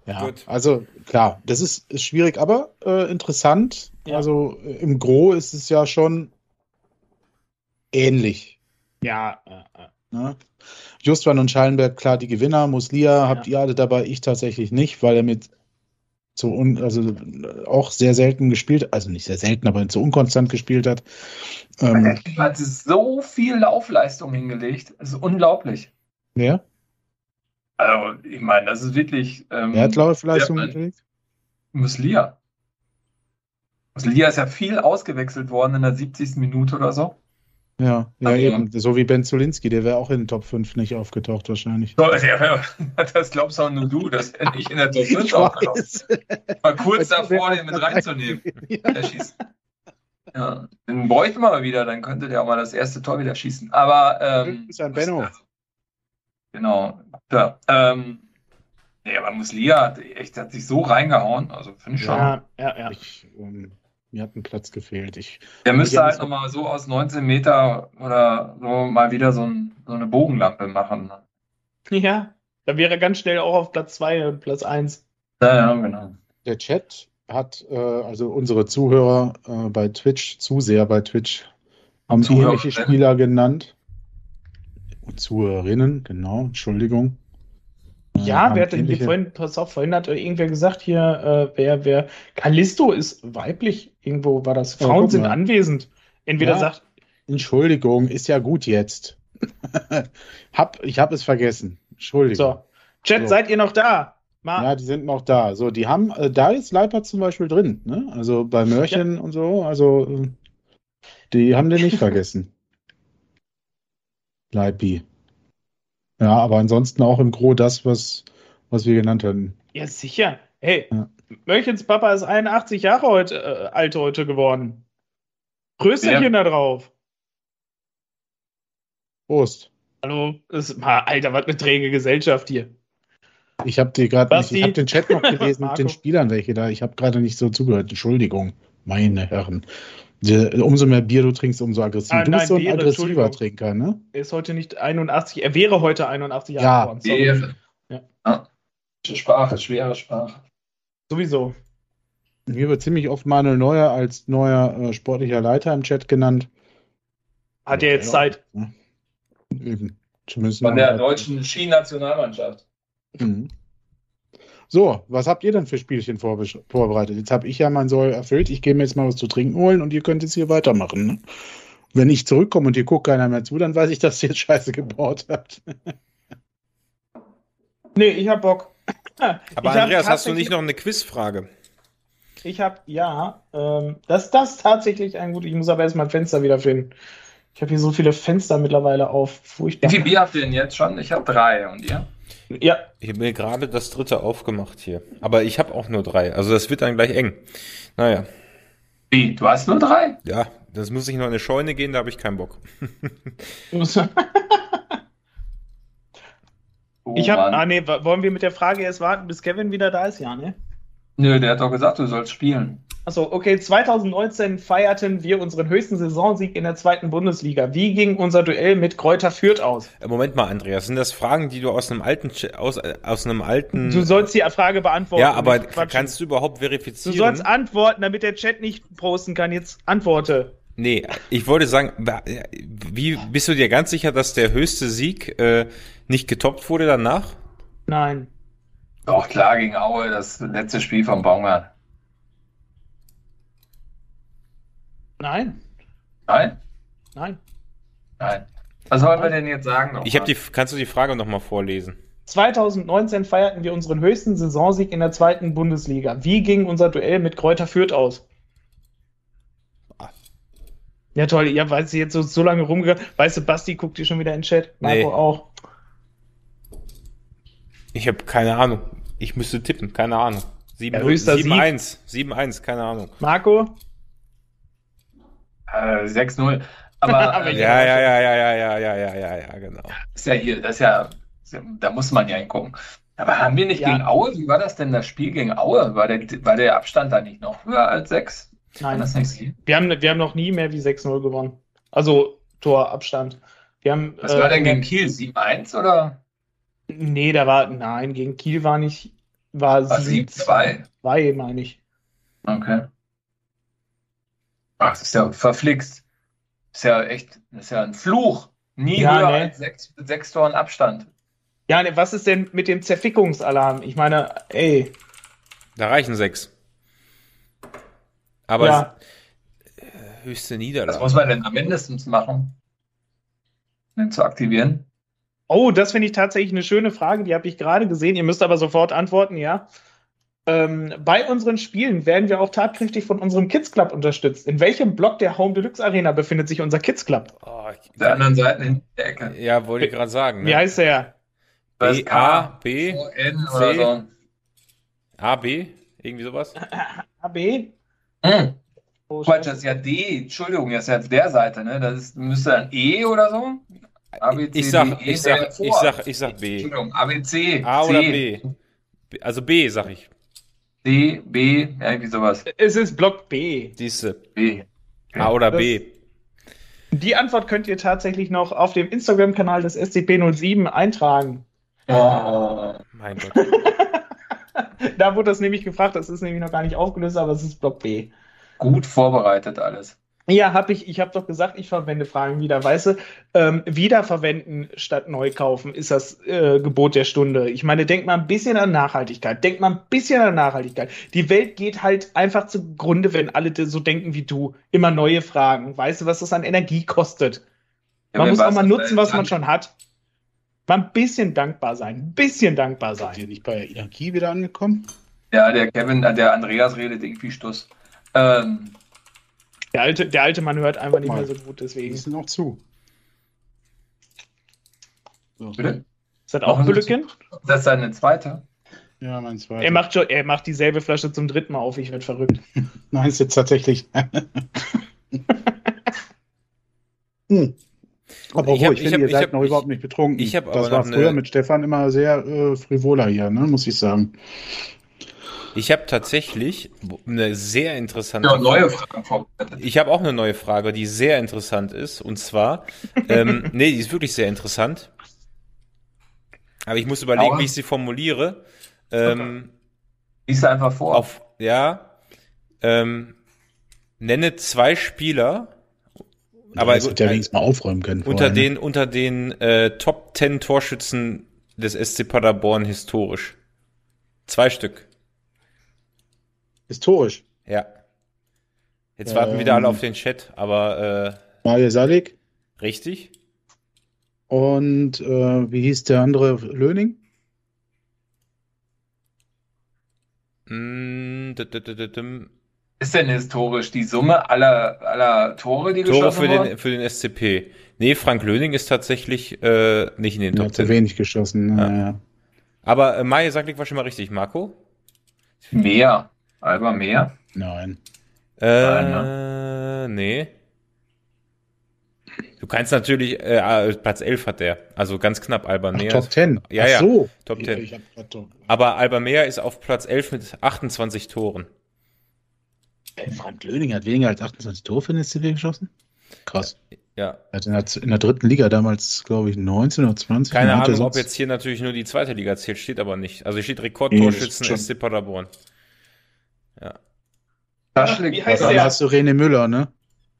Ja, Gut. also klar, das ist, ist schwierig, aber äh, interessant. Ja. Also im Gro ist es ja schon ähnlich.
Ja. Äh, äh.
Ne? Justwan und Schallenberg, klar, die Gewinner. Muslia habt ihr alle dabei, ich tatsächlich nicht, weil er mit so un, also auch sehr selten gespielt, also nicht sehr selten, aber zu unkonstant gespielt hat.
Ähm, er hat so viel Laufleistung hingelegt, das ist unglaublich.
Ja.
Also, ich meine, das ist wirklich.
Ähm, Wer hat Laufleistung gekriegt?
Muslia. Muslia ist ja viel ausgewechselt worden in der 70. Minute oder so.
Ja, ja, also, eben. So wie Ben Zulinski, der wäre auch in den Top 5 nicht aufgetaucht, wahrscheinlich. So,
das glaubst auch nur du, dass er nicht in der Top 5 auftaucht. Mal kurz davor, den mit reinzunehmen. Der schießt. Ja, den bräuchten wir mal wieder, dann könnte der auch mal das erste Tor wieder schießen. Aber. Ähm,
ist ein Benno.
Genau. Ja, ähm, nee, aber Muslia hat, echt, hat sich so reingehauen, also finde ich schon. Ja,
ja, ja. Ich, ähm, mir hat ein Platz gefehlt. Ich,
Der müsste halt nochmal so aus 19 Meter oder so mal wieder so, ein, so eine Bogenlampe machen.
Ja, da wäre er ganz schnell auch auf Platz 2 und Platz 1.
Ja, ja, genau.
Der Chat hat, äh, also unsere Zuhörer äh, bei Twitch, Zuseher bei Twitch, haben ähnliche Spieler genannt. Zuhörerinnen, genau, Entschuldigung.
Ja, wer hat denn hier vorhin, pass auf, vorhin hat irgendwer gesagt hier, äh, wer, wer, Callisto ist weiblich, irgendwo war das, Frauen ja, sind anwesend. Entweder ja. sagt,
Entschuldigung, ist ja gut jetzt. hab, ich habe es vergessen. Entschuldigung. So.
Chat, so. seid ihr noch da?
Ma ja, die sind noch da. So, die haben, äh, da ist Leipert zum Beispiel drin, ne? Also bei Mörchen ja. und so, also äh, die haben den nicht vergessen. Leipi. Ja, aber ansonsten auch im Gro das, was, was wir genannt hatten.
Ja, sicher. Hey, ja. Mörchens Papa ist 81 Jahre heute, äh, alt heute geworden. Größerchen ja. da drauf.
Prost.
Hallo, das ist, Alter, was eine träge Gesellschaft hier.
Ich habe die gerade ich habe den Chat noch gelesen mit den Spielern welche da. Ich habe gerade nicht so zugehört. Entschuldigung, meine Herren. Die, umso mehr Bier du trinkst, umso aggressiver. Ah, du nein, bist so ein Bier, aggressiver Trinker, ne?
Er ist heute nicht 81, er wäre heute 81
Jahre. Ja, wäre. Ja. ja. Sprache, schwere Sprache.
Sowieso.
Hier wird ziemlich oft Manuel Neuer als neuer äh, sportlicher Leiter im Chat genannt.
Hat er jetzt Zeit? Ja.
Eben. Zumindest Von der deutschen Skinationalmannschaft. Mhm.
So, was habt ihr denn für Spielchen vorbereitet? Jetzt habe ich ja mein Soll erfüllt. Ich gehe mir jetzt mal was zu trinken holen und ihr könnt jetzt hier weitermachen. Ne? Wenn ich zurückkomme und ihr guckt keiner mehr zu, dann weiß ich, dass ihr jetzt Scheiße gebaut habt.
nee, ich hab Bock.
Aber ich Andreas, hast du nicht noch eine Quizfrage?
Ich habe, ja, ähm, das, das ist tatsächlich ein gut. Ich muss aber erst mein Fenster wieder finden. Ich habe hier so viele Fenster mittlerweile auf.
Furchtbar. Wie viel Bier habt ihr denn jetzt schon? Ich habe drei. Und ihr?
Ja. Ich habe mir gerade das dritte aufgemacht hier. Aber ich habe auch nur drei. Also das wird dann gleich eng. Naja.
Wie? Du hast nur drei?
Ja, das muss ich noch in eine Scheune gehen, da habe ich keinen Bock.
oh, ich habe, ah nee, wollen wir mit der Frage erst warten, bis Kevin wieder da ist? Ja, ne?
Nö, der hat doch gesagt, du sollst spielen.
Achso, okay, 2019 feierten wir unseren höchsten Saisonsieg in der zweiten Bundesliga. Wie ging unser Duell mit Kräuter Fürth aus?
Äh, Moment mal, Andreas, sind das Fragen, die du aus einem alten aus, äh, aus einem alten
Du sollst die Frage beantworten.
Ja, aber kannst du überhaupt verifizieren?
Du sollst antworten, damit der Chat nicht posten kann. Jetzt antworte.
Nee, ich wollte sagen, wie bist du dir ganz sicher, dass der höchste Sieg äh, nicht getoppt wurde danach?
Nein.
Doch, klar, gegen Aue, das letzte Spiel vom Baumgart.
Nein.
Nein?
Nein.
Nein. Was wollen wir denn jetzt sagen?
Ich habe die, kannst du die Frage nochmal vorlesen?
2019 feierten wir unseren höchsten Saisonsieg in der zweiten Bundesliga. Wie ging unser Duell mit Kräuter Fürth aus? Ja, toll. Ja, weil sie jetzt so, so lange rumgegangen. Weißt du, Basti guckt dir schon wieder in den Chat. Marco nee. auch.
Ich habe keine Ahnung. Ich müsste tippen. Keine Ahnung. 7-1. 7-1. Keine Ahnung.
Marco?
Äh, 6-0. Aber,
Aber äh, ja, ja, ja, ja, ja, ja, ja, ja, ja, ja, genau.
Ist ja hier, das ist ja, da muss man ja hingucken. Aber haben wir nicht ja. gegen Aue, wie war das denn das Spiel gegen Aue? War der, war der Abstand da nicht noch höher als 6?
Nein, das nicht wir, haben, wir haben noch nie mehr wie 6-0 gewonnen. Also Torabstand. Wir haben,
Was äh, war denn gegen Kiel? 7-1 oder?
Nee, da war, nein, gegen Kiel war nicht, war 7-2. 2, meine ich.
Okay. Ach, das ist ja verflixt. Das ist ja echt, das ist ja ein Fluch. Nie ja, höher ne? als sechs, sechs Toren Abstand.
Ja, ne, was ist denn mit dem Zerfickungsalarm? Ich meine, ey.
Da reichen sechs. Aber ja. höchste Niederlage.
Was muss man denn am mindestens machen? Den zu aktivieren?
Oh, das finde ich tatsächlich eine schöne Frage. Die habe ich gerade gesehen. Ihr müsst aber sofort antworten, ja. Ähm, bei unseren Spielen werden wir auch tatkräftig von unserem Kids Club unterstützt. In welchem Block der Home Deluxe Arena befindet sich unser Kids Club?
Oh, der anderen Seite in der Ecke.
Ja, wollte ich gerade sagen.
Ne? Wie heißt der?
B, A, B, N oder so. A, B? Irgendwie sowas?
A, B?
Hm. Oh, Quatsch, das ist ja D. Entschuldigung, das ist ja der Seite, ne? Das ist, müsste dann E oder so?
A, B, C, ich sag, D, ich, sag, ich, sag, ich sag B.
Entschuldigung, A, B, C.
A oder B? Also B, sag ich.
D, B, irgendwie sowas.
Es ist Block B.
Diese. B. A oder das, B.
Die Antwort könnt ihr tatsächlich noch auf dem Instagram-Kanal des SCP-07 eintragen. Oh. Mein Gott. da wurde das nämlich gefragt, das ist nämlich noch gar nicht aufgelöst, aber es ist Block B.
Gut vorbereitet alles.
Ja, habe ich. Ich habe doch gesagt, ich verwende Fragen wieder. Weißt du, ähm, wiederverwenden statt neu kaufen ist das äh, Gebot der Stunde. Ich meine, denk mal ein bisschen an Nachhaltigkeit. Denk mal ein bisschen an Nachhaltigkeit. Die Welt geht halt einfach zugrunde, wenn alle so denken wie du. Immer neue Fragen. Weißt du, was das an Energie kostet? Man ja, muss auch mal nutzen, was man schon hat. Mal ein bisschen dankbar sein. Ein bisschen dankbar sein. Seid
ihr nicht bei Energie wieder angekommen?
Ja, der Kevin, äh, der Andreas redet irgendwie Stuss. Ähm,
der alte, der alte Mann hört einfach nicht mehr so gut, deswegen.
Die sind noch zu.
So. Bitte? Ist das auch Bülken?
Das ist seine zweite.
Ja, mein zweiter. Er macht, schon, er macht dieselbe Flasche zum dritten Mal auf, ich werde verrückt.
Nein, ist jetzt tatsächlich. hm. Aber ich, hab, ich finde, ihr seid hab, noch ich, überhaupt nicht betrunken.
Ich das
war früher eine... mit Stefan immer sehr äh, frivoler hier, ne, muss ich sagen.
Ich habe tatsächlich eine sehr interessante
ja, neue Frage.
Ich habe auch eine neue Frage, die sehr interessant ist. Und zwar, ähm, nee, die ist wirklich sehr interessant. Aber ich muss überlegen, Aua. wie ich sie formuliere. Ähm,
Lies einfach vor.
Auf, ja. Ähm, nenne zwei Spieler.
Ja, aber das ja wenigstens mal aufräumen können.
Unter vorher, ne? den, unter den äh, Top 10 Torschützen des SC Paderborn historisch. Zwei Stück.
Historisch.
Ja. Jetzt ähm, warten wieder alle auf den Chat, aber.
Äh, Mario Salik.
Richtig.
Und äh, wie hieß der andere Löning?
Mm, ist denn historisch die Summe aller, aller Tore, die
Tore geschossen für wurden? Den, für den SCP. Nee, Frank Löning ist tatsächlich äh, nicht in den
Top 10. Hat wenig geschossen. Ja. Ja.
Aber äh, Maja Saglik war schon mal richtig, Marco?
Mehr. Alba mehr?
Nein.
Äh, Nein, ne? nee. Du kannst natürlich, äh, ah, Platz 11 hat der, also ganz knapp Alba Ach,
Top 10?
Ja, Ach ja, so. Top 10. Ja, Aber Alba Mea ist auf Platz 11 mit 28 Toren.
Ey, Frank Löning hat weniger als 28 Tore für den SCW geschossen? Krass.
Ja.
Er hat in der, in der dritten Liga damals, glaube ich, 19 oder 20.
Keine Ahnung, ob jetzt hier natürlich nur die zweite Liga zählt, steht aber nicht. Also hier steht Rekordtorschützen nee, SC Paderborn. Ja.
Wie heißt der? hast du René Müller, ne?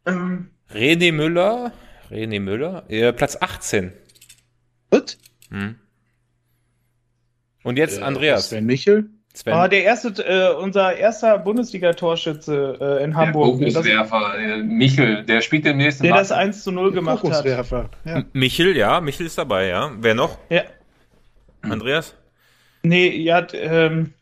Ähm. René Müller? René Müller? Ja, Platz 18.
Gut. Hm.
Und jetzt äh, Andreas.
Sven Michel?
Sven. Oh, der erste, äh, unser erster Bundesliga-Torschütze äh, in Hamburg.
Der Fokuswerfer, äh, Michel, der spielt den nächsten
Der Mal. das 1 zu 0 gemacht hat.
Ja. Michel, ja, Michel ist dabei, ja. Wer noch?
Ja.
Andreas?
Nee, ja, ähm,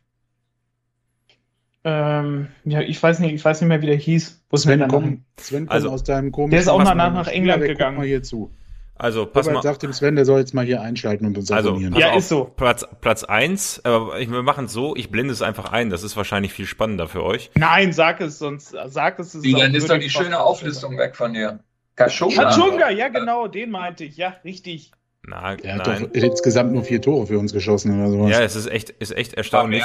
ähm, ja, ich weiß nicht, ich weiß nicht mehr, wie der hieß.
Wo Sven, komm, Sven
also,
aus deinem
komischen. Der ist auch mal nach, nach England ja, gegangen.
Mal hier zu.
Also, pass Robert
mal. sagt dem Sven, der soll jetzt mal hier einschalten und uns
also, abonnieren. Ja, ist so. Platz, Platz eins, aber ich, wir machen es so, ich blende es einfach ein, das ist wahrscheinlich viel spannender für euch.
Nein, sag es, sonst sag es.
Wie, dann ist doch die schöne Auflistung weg von dir.
Kachunga. Kachunga, ja genau, den meinte ich, ja, richtig.
Na, der hat doch insgesamt nur vier Tore für uns geschossen oder sowas.
Ja, es ist echt, ist echt erstaunlich.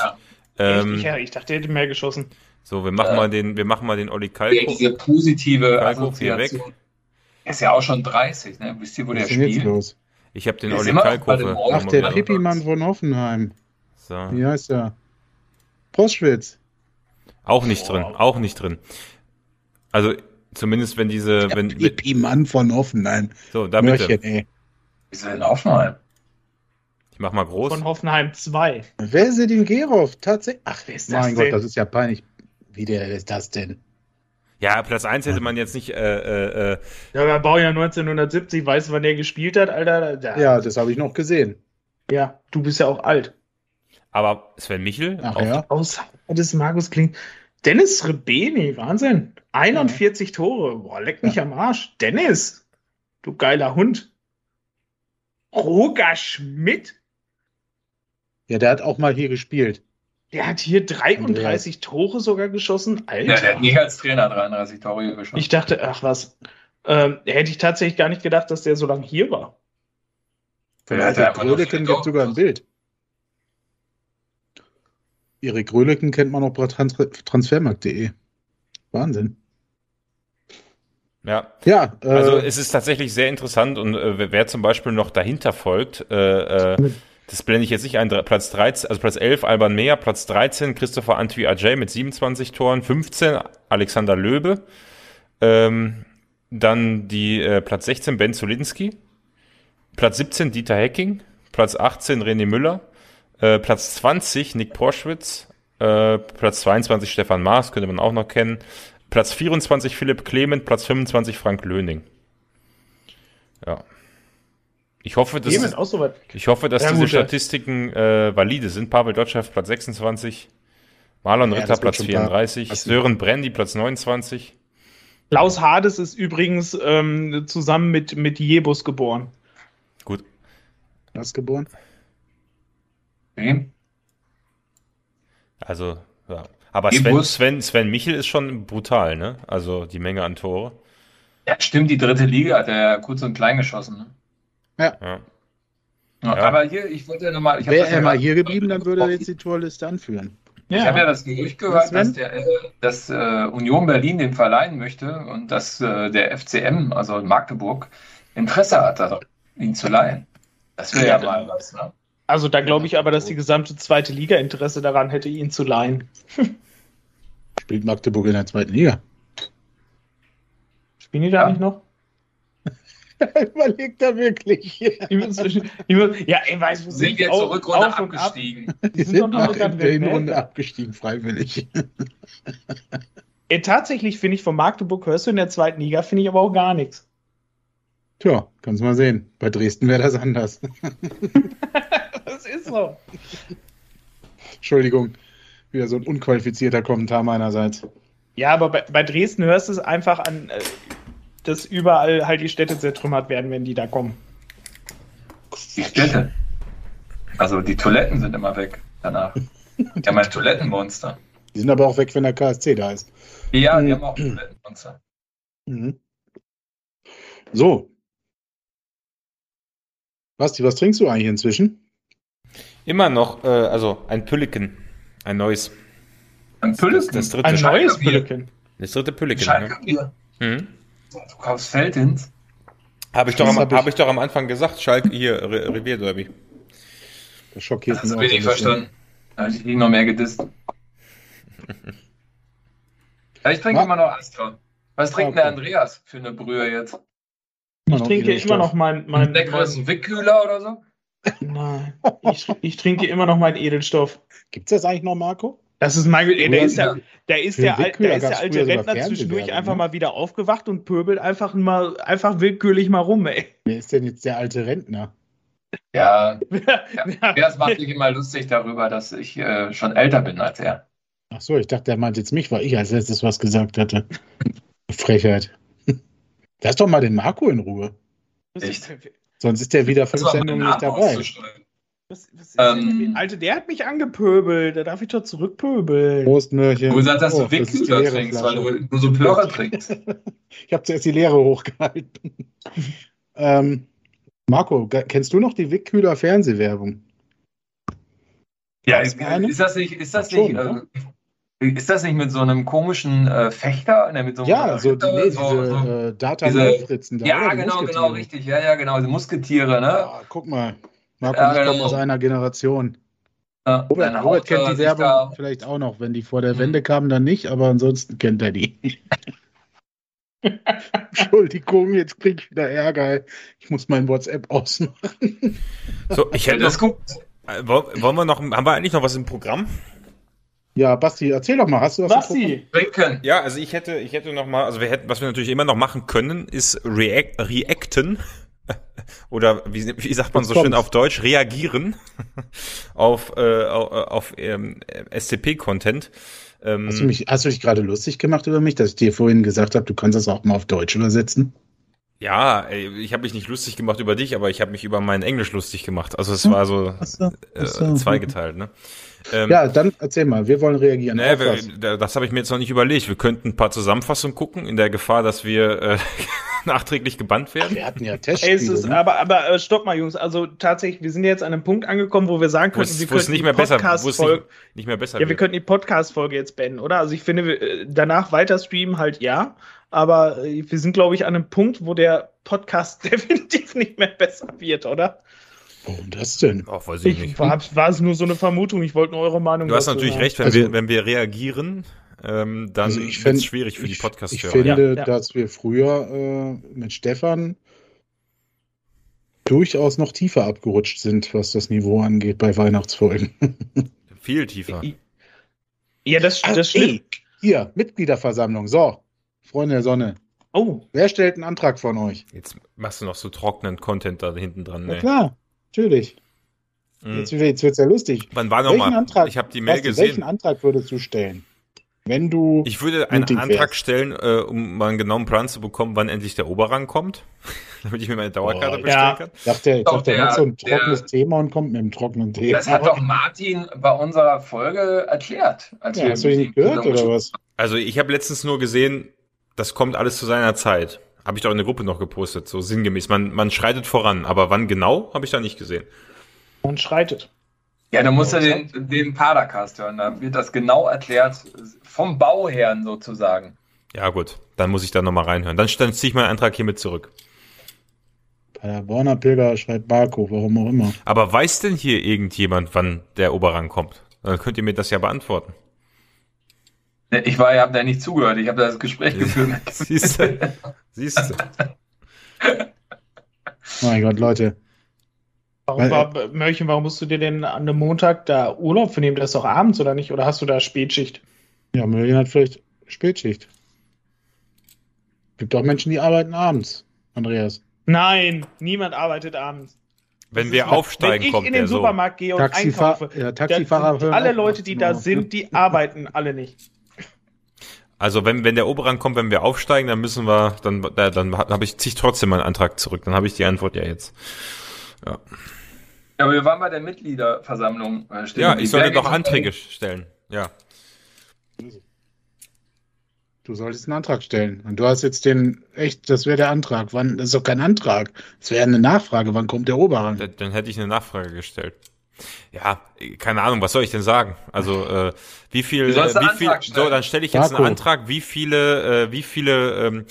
Ähm, ich, ich, dachte, er hätte mehr geschossen.
So, wir machen äh, mal den, wir machen mal den Olli Kalko.
Ja, diese positive Kalko hier weg. Er ist ja auch schon 30, ne? Wisst ihr, wo Was der spielt? Los?
Ich habe den Olli Kalko.
Ach, der Pippi-Mann von Hoffenheim. So. Wie heißt er? Proschwitz.
Auch nicht oh. drin, auch nicht drin. Also, zumindest wenn diese, der wenn.
Pippi-Mann von Hoffenheim.
So, da bitte. Mörchen, ey.
Ist er in Hoffenheim?
Mach mal groß.
Von Hoffenheim 2.
Wer ist denn Gerov? Tatsächlich. Ach, wer ist das
mein
denn? Gott, das ist ja peinlich. Wie der ist das denn?
Ja, Platz 1 hätte man jetzt nicht. Äh, äh,
äh ja, aber Baujahr 1970, weißt du, wann der gespielt hat, Alter?
Da. Ja, das habe ich noch gesehen.
Ja, du bist ja auch alt.
Aber Sven Michel?
Ach ja. Außer des Markus klingt. Dennis Rebeni, Wahnsinn. 41 ja. Tore. Boah, leck mich ja. am Arsch. Dennis, du geiler Hund. Roger Schmidt?
Ja, der hat auch mal hier gespielt.
Der hat hier 33 Andreas. Tore sogar geschossen.
Alter. Ja, der hat nicht als Trainer 33 Tore hier geschossen.
Ich dachte, ach was. Ähm, hätte ich tatsächlich gar nicht gedacht, dass der so lange hier war.
Vielleicht Erik Gröleken gibt sogar ein Bild. Erik Gröleken kennt man auch bei Trans transfermarkt.de. Wahnsinn.
Ja. Ja. Äh, also es ist tatsächlich sehr interessant und äh, wer zum Beispiel noch dahinter folgt, äh, äh das blende ich jetzt nicht ein, Platz 13, also Platz 11 Alban Meyer, Platz 13 Christopher Antwi Ajay mit 27 Toren, 15 Alexander Löbe, Ähm, dann die äh, Platz 16 Ben Zulinski. Platz 17 Dieter Hecking. Platz 18 René Müller. Äh, Platz 20 Nick Porschwitz. Äh, Platz 22 Stefan Maas, könnte man auch noch kennen. Platz 24 Philipp Clement. Platz 25 Frank Löning. Ja. Ich hoffe, dass, so ich hoffe, dass ja, diese gut, Statistiken äh, valide sind. Pavel Dotschew, Platz 26. Marlon Ritter, Platz 34. Sören Brandy, Platz 29.
Klaus Hades ist übrigens ähm, zusammen mit, mit Jebus geboren.
Gut.
Was geboren?
Okay.
Also, ja. Aber Sven, Sven, Sven Michel ist schon brutal, ne? Also die Menge an Tore.
Ja, stimmt, die dritte Liga hat er kurz und klein geschossen, ne?
Ja. ja.
ja. Aber hier, ich wollte nochmal.
Wäre er mal hier geblieben, dann würde er jetzt die Torliste anführen.
Ja. Ich habe ja das Gerücht gehört, dass, der, äh, dass äh, Union Berlin den verleihen möchte und dass äh, der FCM, also Magdeburg, Interesse hat, ihn zu leihen. Das wäre ja, ja mal was. Ne?
Also da glaube ich aber, dass die gesamte zweite Liga Interesse daran hätte, ihn zu leihen.
Spielt Magdeburg in der zweiten Liga?
Spielen die da ja. nicht noch?
Überlegt er wirklich.
Ja, ich weiß,
wir sind jetzt zur Rückrunde abgestiegen.
Ab. Die sind, sind noch in der Hinrunde abgestiegen, freiwillig.
Ey, tatsächlich finde ich von Magdeburg hörst du in der zweiten Liga, finde ich aber auch gar nichts.
Tja, kannst du mal sehen. Bei Dresden wäre das anders.
das ist so.
Entschuldigung, wieder so ein unqualifizierter Kommentar meinerseits.
Ja, aber bei, bei Dresden hörst du es einfach an, äh, dass überall halt die Städte zertrümmert werden, wenn die da kommen.
Die Städte? Also die Toiletten sind immer weg danach. Die haben ein Toilettenmonster.
Die sind aber auch weg, wenn der KSC da ist.
Ja, die mhm. haben auch Toilettenmonster.
Mhm. So. Basti, was trinkst du eigentlich inzwischen?
Immer noch, äh, also ein Pülliken. Ein neues.
Ein Pülliken?
Das, das dritte ein neues Pülliken.
Das dritte Pülliken. Ja.
Mhm. Du kaufst Feldins?
Habe ich, doch am, hab ich, hab ich doch am Anfang gesagt, Schalke hier, Re Revierderby.
Das schockiert mich. Das habe ich nicht verstanden. Da habe ich ihn noch mehr gedisst. ja, ich trinke immer noch Astra. Was trinkt okay. der Andreas für eine Brühe jetzt?
Ich trinke immer noch mein. mein
Leckeres Wickkühler oder so?
Nein. Ich, ich trinke immer noch meinen Edelstoff.
Gibt es das eigentlich noch, Marco?
Das ist mein, der ist der, der ist der, der, ist der alte Rentner zwischendurch einfach ne? mal wieder aufgewacht und pöbelt einfach mal, einfach willkürlich mal rum, ey.
Wer ist denn jetzt der alte Rentner?
Ja, ja. das macht sich immer lustig darüber, dass ich äh, schon älter bin als er.
Ach so, ich dachte, er meint jetzt mich, weil ich als letztes was gesagt hatte. Frechheit. Lass doch mal den Marco in Ruhe.
Echt?
Sonst ist der wieder fünf Sendungen nicht dabei.
Was, was ähm, Alter, der hat mich angepöbelt. Da darf ich doch zurückpöbeln.
Prost, Mörchen.
Du sagst, dass du oh, Wickkühler trinkst, weil du nur so Plörrer trinkst.
ich habe zuerst die Leere hochgehalten. ähm, Marco, kennst du noch die Wickkühler Fernsehwerbung?
Ja, ist, ist, das nicht, ist das nicht, schon, äh, ist das nicht mit so einem komischen äh, Fechter? Ne, mit so einem
ja, so, die, nee, so, diese so, äh, data fritzen
da. Ja, genau, genau, richtig. Ja, ja, genau, diese Musketiere, ne? Ja,
guck mal. Marco ja, ich komme aus einer Generation. Ja, Robert, Robert kennt die Werbung vielleicht auch noch. Wenn die vor der hm. Wende kamen, dann nicht, aber ansonsten kennt er die. Entschuldigung, jetzt kriege ich wieder Ärger. Ich muss mein WhatsApp ausmachen.
So, ich hätte das gut. Äh, wollen wir noch, haben wir eigentlich noch was im Programm?
Ja, Basti, erzähl doch mal, hast du was
Basti,
trinken.
Ja, also ich hätte, ich hätte noch mal, also wir hätten, was wir natürlich immer noch machen können, ist React, Reacten oder wie, wie sagt man so schön auf Deutsch, reagieren auf, äh, auf ähm, SCP-Content.
Ähm, hast, du mich, hast du dich gerade lustig gemacht über mich, dass ich dir vorhin gesagt habe, du kannst das auch mal auf Deutsch übersetzen?
Ja, ich habe mich nicht lustig gemacht über dich, aber ich habe mich über mein Englisch lustig gemacht. Also es hm? war so, so, äh, so. zweigeteilt. Ne?
Ähm, ja, dann erzähl mal, wir wollen reagieren.
Nee, wir, das habe ich mir jetzt noch nicht überlegt. Wir könnten ein paar Zusammenfassungen gucken, in der Gefahr, dass wir äh, nachträglich gebannt werden.
Wir hatten ja Testspiele.
Ist, ne? Aber, aber äh, stopp mal, Jungs. Also tatsächlich, wir sind jetzt an einem Punkt angekommen, wo wir sagen können, wir
könnten nicht mehr besser, nicht, nicht mehr besser.
Ja, wir könnten die Podcast-Folge jetzt beenden, oder? Also ich finde, äh, danach weiter streamen halt ja. Aber äh, wir sind, glaube ich, an einem Punkt, wo der Podcast definitiv nicht mehr besser wird, oder?
Warum das denn?
Ach, weiß ich, ich nicht.
War, war es nur so eine Vermutung. Ich wollte nur eure Meinung.
Du hast natürlich recht, wenn wir, wenn wir reagieren, ähm, dann also
ist es
schwierig für
ich,
die podcast
Ich finde, ja. dass wir früher äh, mit Stefan durchaus noch tiefer abgerutscht sind, was das Niveau angeht bei Weihnachtsfolgen.
Viel tiefer.
Ja, das, das stimmt.
Hier, Mitgliederversammlung. So, Freunde der Sonne. Oh. Wer stellt einen Antrag von euch?
Jetzt machst du noch so trockenen Content da hinten dran.
Ja, klar, natürlich. Mhm. Jetzt, jetzt wird es ja lustig.
Wann war noch mal?
Antrag,
ich habe die Mail gesehen.
Welchen Antrag würdest du stellen? Wenn du.
Ich würde einen Antrag wärst. stellen, äh, um mal einen genauen Plan zu bekommen, wann endlich der Oberrang kommt, damit ich mir meine Dauerkarte oh, bestellen ja. kann.
Der, doch, sagt der, der hat so ein trockenes der, Thema und kommt mit einem trockenen Thema.
Das hat doch Martin bei unserer Folge erklärt.
Als ja, hast du ihn nicht gehört oder was?
Also ich habe letztens nur gesehen, das kommt alles zu seiner Zeit. Habe ich doch in der Gruppe noch gepostet, so sinngemäß. Man, man schreitet voran, aber wann genau, habe ich da nicht gesehen.
Man schreitet.
Ja, du musst ja den, den Padercast hören, da wird das genau erklärt, vom Bauherrn sozusagen.
Ja, gut, dann muss ich da nochmal reinhören. Dann, dann ziehe ich meinen Antrag hiermit zurück.
Paderborner Pilger schreibt Barco, warum auch immer.
Aber weiß denn hier irgendjemand, wann der Oberrang kommt? Dann könnt ihr mir das ja beantworten.
Ich war, ja, habe da nicht zugehört, ich habe das Gespräch geführt.
Siehst du? Siehst du?
mein Gott, Leute.
Warum, war, Mörchen, warum musst du dir denn an einem Montag da Urlaub vernehmen? Das ist doch abends, oder nicht? Oder hast du da Spätschicht?
Ja, Mörchen hat vielleicht Spätschicht. Gibt auch Menschen, die arbeiten abends, Andreas.
Nein, niemand arbeitet abends.
Wenn wir aufsteigen,
Wenn
kommt
ich in den Supermarkt so. gehe und Taxifahr einkaufe,
ja, Taxifahrer
alle Leute, die da sind, die arbeiten alle nicht.
Also wenn, wenn der Oberrang kommt, wenn wir aufsteigen, dann müssen wir, dann, dann, dann habe ich ziehe trotzdem meinen Antrag zurück. Dann habe ich die Antwort ja jetzt. Ja.
Aber wir waren bei der Mitgliederversammlung.
Äh, ja, ich sollte doch Anträge stellen. Ja.
Du solltest einen Antrag stellen. Und du hast jetzt den, echt, das wäre der Antrag. Wann, das ist doch kein Antrag. Das wäre eine Nachfrage. Wann kommt der Oberrang?
Dann, dann hätte ich eine Nachfrage gestellt. Ja, keine Ahnung, was soll ich denn sagen? Also äh, wie viel, äh, wie viel, so dann stelle ich jetzt einen Antrag, wie viele, äh, wie viele ähm,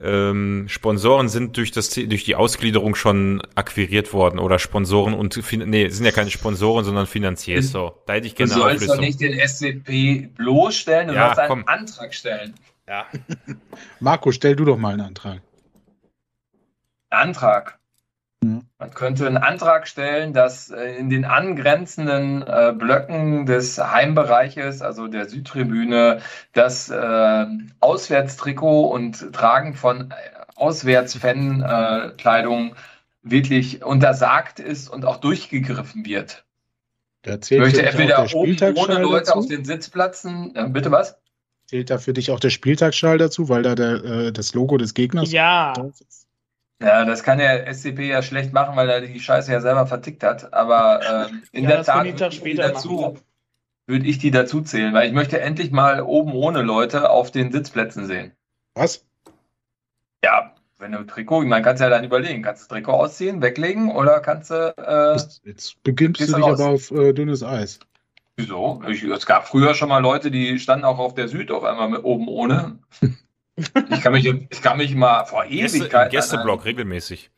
ähm, Sponsoren sind durch das durch die Ausgliederung schon akquiriert worden oder Sponsoren und nee, sind ja keine Sponsoren, sondern Finanziers hm. so. Da hätte ich gerne
Du sollst doch nicht den SCP bloßstellen, du ja, sollst einen komm. Antrag stellen.
Ja. Marco, stell du doch mal einen Antrag.
Antrag. Man könnte einen Antrag stellen, dass äh, in den angrenzenden äh, Blöcken des Heimbereiches, also der Südtribüne, das äh, Auswärtstrikot und Tragen von äh, Auswärtsfankleidung äh, wirklich untersagt ist und auch durchgegriffen wird.
ich möchte entweder oben ohne
Leute dazu? auf den Sitzplätzen, äh, bitte was?
Zählt da für dich auch der Spieltagsschall dazu, weil da der, das Logo des Gegners
ja.
ist? Ja, das kann der SCP ja schlecht machen, weil er die Scheiße ja selber vertickt hat. Aber ähm, in ja, der Tat würde ich, dazu, würde ich die dazu zählen, weil ich möchte endlich mal oben ohne Leute auf den Sitzplätzen sehen.
Was?
Ja, wenn du Trikot, man kann es ja dann überlegen, kannst du Trikot ausziehen, weglegen oder kannst du. Äh,
jetzt beginnst du dich raus. aber auf äh, dünnes Eis.
Wieso? Ich, es gab früher schon mal Leute, die standen auch auf der Süd auf einmal mit oben ohne. Ich kann mich, ich kann mich mal vor Ewigkeit.
Im Gästeblock regelmäßig.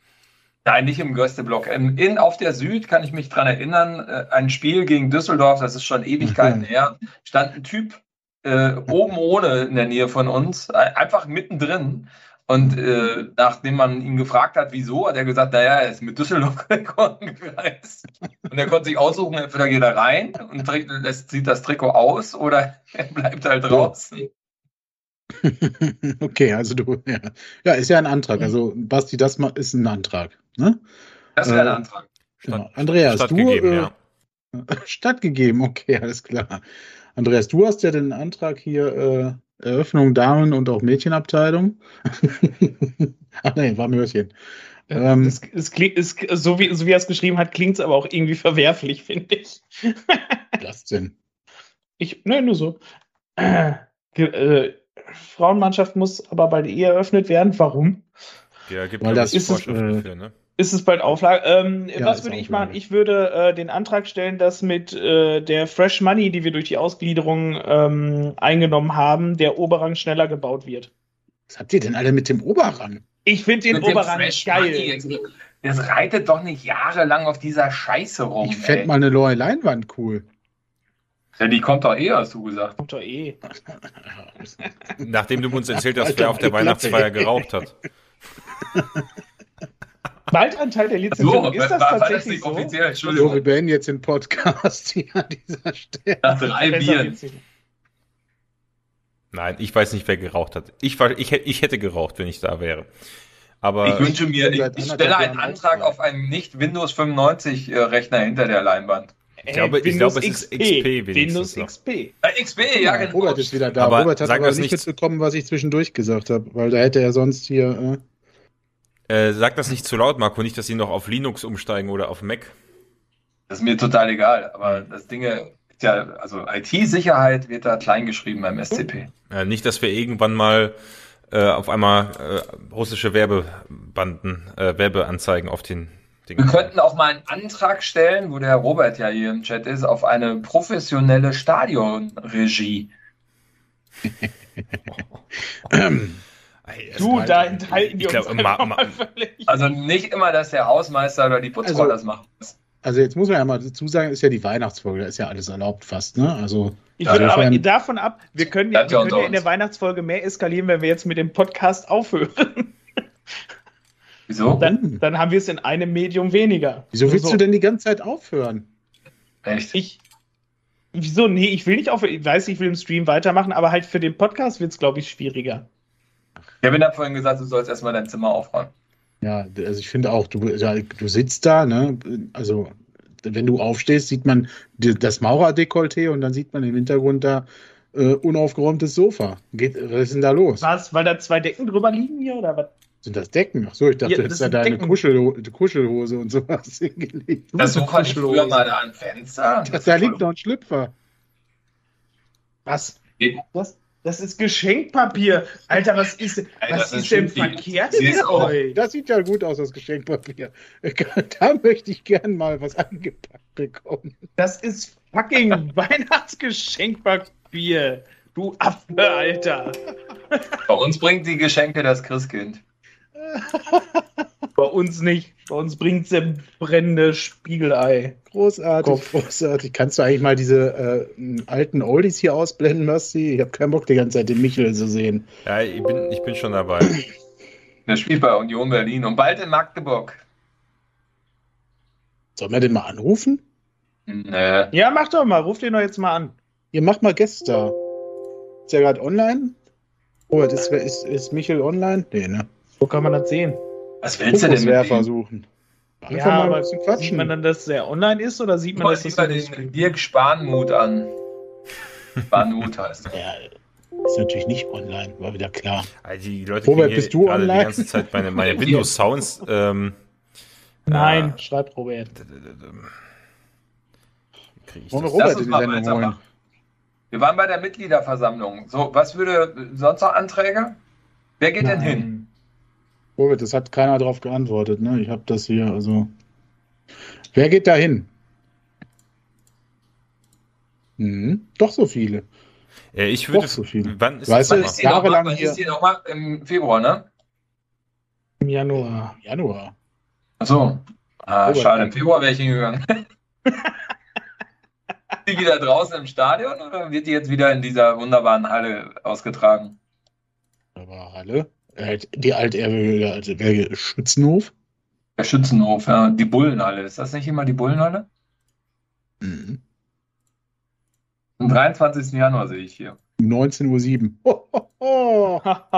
Nein, nicht im Gästeblock. In, auf der Süd kann ich mich dran erinnern, äh, ein Spiel gegen Düsseldorf, das ist schon Ewigkeiten mhm. her, stand ein Typ äh, oben ohne in der Nähe von uns, äh, einfach mittendrin. Und äh, nachdem man ihn gefragt hat, wieso, hat er gesagt, naja, er ist mit Düsseldorf gereist. Und er konnte sich aussuchen, entweder geht er rein und trägt, lässt, zieht das Trikot aus oder er bleibt halt draußen.
okay, also du, ja. ja. ist ja ein Antrag. Also, Basti, das ist ein Antrag. Ne?
Das wäre ein äh, Antrag.
Genau. Andreas,
stattgegeben, du. Äh,
ja. Stattgegeben, okay, alles klar. Andreas, du hast ja den Antrag hier äh, Eröffnung Damen- und auch Mädchenabteilung. Ach nein, war Mörchen.
Ähm, es, es klingt, es, so, wie, so wie er es geschrieben hat, klingt es aber auch irgendwie verwerflich, finde ich.
Was denn?
Ich, ne, nur so. Äh, äh, Frauenmannschaft muss aber bald eh eröffnet werden. Warum?
Ja, gibt Weil das ist es, äh, ne?
Ist es bald Auflage? Ähm, ja, was würde ich machen? Ich würde äh, den Antrag stellen, dass mit äh, der Fresh Money, die wir durch die Ausgliederung ähm, eingenommen haben, der Oberrang schneller gebaut wird.
Was habt ihr denn alle mit dem Oberrang?
Ich finde den mit Oberrang geil.
Money. Das reitet doch nicht jahrelang auf dieser Scheiße rum.
Ich fände mal eine neue Leinwand cool.
Ja, die kommt doch eh, hast du gesagt.
Kommt doch eh.
Nachdem du uns erzählt hast, wer auf der Weihnachtsfeier geraucht hat.
Waldranteil der Lizenzierung. So, ist das war, tatsächlich das
offiziell? Entschuldigung. So, wir beenden jetzt den Podcast hier an dieser Stelle.
Nach drei Bieren.
Nein, ich weiß nicht, wer geraucht hat. Ich, war, ich, ich hätte geraucht, wenn ich da wäre. Aber
ich wünsche mir, ich, ich stelle einen Antrag auf einen nicht Windows 95 äh, Rechner hinter der Leinwand.
Ich glaube, ich glaube es ist XP
Windows XP.
Äh, XP, ja,
genau. Robert ist wieder da. Aber Robert hat aber nicht mitbekommen, was ich zwischendurch gesagt habe, weil da hätte er sonst hier.
Äh, äh, sag das nicht zu laut, Marco, nicht, dass sie noch auf Linux umsteigen oder auf Mac.
Das ist mir total egal, aber das Ding ist ja, also IT-Sicherheit wird da klein geschrieben beim SCP.
Ja, nicht, dass wir irgendwann mal äh, auf einmal äh, russische Werbebanden, äh, Werbeanzeigen auf den.
Wir könnten auch mal einen Antrag stellen, wo der Robert ja hier im Chat ist, auf eine professionelle Stadionregie.
du, da enthalten die
uns glaub, ma, ma,
Also nicht immer, dass der Hausmeister oder die Putzfrau also, das macht.
Also jetzt muss man ja mal dazu sagen, ist ja die Weihnachtsfolge, da ist ja alles erlaubt fast, ne? Also
ich würde aber davon ab, wir können, ja, wir können ja in der Weihnachtsfolge mehr eskalieren, wenn wir jetzt mit dem Podcast aufhören.
Wieso?
Dann, dann haben wir es in einem Medium weniger.
Wieso willst so. du denn die ganze Zeit aufhören?
Echt? Ich. Wieso? Nee, ich will nicht aufhören. Ich weiß, ich will im Stream weitermachen, aber halt für den Podcast wird es, glaube ich, schwieriger.
Kevin hat vorhin gesagt, du sollst erstmal dein Zimmer aufräumen.
Ja, also ich finde auch, du, ja, du sitzt da, ne? Also, wenn du aufstehst, sieht man das Maurerdekolleté und dann sieht man im Hintergrund da äh, unaufgeräumtes Sofa. Geht, was ist denn da los?
Was? Weil da zwei Decken drüber liegen hier oder was?
Sind das Decken? Ach so, ich dachte, ja, das ist ja deine Kuschel, Kuschelhose und sowas
hingelegt. Das Sofa ich früher mal da ein Fenster.
Das, da liegt noch ein Schlüpfer.
Was? Was? Das ist Geschenkpapier. Alter, was ist, Alter, was ist, ist denn verkehrt mit euch?
Das sieht ja gut aus, das Geschenkpapier. Da möchte ich gern mal was angepackt bekommen.
Das ist fucking Weihnachtsgeschenkpapier. Du Affe, Alter.
Bei uns bringt die Geschenke das Christkind.
Bei uns nicht. Bei uns bringt es ein brennende Spiegelei.
Großartig, Kopf. großartig. Kannst du eigentlich mal diese äh, alten Oldies hier ausblenden, Basti? Ich habe keinen Bock, die ganze Zeit den Michel zu sehen.
Ja, ich bin, ich bin schon dabei.
Der spielt bei Union Berlin und bald in Magdeburg.
Sollen wir den mal anrufen?
Nee. Ja, mach doch mal. Ruf den doch jetzt mal an.
Ihr macht mal Gäste. Ist er gerade online? Oh, ist, ist, ist Michel online? Nee, ne?
Wo kann man das sehen?
Was willst du denn
mit versuchen?
Einfach ja, mal ein bisschen quatschen. Sieht man dann, dass er online ist oder sieht man, dass
das den Dirk Spanmut an? Spanmut heißt er.
Ja, ist natürlich nicht online, war wieder klar.
Also die Leute
Robert, bist du online?
die ganze Zeit meine, meine Windows Sounds. Ähm,
Nein, äh, schreibt Robert.
Wollen wir Robert in die Sendung holen?
Wir waren bei der Mitgliederversammlung. So, was würde sonst noch Anträge? Wer geht Nein. denn hin?
Robert, das hat keiner darauf geantwortet. Ne? Ich habe das hier, also. Wer geht da hin? Hm, doch so viele.
Ja, ich würde.
Doch so viele.
Wann ist weißt das? Du, jahrelang noch, hier. Ist hier nochmal im Februar, ne?
Im Januar.
Januar.
Achso. Ah, schade, im Februar wäre ich hingegangen. die wieder draußen im Stadion oder wird die jetzt wieder in dieser wunderbaren Halle ausgetragen?
Aber Halle? Die altehrwürdige alte Schützenhof?
Der Schützenhof, ja. Die Bullenhalle. Ist das nicht immer die Bullenhalle? Mhm. Am 23. Januar sehe ich hier.
19.07 Uhr. Oh,
Hat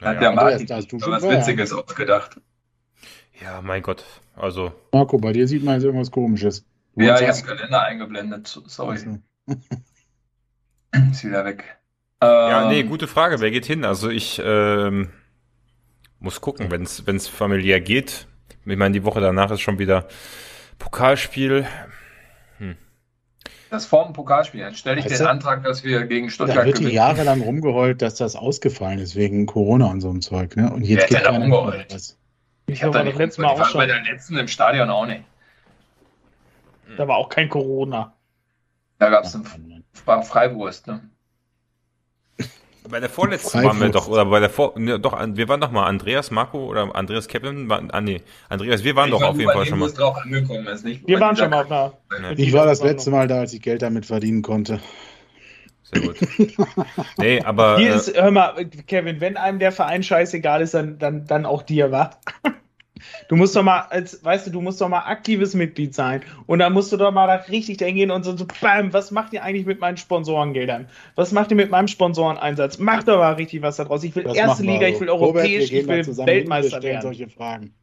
der Martin da hast du schon was Witziges ausgedacht.
Ja, mein Gott. Also.
Marco, bei dir sieht man jetzt irgendwas komisches.
Du ja, ich habe Kalender eingeblendet. Sorry. Ist wieder weg.
Ja, nee, ähm, gute Frage. Wer geht hin? Also ich ähm, muss gucken, wenn es familiär geht. Ich meine, die Woche danach ist schon wieder Pokalspiel.
Hm. Das vorm Pokalspiel. Jetzt stelle ich weißt den du, Antrag, dass wir gegen Stuttgart
Da wird gewinnen. jahrelang rumgeheult, dass das ausgefallen ist wegen Corona und so einem Zeug. Ne? Und jetzt Wer geht
da rumgeheult? Was. Ich habe da das letzte Mal auch schon. bei der letzten im Stadion auch nicht.
Da war auch kein Corona.
Da gab es Freiwurst, ne?
Bei der vorletzten waren wir doch, oder bei der vor, ne, doch, wir waren doch mal Andreas, Marco oder Andreas Kevin, ah, nee, Andreas, wir waren ich doch war auf jeden Fall schon mal. Drauf
angekommen ist, nicht wir waren schon mal da.
Ich war das letzte Mal da, als ich Geld damit verdienen konnte.
Sehr gut. nee, aber.
Hier äh, ist, hör mal, Kevin, wenn einem der Verein scheißegal ist, dann, dann, dann auch dir, wa? Du musst doch mal, als, weißt du, du musst doch mal aktives Mitglied sein. Und dann musst du doch mal da richtig hingehen und so, so, bam, was macht ihr eigentlich mit meinen Sponsorengeldern? Was macht ihr mit meinem Sponsoreneinsatz? Macht doch mal richtig was daraus. Ich will das erste Liga, ich will europäisch, ich will Weltmeister werden.
solche Fragen.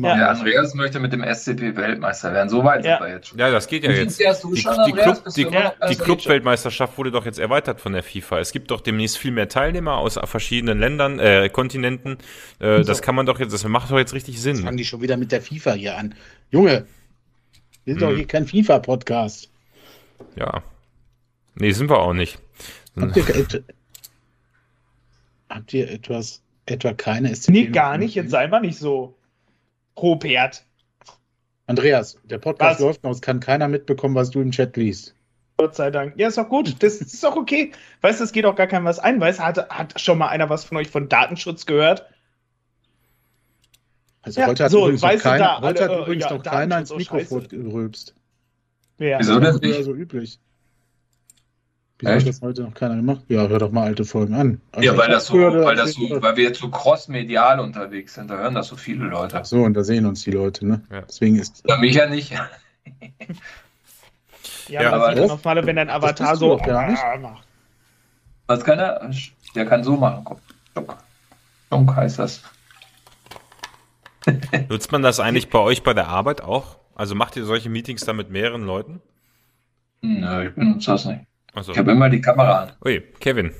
Ja. ja. Andreas möchte mit dem SCP Weltmeister werden. So weit
ja.
sind wir jetzt schon.
Ja, das geht ja jetzt. Die, die, Club, die, die Club-Weltmeisterschaft wurde doch jetzt erweitert von der FIFA. Es gibt doch demnächst viel mehr Teilnehmer aus verschiedenen Ländern, äh, Kontinenten. Äh, so. Das kann man doch jetzt, das macht doch jetzt richtig Sinn. Jetzt
fangen die schon wieder mit der FIFA hier an. Junge, wir sind hm. doch hier kein FIFA-Podcast.
Ja. Nee, sind wir auch nicht.
Habt ihr, habt ihr etwas, etwa keine
SCP? Nee, gar nicht. Jetzt sei mal nicht so. Robert.
Andreas, der Podcast was? läuft noch, es kann keiner mitbekommen, was du im Chat liest.
Gott sei Dank. Ja, ist doch gut. Das ist doch okay. Weißt du, es geht auch gar keinem was ein. Weißt du, hat, hat schon mal einer was von euch von Datenschutz gehört?
Also ja, heute hat so, übrigens, noch, kein, da, heute alle, hat übrigens ja, noch keiner ins Mikrofon gerülpst.
Ja. Wieso das
nicht? so üblich. Wieso hat das heute noch keiner gemacht? Ja, hör doch mal alte Folgen an.
Also ja, weil das so, weil das so, weil wir jetzt so cross-medial unterwegs sind, da hören das so viele Leute.
Ach so, und da sehen uns die Leute, ne?
Ja. Deswegen ist. Ja, mich ja nicht. ja,
ja, aber das Falle, wenn dein Avatar so gar nicht. macht.
Was kann er? Der kann so machen. Dunk. Dunk heißt das.
Nutzt man das eigentlich bei euch bei der Arbeit auch? Also macht ihr solche Meetings da mit mehreren Leuten?
Nö, ich benutze das nicht. So. Ich habe immer die Kamera an.
Ui, Kevin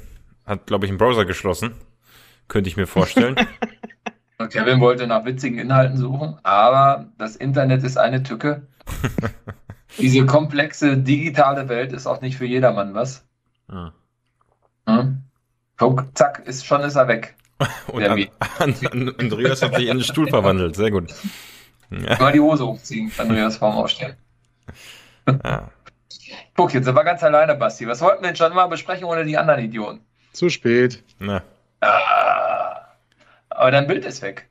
hat, glaube ich, einen Browser geschlossen. Könnte ich mir vorstellen.
Kevin wollte nach witzigen Inhalten suchen, aber das Internet ist eine Tücke. Diese komplexe digitale Welt ist auch nicht für jedermann was. Ah. Hm? Guck, zack, ist schon ist er weg.
Und an, an, Andreas hat sich in den Stuhl verwandelt. Sehr gut.
Ja. Mal die Hose hochziehen, Andreas vorm Aufstehen. Ja. Guck, jetzt sind wir ganz alleine, Basti. Was wollten wir denn schon mal besprechen ohne die anderen Idioten?
Zu spät.
Na.
Ah, aber dein Bild ist weg.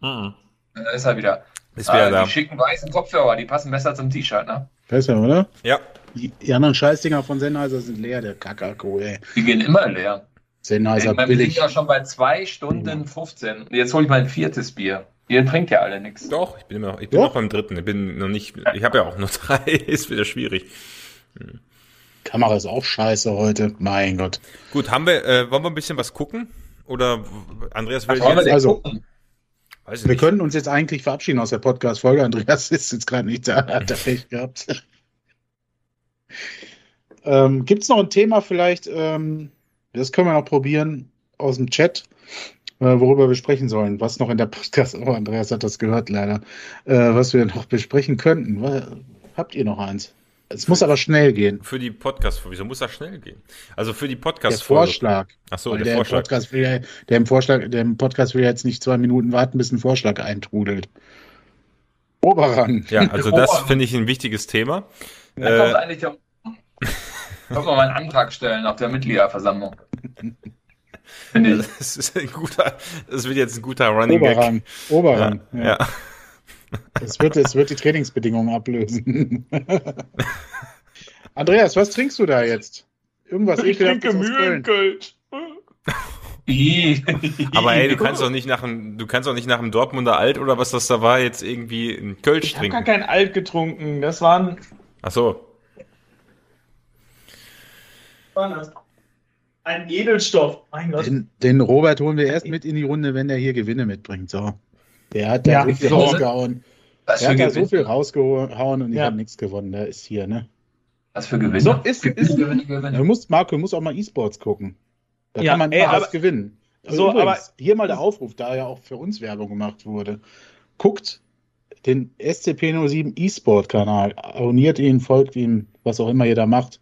Mhm. Dann ist er wieder.
Ist wieder ah,
da. Die schicken weißen Kopfhörer, die passen besser zum T-Shirt, ne?
Besser, oder?
Ja.
Die, die anderen Scheißdinger von Sennheiser sind leer, der Kakako, ey.
Die gehen immer leer.
Sennheiser ey, billig.
Wir sind ja schon bei 2 Stunden 15. Jetzt hole ich mein viertes Bier. Ihr trinkt ja alle nichts.
Doch, ich bin immer noch, ich bin noch beim dritten. Ich bin noch nicht, ich habe ja auch nur drei, ist wieder schwierig.
Hm. Kamera ist auch scheiße heute, mein Gott.
Gut, haben wir, äh, wollen wir ein bisschen was gucken? Oder Andreas
will jetzt... Also, wir nicht. können uns jetzt eigentlich verabschieden aus der Podcast-Folge. Andreas ist jetzt gerade nicht da, hat er recht gehabt. ähm, Gibt es noch ein Thema vielleicht, ähm, das können wir noch probieren aus dem Chat, worüber wir sprechen sollen, was noch in der Podcast, oh, Andreas hat das gehört leider, äh, was wir noch besprechen könnten. Habt ihr noch eins? Es muss aber schnell gehen.
Für die Podcast, wieso muss das schnell gehen? Also für die Podcast.
Der Vorschlag.
Ach so, der, der, Vorschlag.
Podcast will ja, der im Vorschlag, der im Podcast will jetzt nicht zwei Minuten warten, bis ein Vorschlag eintrudelt. Oberrang.
Ja, also das finde ich ein wichtiges Thema.
Da äh, kommt eigentlich der, wir mal einen Antrag stellen auf der Mitgliederversammlung.
Das ist ein guter, das wird jetzt ein guter Running
Oberrang.
Gag.
Oberrang.
Ja. ja.
Es wird, es wird die Trainingsbedingungen ablösen. Andreas, was trinkst du da jetzt? Irgendwas
Ich trinke Mühlenkölsch.
Aber ey, du kannst doch nicht nach dem, du kannst doch nicht nach dem Dortmunder Alt oder was das da war jetzt irgendwie ein Kölsch ich trinken.
Ich habe gar kein Alt getrunken. Das waren.
Ach so.
Ein Edelstoff. Mein Gott.
Den, den, Robert holen wir erst mit in die Runde, wenn er hier Gewinne mitbringt. So. Der hat da ja, so viel rausgehauen. Der hat da so viel rausgehauen und ich ja. habe nichts gewonnen. Der ist hier, ne?
Was für Gewinne?
So ist, ist, Gewinne, Gewinne. Du musst, Marco, du musst auch mal E-Sports gucken. Da ja, kann man ey, aber, was gewinnen. So, Übrigens, aber hier mal der Aufruf, da ja auch für uns Werbung gemacht wurde. Guckt den SCP-07 E-Sport-Kanal, abonniert ihn, folgt ihm, was auch immer ihr da macht.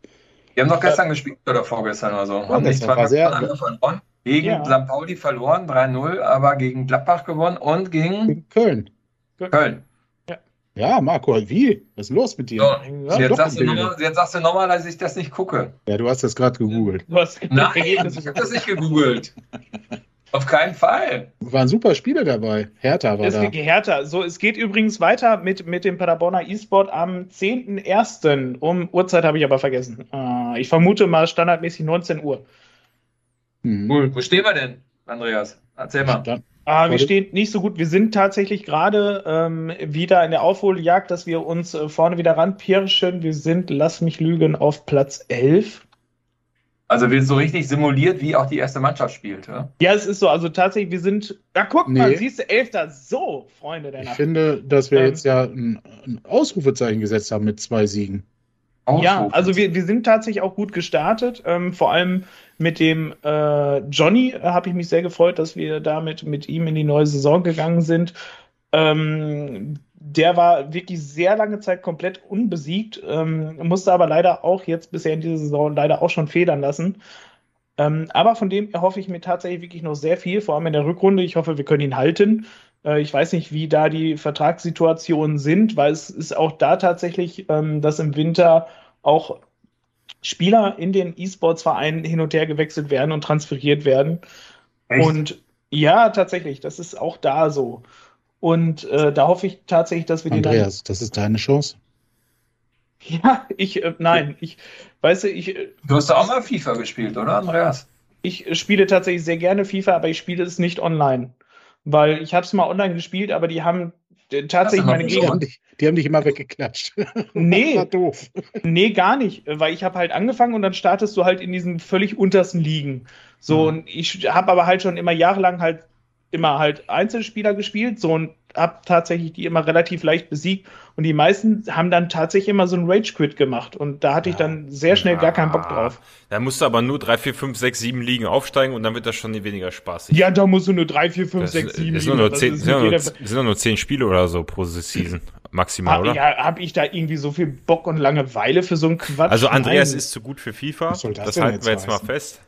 Wir haben doch gestern ja. gespielt oder vorgestern oder so. Haben nicht
war sehr,
verloren. Gegen ja. St. Pauli verloren, 3-0, aber gegen Gladbach gewonnen und gegen, gegen
Köln.
Köln.
Ja. Ja, Marco, wie? Was ist los mit dir?
So, jetzt, sagst nochmal, jetzt, sagst du nochmal, dass ich das nicht gucke.
Ja, du hast das gerade gegoogelt.
Nein, ich habe das nicht gegoogelt. Auf keinen Fall.
Waren super Spiele dabei. Hertha war
es
da.
Hertha. So, es geht übrigens weiter mit, mit dem Paderborner E-Sport am 10.01. Um Uhrzeit habe ich aber vergessen. Äh, ich vermute mal standardmäßig 19 Uhr.
Mhm. Cool. Wo stehen wir denn, Andreas? Erzähl mal.
Stand Ah, wir stehen nicht so gut. Wir sind tatsächlich gerade ähm, wieder in der Aufholjagd, dass wir uns äh, vorne wieder ranpirschen. Wir sind, lass mich lügen, auf Platz 11.
Also wird so richtig simuliert, wie auch die erste Mannschaft spielt, ja?
Ja, es ist so. Also tatsächlich, wir sind. Da guck nee. mal, siehst du, Elfter. So, Freunde
der Ich Nacht. finde, dass wir ähm, jetzt ja ein, ein Ausrufezeichen gesetzt haben mit zwei Siegen.
Ja, also wir, wir sind tatsächlich auch gut gestartet. Ähm, vor allem mit dem äh, Johnny äh, habe ich mich sehr gefreut, dass wir damit mit ihm in die neue Saison gegangen sind. Ähm, der war wirklich sehr lange Zeit komplett unbesiegt, ähm, musste aber leider auch jetzt bisher in dieser Saison leider auch schon federn lassen. Ähm, aber von dem erhoffe ich mir tatsächlich wirklich noch sehr viel, vor allem in der Rückrunde. Ich hoffe, wir können ihn halten. Äh, ich weiß nicht, wie da die Vertragssituationen sind, weil es ist auch da tatsächlich, ähm, dass im Winter auch Spieler in den E-Sports-Vereinen hin und her gewechselt werden und transferiert werden. Echt? Und ja, tatsächlich, das ist auch da so. Und äh, da hoffe ich tatsächlich, dass wir
Andreas, die Andreas, das ist deine Chance.
Ja, ich, äh, nein, ich, weißt du, ich. Äh,
du hast auch mal FIFA gespielt, oder, Andreas?
Ich spiele tatsächlich sehr gerne FIFA, aber ich spiele es nicht online. Weil ich habe es mal online gespielt, aber die haben tatsächlich meine
Gegner. Die, die haben dich immer weggeklatscht.
Nee, das war doof. nee, gar nicht, weil ich habe halt angefangen und dann startest du halt in diesen völlig untersten Ligen. So, mhm. und ich habe aber halt schon immer jahrelang halt immer halt Einzelspieler gespielt, so und habe tatsächlich die immer relativ leicht besiegt und die meisten haben dann tatsächlich immer so einen Rage Quit gemacht und da hatte ja. ich dann sehr schnell ja. gar keinen Bock drauf.
Da musst du aber nur 3, 4, 5, 6, 7 Ligen aufsteigen und dann wird das schon weniger spaßig.
Ja, da musst du nur 3, 4, 5, das 6, 7
Ligen. Nur 10, sind, nur, sind nur 10 Spiele oder so pro Season. Maximal, hab, oder?
Ja, habe ich da irgendwie so viel Bock und Langeweile für so einen Quatsch?
Also Andreas Nein. ist zu gut für FIFA. das, das halten wir jetzt heißen? mal fest.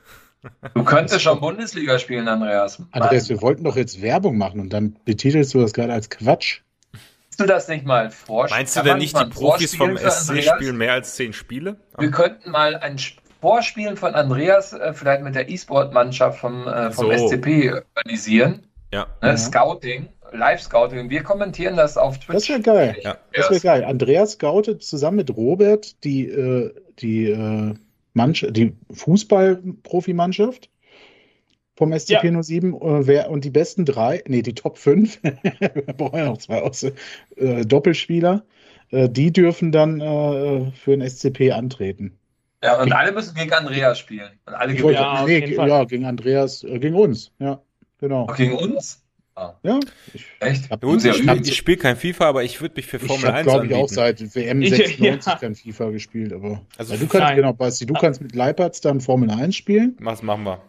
Du könntest schon Bundesliga spielen, Andreas.
Andreas, wir wollten doch jetzt Werbung machen und dann betitelst du das gerade als Quatsch.
Kannst du das nicht mal vorstellen?
Meinst du denn nicht, die Profis vom SC spielen mehr als zehn Spiele?
Wir könnten mal ein Vorspielen von Andreas äh, vielleicht mit der E-Sport-Mannschaft vom, äh, vom so. SCP organisieren.
Ja.
Ne, ja. Scouting. Live-Scouting. Wir kommentieren das auf Twitch.
Das wäre geil. Ja. Das wäre geil. Andreas scoutet zusammen mit Robert die, äh, die Mannschaft, die Fußball-Profimannschaft vom SCP ja. 07 äh, wer, und die besten drei, nee, die Top 5, wir brauchen ja noch zwei aus, äh, Doppelspieler, äh, die dürfen dann äh, für den SCP antreten.
Ja, und alle müssen gegen Andreas spielen. Und alle
gegen, ja, nee, ja, gegen Andreas, äh, gegen uns, ja, genau.
Auch gegen uns?
Ah. Ja.
Ich, Echt?
Hab, ich, ich, ich spiele kein FIFA, aber ich würde mich für Formel ich hab, 1 glaube ich,
auch seit WM 96 ja. kein FIFA gespielt. Aber also du kannst, genau, Basti, du kannst mit Leipertz dann Formel 1 spielen.
Was machen wir?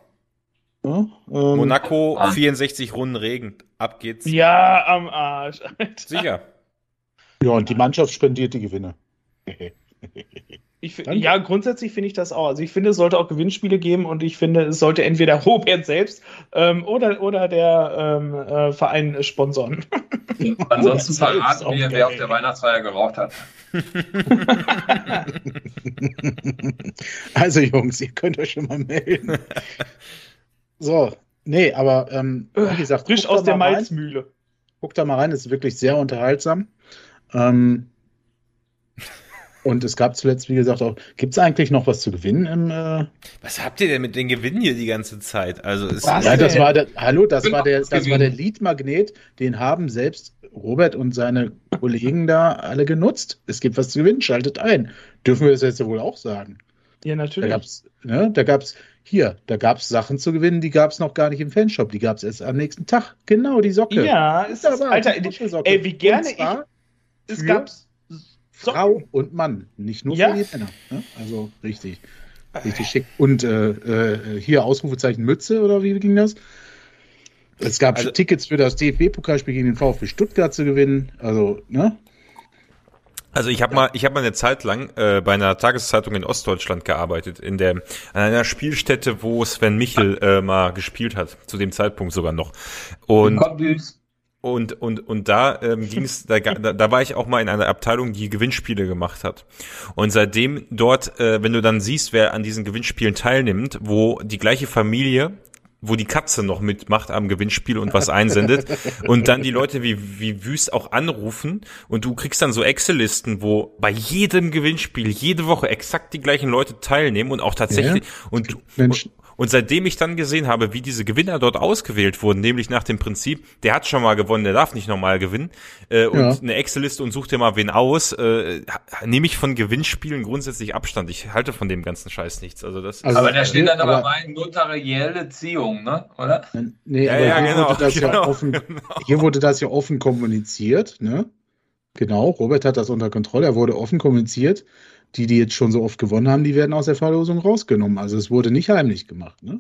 Ja, ähm, Monaco, ah. 64 Runden Regen. Ab geht's.
Ja, am Arsch.
Alter. Sicher.
Ja, und die Mannschaft spendiert die Gewinne.
Ich, ja, grundsätzlich finde ich das auch. Also ich finde, es sollte auch Gewinnspiele geben und ich finde, es sollte entweder Robert selbst ähm, oder, oder der ähm, äh, Verein sponsern.
Ansonsten verraten wir, wer auf der Weihnachtsfeier geraucht hat.
also Jungs, ihr könnt euch schon mal melden. So, nee, aber ähm, wie gesagt,
frisch aus der Malzmühle.
Guckt da mal rein, das ist wirklich sehr unterhaltsam. Ähm, und es gab zuletzt, wie gesagt, auch, gibt es eigentlich noch was zu gewinnen im äh
Was habt ihr denn mit den Gewinnen hier die ganze Zeit? Also
ist ja, das war der, hallo, das war der, das war der Lead-Magnet, den haben selbst Robert und seine Kollegen da alle genutzt. Es gibt was zu gewinnen, schaltet ein. Dürfen wir das jetzt wohl auch sagen?
Ja, natürlich.
Da gab's, ne, da gab's, hier, da gab's Sachen zu gewinnen, die gab's noch gar nicht im Fanshop, die gab's erst am nächsten Tag. Genau, die Socke.
Ja, ist das, Alter, ey, wie gerne ich,
es gab's Frau und Mann, nicht nur ja. für die Männer. Ne? Also richtig, richtig schick. Und äh, äh, hier Ausrufezeichen Mütze oder wie ging das? Es gab also, Tickets für das DFB-Pokalspiel gegen den VfB Stuttgart zu gewinnen. Also, ne?
Also ich habe mal, ich habe mal eine Zeit lang äh, bei einer Tageszeitung in Ostdeutschland gearbeitet, in der an einer Spielstätte, wo Sven Michel äh, mal gespielt hat, zu dem Zeitpunkt sogar noch. Und Und, und, und da ähm, ging es, da, da, da war ich auch mal in einer Abteilung, die Gewinnspiele gemacht hat. Und seitdem dort, äh, wenn du dann siehst, wer an diesen Gewinnspielen teilnimmt, wo die gleiche Familie wo die Katze noch mitmacht am Gewinnspiel und was einsendet und dann die Leute wie, wie wüst auch anrufen und du kriegst dann so Excel-Listen, wo bei jedem Gewinnspiel jede Woche exakt die gleichen Leute teilnehmen und auch tatsächlich ja. und, Mensch. Und seitdem ich dann gesehen habe, wie diese Gewinner dort ausgewählt wurden, nämlich nach dem Prinzip, der hat schon mal gewonnen, der darf nicht nochmal gewinnen, äh, und ja. eine Excel-Liste und such dir mal wen aus, äh, nehme ich von Gewinnspielen grundsätzlich Abstand. Ich halte von dem ganzen Scheiß nichts. Also das
also, aber da steht dann aber, aber bei notarielle Ziehung, ne? Oder?
Nee, ja, aber ja, hier, genau, wurde das genau, ja offen, genau. hier wurde das ja offen kommuniziert, ne? Genau, Robert hat das unter Kontrolle, er wurde offen kommuniziert die, die jetzt schon so oft gewonnen haben, die werden aus der Verlosung rausgenommen. Also es wurde nicht heimlich gemacht, ne?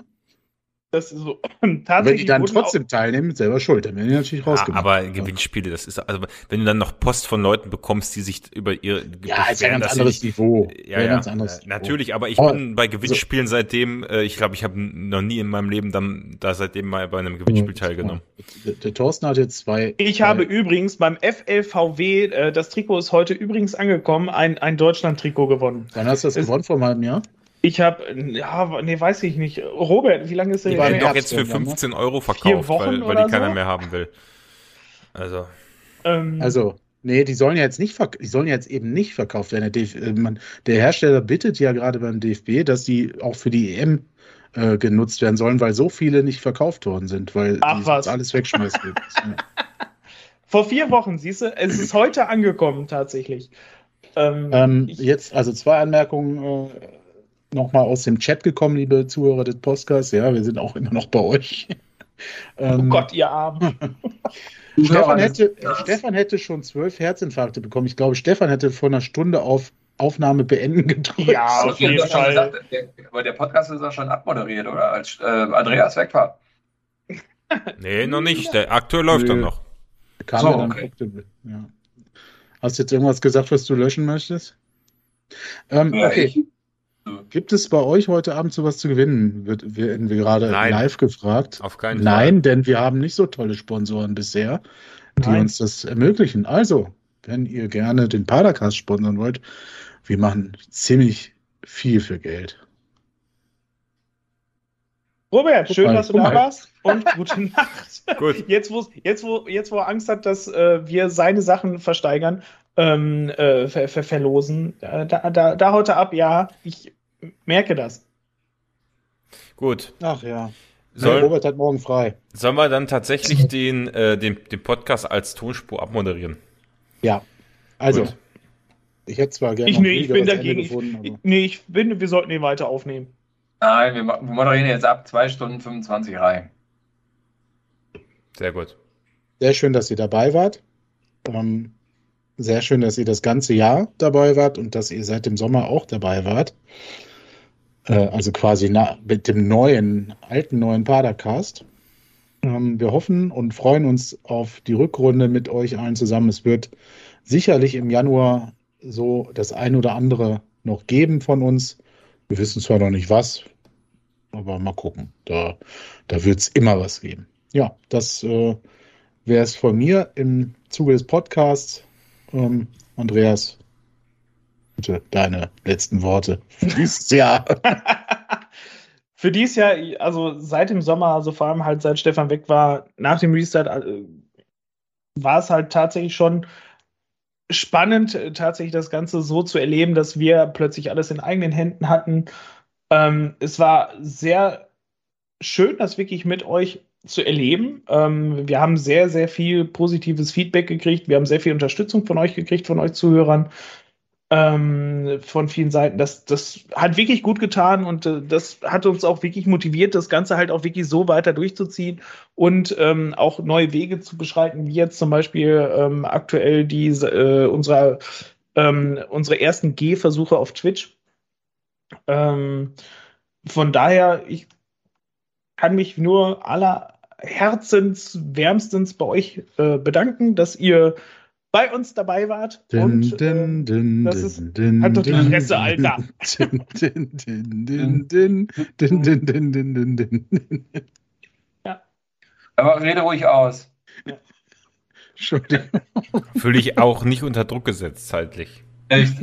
Das ist so,
tatsächlich wenn die dann trotzdem teilnehmen, selber schuld, dann werden die natürlich ja, rausgemacht.
Aber Gewinnspiele, das ist, also wenn du dann noch Post von Leuten bekommst, die sich über ihr
Ja, ist ja ein ganz anderes nicht, Niveau.
Ja, ja, ganz anderes natürlich, Niveau. aber ich oh, bin bei Gewinnspielen so. seitdem, äh, ich glaube, ich habe noch nie in meinem Leben dann da seitdem mal bei einem Gewinnspiel teilgenommen.
Der, der Thorsten hat jetzt zwei.
Ich zwei. habe übrigens beim FLVW, äh, das Trikot ist heute übrigens angekommen, ein, ein Deutschland-Trikot gewonnen.
Wann hast du das es, gewonnen vor einem halben Jahr?
Ich habe, ja, nee, weiß ich nicht. Robert, wie lange ist der?
Die waren doch jetzt für 15 Euro verkauft, weil, weil die keiner so? mehr haben will. Also.
Ähm, also, nee, die sollen ja jetzt nicht, die sollen jetzt eben nicht verkauft werden. Der, DF man, der Hersteller bittet ja gerade beim DFB, dass die auch für die EM äh, genutzt werden sollen, weil so viele nicht verkauft worden sind, weil
Ach, die was.
alles wegschmeißen.
Vor vier Wochen, siehst du, es ist heute angekommen tatsächlich.
Ähm, ähm, jetzt, also zwei Anmerkungen. Äh, nochmal aus dem Chat gekommen, liebe Zuhörer des Podcasts. Ja, wir sind auch immer noch bei euch.
oh ähm, Gott, ihr Arm.
Stefan, hätte, Stefan hätte schon zwölf Herzinfarkte bekommen. Ich glaube, Stefan hätte vor einer Stunde auf Aufnahme beenden gedrückt.
Ja, auf jeden Fall. Gesagt, der, aber der Podcast ist auch schon abmoderiert, oder? Als äh, Andreas weg war.
nee, noch nicht. Der aktuell läuft dann noch.
Kam so, okay. ja. Hast du jetzt irgendwas gesagt, was du löschen möchtest? Ähm, ja, okay. Ich, Gibt es bei euch heute Abend sowas zu gewinnen? Wird, werden wir gerade Nein. live gefragt.
Auf keinen
Fall. Nein, denn wir haben nicht so tolle Sponsoren bisher, die Nein. uns das ermöglichen. Also, wenn ihr gerne den Padercast sponsern wollt, wir machen ziemlich viel für Geld.
Robert, schön, dass du da warst und gute Nacht. Gut. Jetzt, wo, jetzt, wo, jetzt, wo er Angst hat, dass äh, wir seine Sachen versteigern, ähm, äh, ver ver verlosen. Da, da, da haut er ab, ja, ich merke das.
Gut.
Ach ja.
Soll, Robert hat morgen frei. Sollen wir dann tatsächlich den, äh, den, den Podcast als Tonspur abmoderieren?
Ja. Also, Gut. ich hätte zwar gerne.
Ich, nee, ich bin dagegen. Gefunden, ich, nee, ich bin, wir sollten ihn weiter aufnehmen.
Nein, wir moderieren jetzt ab 2 Stunden 25 rein.
Sehr gut.
Sehr schön, dass ihr dabei wart. Ähm, sehr schön, dass ihr das ganze Jahr dabei wart und dass ihr seit dem Sommer auch dabei wart. Äh, also quasi na, mit dem neuen, alten neuen Padercast. Ähm, wir hoffen und freuen uns auf die Rückrunde mit euch allen zusammen. Es wird sicherlich im Januar so das ein oder andere noch geben von uns. Wir wissen zwar noch nicht was, aber mal gucken. Da, da wird es immer was geben. Ja, das äh, wäre es von mir im Zuge des Podcasts. Ähm, Andreas, bitte deine letzten Worte
für dieses Jahr. für dieses Jahr, also seit dem Sommer, also vor allem halt seit Stefan weg war, nach dem Restart, äh, war es halt tatsächlich schon spannend, tatsächlich das Ganze so zu erleben, dass wir plötzlich alles in eigenen Händen hatten. Ähm, es war sehr schön, das wirklich mit euch zu erleben. Ähm, wir haben sehr, sehr viel positives Feedback gekriegt. Wir haben sehr viel Unterstützung von euch gekriegt, von euch Zuhörern, ähm, von vielen Seiten. Das, das hat wirklich gut getan und äh, das hat uns auch wirklich motiviert, das Ganze halt auch wirklich so weiter durchzuziehen und ähm, auch neue Wege zu beschreiten, wie jetzt zum Beispiel ähm, aktuell die, äh, unserer, ähm, unsere ersten Gehversuche auf Twitch. Ähm, von daher, ich kann mich nur aller Herzens wärmstens bei euch äh, bedanken, dass ihr bei uns dabei wart.
Din, und din, din,
das ist, halt doch die Fresse, Alter.
Ja. Aber rede ruhig aus. Ja.
Entschuldigung. Fühle ich auch nicht unter Druck gesetzt zeitlich.
Echt?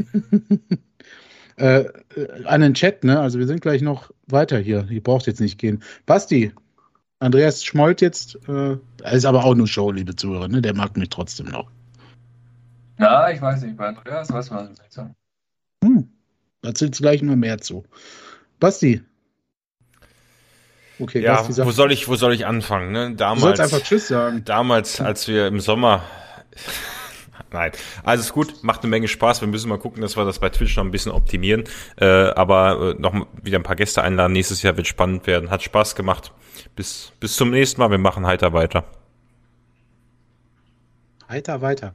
äh, an den Chat, ne? Also wir sind gleich noch weiter hier. Ihr braucht jetzt nicht gehen. Basti, Andreas schmollt jetzt. Äh, ist aber auch nur Show, liebe Zuhörer, ne? Der mag mich trotzdem noch.
Na, ich weiß nicht. Bei Andreas weiß man nicht so.
Hm. Erzählst gleich nur mehr zu. Basti.
Okay, ja, Basti wo soll ich, wo soll ich anfangen? Ne?
Damals, du sollst einfach Tschüss sagen.
Damals, als wir im Sommer Nein, also ist gut, macht eine Menge Spaß. Wir müssen mal gucken, dass wir das bei Twitch noch ein bisschen optimieren. Äh, aber äh, noch wieder ein paar Gäste einladen. Nächstes Jahr wird spannend werden. Hat Spaß gemacht. Bis, bis zum nächsten Mal. Wir machen heiter weiter.
Heiter weiter.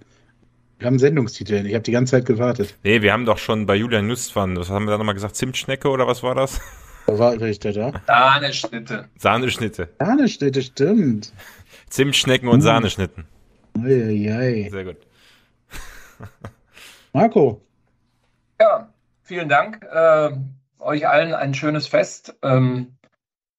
Wir haben Sendungstitel. Ich habe die ganze Zeit gewartet.
Nee, wir haben doch schon bei Julian Nüstwan, was haben wir da nochmal gesagt? Zimtschnecke oder was war das?
Da war richtig, ja.
Sahneschnitte.
Sahneschnitte.
Sahneschnitte, stimmt.
Zimtschnecken und hm. Sahneschnitten.
Eieiei.
Sehr gut.
Marco.
Ja, vielen Dank. Äh, euch allen ein schönes Fest. Ähm,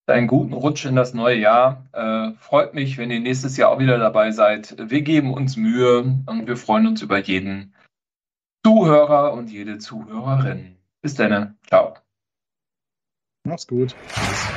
einen guten Rutsch in das neue Jahr. Äh, freut mich, wenn ihr nächstes Jahr auch wieder dabei seid. Wir geben uns Mühe und wir freuen uns über jeden Zuhörer und jede Zuhörerin. Bis dann. Ciao.
Mach's gut. Tschüss.